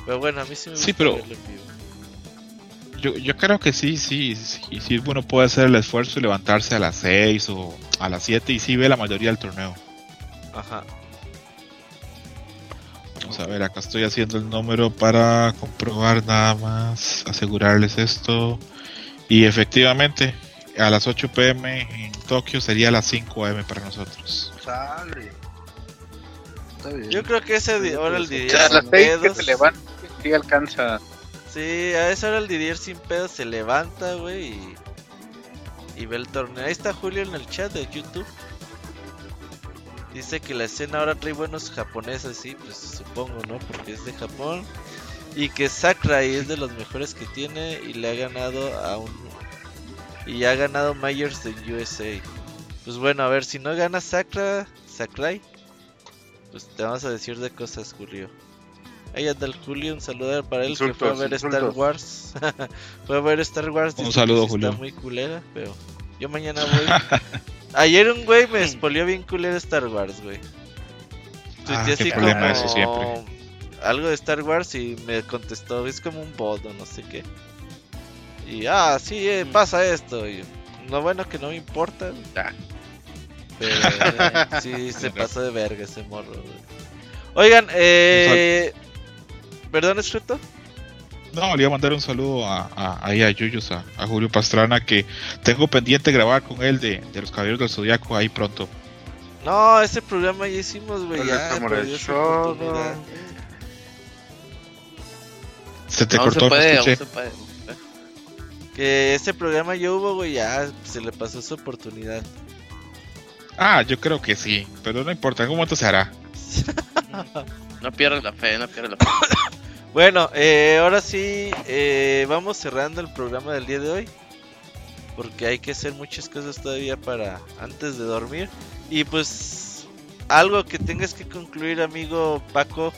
Pero bueno, a mí sí me Sí, gusta pero- verlo en vivo. Yo, yo creo que sí, sí, sí, sí, uno puede hacer el esfuerzo y levantarse a las 6 o a las 7 y sí ve la mayoría del torneo. Ajá. Vamos a ver, acá estoy haciendo el número para comprobar nada más, asegurarles esto. Y efectivamente, a las 8 pm en Tokio sería las 5 am para nosotros. Sale. Está bien. Yo creo que ese ahora el O Didier sea, a las sin 6 que pedos. se levanta, sí alcanza. Sí, a esa hora el Didier sin pedo se levanta, güey, y, y ve el torneo. Ahí está Julio en el chat de YouTube. Dice que la escena ahora trae buenos japoneses, sí, pues supongo, ¿no? Porque es de Japón. Y que Sakurai es de los mejores que tiene y le ha ganado a un... y ha ganado Myers en USA. Pues bueno, a ver, si no gana Sakra, Sakurai, pues te vamos a decir de cosas, Julio. Ahí anda el Julio, un saludo para él que fue a Insultos, ver Star. Wars. fue a ver Star Wars. Un dice que saludo, Julio. Está muy culera, pero yo mañana voy. Ayer un güey me espolió bien culera Star Wars, güey. Ah, qué así problema como siempre. algo de Star Wars y me contestó, es como un bot o no sé qué. Y ah, sí, eh, pasa esto. Y, lo bueno que no me importa. Ah. Pero eh, sí se pasó de verga ese morro. güey. Oigan, eh... ¿Perdón, escrito? No, le iba a mandar un saludo a, a, ahí a Yuyos, a, a Julio Pastrana, que tengo pendiente grabar con él de, de los Caballeros del Zodiaco ahí pronto. No, ese programa ya hicimos, güey. Ya oportunidad. Se te No cortó, se no puede, escuché. no se puede. Que ese programa ya hubo, güey. Ya se le pasó su oportunidad. Ah, yo creo que sí, pero no importa, en algún momento se hará. No pierdas la fe, no pierdas la fe. Bueno, eh, ahora sí, eh, vamos cerrando el programa del día de hoy. Porque hay que hacer muchas cosas todavía para antes de dormir. Y pues, algo que tengas que concluir, amigo Paco.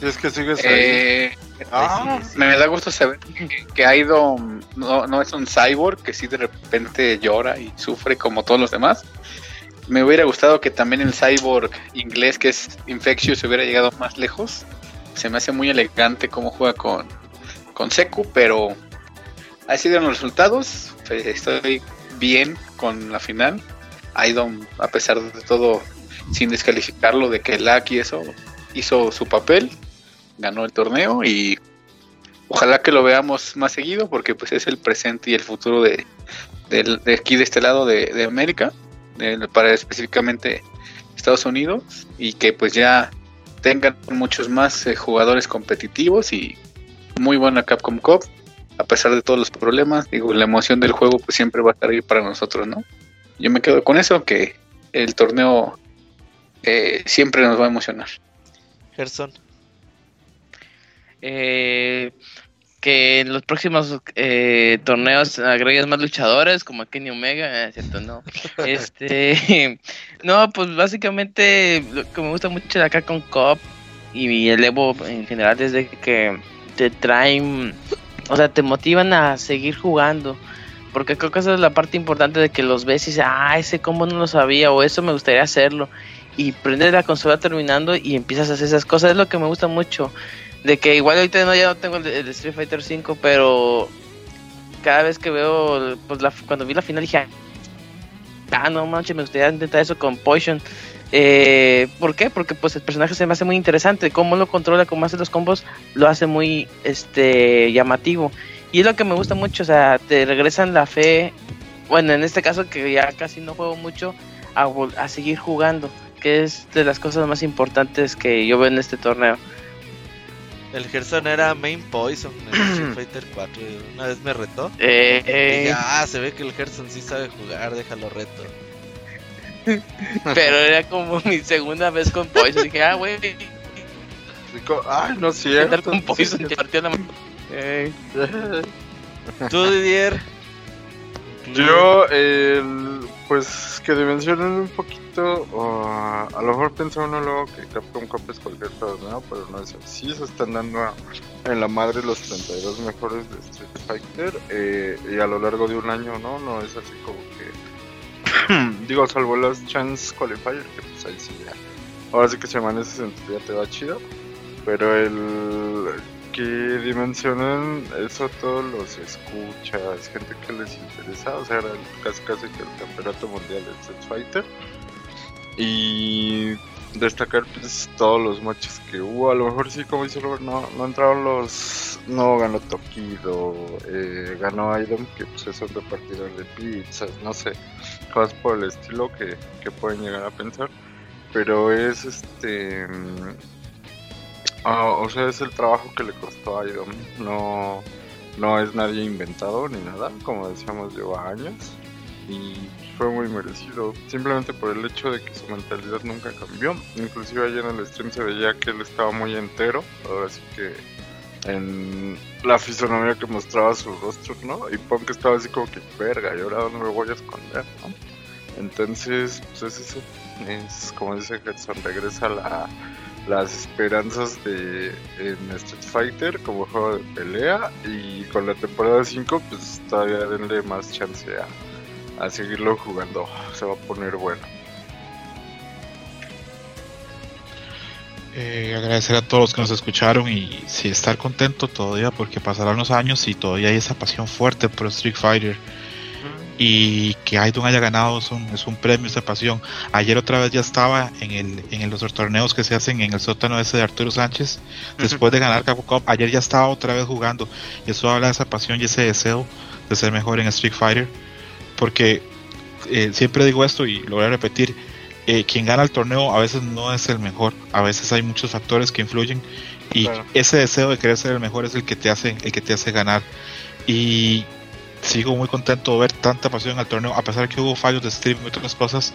Si es que sigues ahí. Eh, Ah, me da gusto saber que, que Aido no, no es un cyborg que sí de repente llora y sufre como todos los demás. Me hubiera gustado que también el cyborg inglés que es Infectious hubiera llegado más lejos. Se me hace muy elegante cómo juega con, con Seku, pero así dieron los resultados. Estoy bien con la final. Aido, a pesar de todo, sin descalificarlo de que Lack y eso, hizo su papel ganó el torneo y ojalá que lo veamos más seguido porque pues es el presente y el futuro de, del- de aquí de este lado de, de América de- para específicamente Estados Unidos y que pues ya tengan muchos más eh, jugadores competitivos y muy buena Capcom Cup a pesar de todos los problemas. Digo la emoción del juego pues siempre va a estar ahí para nosotros no yo me quedo con eso que el torneo eh, siempre nos va a emocionar. Gerson. Eh, que en los próximos eh, torneos agregues más luchadores como Kenny Omega, eh, cierto, no. Este, no, pues básicamente lo que me gusta mucho de acá con Cop y el Evo en general es de que te traen, o sea, te motivan a seguir jugando. Porque creo que esa es la parte importante de que los ves y dices, ah, ese combo no lo sabía, o eso me gustaría hacerlo. Y prendes la consola terminando y empiezas a hacer esas cosas. Es lo que me gusta mucho de que igual ahorita no, ya no tengo el, Street Fighter 5, pero cada vez que veo, pues la, cuando vi la final dije, ah, no manches, me gustaría intentar eso con Poison. Eh, ¿Por qué? Porque pues el personaje se me hace muy interesante, cómo lo controla, cómo hace los combos, lo hace muy este llamativo. Y es lo que me gusta mucho, o sea, te regresan la fe, bueno, en este caso que ya casi no juego mucho, a, a seguir jugando, que es de las cosas más importantes que yo veo en este torneo. El Gerson era Main Poison en Street Fighter 4. y Una vez me retó. Eh, eh, dije, ah, se ve que el Gerson sí sabe jugar, déjalo reto. Pero era como mi segunda vez con Poison. Dije, ah, güey, ¿qué Digo, Ay, no es cierto. con Poison? Te partió la mano. Eh, Tú, Didier. Yo, el, pues que dimensionen un poquito, o a, lo mejor piensa uno luego que Capcom Cup es cualquier torneo, pero no es así. Se están dando en la madre los 32 mejores de Street Fighter eh, y a lo largo de un año, ¿no? No es así como que. digo, salvo las Chance Qualifier, que pues ahí sí ya. Ahora sí que se amanece sentido ya te va chido. Pero el que dimensionen eso todos los escuchas, gente que les interesa, o sea, casi casi que el campeonato mundial de Street Fighter. Y destacar pues todos los matches que hubo, a lo mejor sí, como dice Robert, no, no entraron los, no ganó Tokido, eh, ganó Idom, que pues es un repartidor de pizzas, no sé, cosas por el estilo que, que pueden llegar a pensar. Pero es este mm, Ah, o sea, es el trabajo que le costó a Idom. No, no es nadie inventado ni nada. Como decíamos, lleva años. Y fue muy merecido. Simplemente por el hecho de que su mentalidad nunca cambió. Inclusive ayer en el stream se veía que él estaba muy entero. Ahora sí que en la fisonomía que mostraba su rostro, ¿no? Y Punk estaba así como que, verga, ¿y ahora dónde me voy a esconder, no? Entonces, pues es eso. Es como dice Getson, regresa la, las esperanzas de en Street Fighter como juego de pelea y con la temporada 5 pues todavía denle más chance a, a seguirlo jugando. Se va a poner bueno. Eh, agradecer a todos los que nos escucharon y sí, estar contento todavía porque pasarán los años y todavía hay esa pasión fuerte por Street Fighter y que Aidon haya ganado es un, es un premio, esa pasión. Ayer otra vez ya estaba en, el, en los torneos que se hacen en el sótano ese de Arturo Sánchez, después de ganar Capcom Cup, ayer ya estaba otra vez jugando y eso habla de esa pasión y ese deseo de ser mejor en Street Fighter, porque eh, siempre digo esto y lo voy a repetir, eh, quien gana el torneo a veces no es el mejor, a veces hay muchos factores que influyen y Claro. ese deseo de querer ser el mejor es el que te hace, el que te hace ganar. Y sigo muy contento de ver tanta pasión al torneo, a pesar que hubo fallos de stream y otras cosas.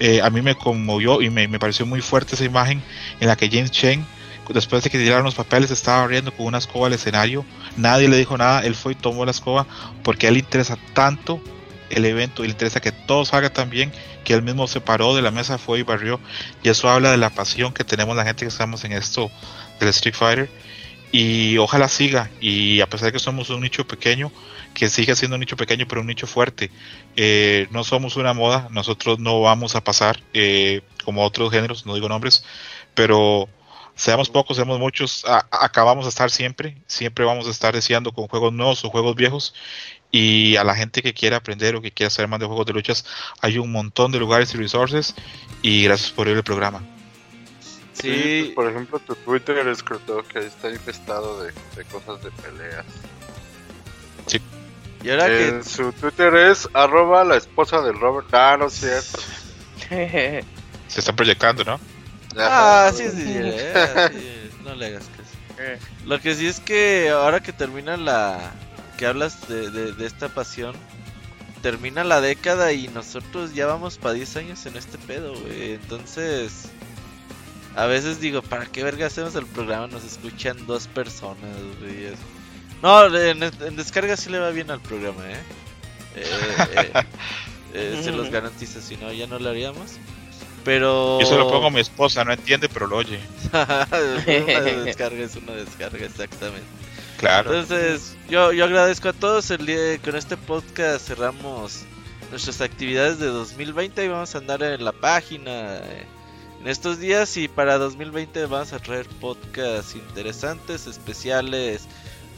eh, a mí me conmovió y me, me pareció muy fuerte esa imagen en la que James Chen, después de que tiraron los papeles, estaba abriendo con una escoba al escenario. Nadie le dijo nada, él fue y tomó la escoba porque a él le interesa tanto el evento y le interesa que todo salga tan bien que él mismo se paró de la mesa, fue y barrió. Y eso habla de la pasión que tenemos la gente que estamos en esto del Street Fighter. Y ojalá siga. Y a pesar de que somos un nicho pequeño, que siga siendo un nicho pequeño, pero un nicho fuerte. Eh, no somos una moda, nosotros no vamos a pasar eh, como otros géneros, no digo nombres, pero seamos pocos, seamos muchos, a- a- acabamos de estar siempre, siempre vamos a estar deseando con juegos nuevos o juegos viejos. Y a la gente que quiera aprender o que quiera saber más de juegos de luchas, hay un montón de lugares y resources. Y gracias por ir el programa. Sí, pues, por ejemplo, tu Twitter es creo que está infestado de, de cosas de peleas. y ahora que En su Twitter es arroba la esposa del Robert. Ah, no es cierto. Se están proyectando, ¿no? Ah, sí, sí, sí, eh, sí, no le hagas caso. Lo que sí es que ahora que termina la... que hablas de, de, de esta pasión, termina la década y nosotros ya vamos para 10 años en este pedo, güey. Entonces, a veces digo, ¿para qué verga hacemos el programa? Nos escuchan dos personas, güey. No, en, en descarga sí le va bien al programa, ¿eh? Eh, eh, eh, se los garantizo, si no, ya no lo haríamos. Pero... Yo se lo pongo a mi esposa, no entiende, pero lo oye. una descarga es una descarga, exactamente. Entonces, yo, yo agradezco a todos. El día, con este podcast cerramos nuestras actividades de 2020 y vamos a andar en la página eh, en estos días. Y para 2020 vamos a traer podcasts interesantes, especiales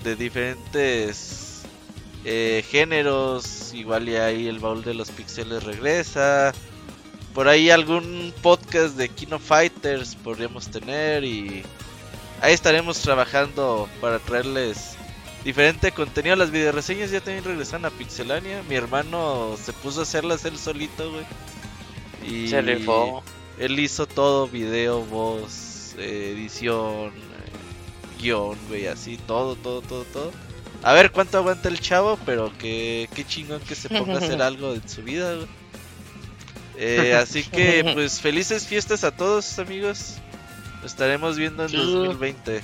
de diferentes eh, géneros. Igual y ahí el baúl de los pixeles regresa. Por ahí algún podcast de Kino Fighters podríamos tener y ahí estaremos trabajando para traerles diferente contenido. Las videoreseñas ya también regresan a Pixelania. Mi hermano se puso a hacerlas él solito, güey. Y Se rifó. él hizo todo, video, voz, edición, guion, güey, así, todo, todo, todo, todo. A ver cuánto aguanta el chavo, pero que qué chingón que se ponga a hacer algo en su vida, güey. Eh, así que, pues, felices fiestas a todos, amigos. Nos estaremos viendo en Sí. 2020.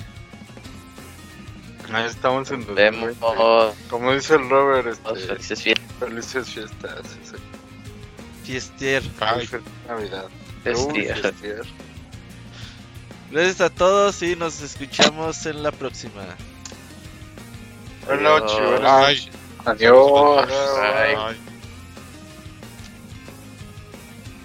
Ahí estamos en Vemos. 2020. Como dice el Robert, este, felices fiestas. felices fiestas. sí. Fiestier. Ay, Feliz Navidad. Uy, fiestier. Gracias a todos y nos escuchamos en la próxima. Buenas noches. buenas noches. Adiós. Bye.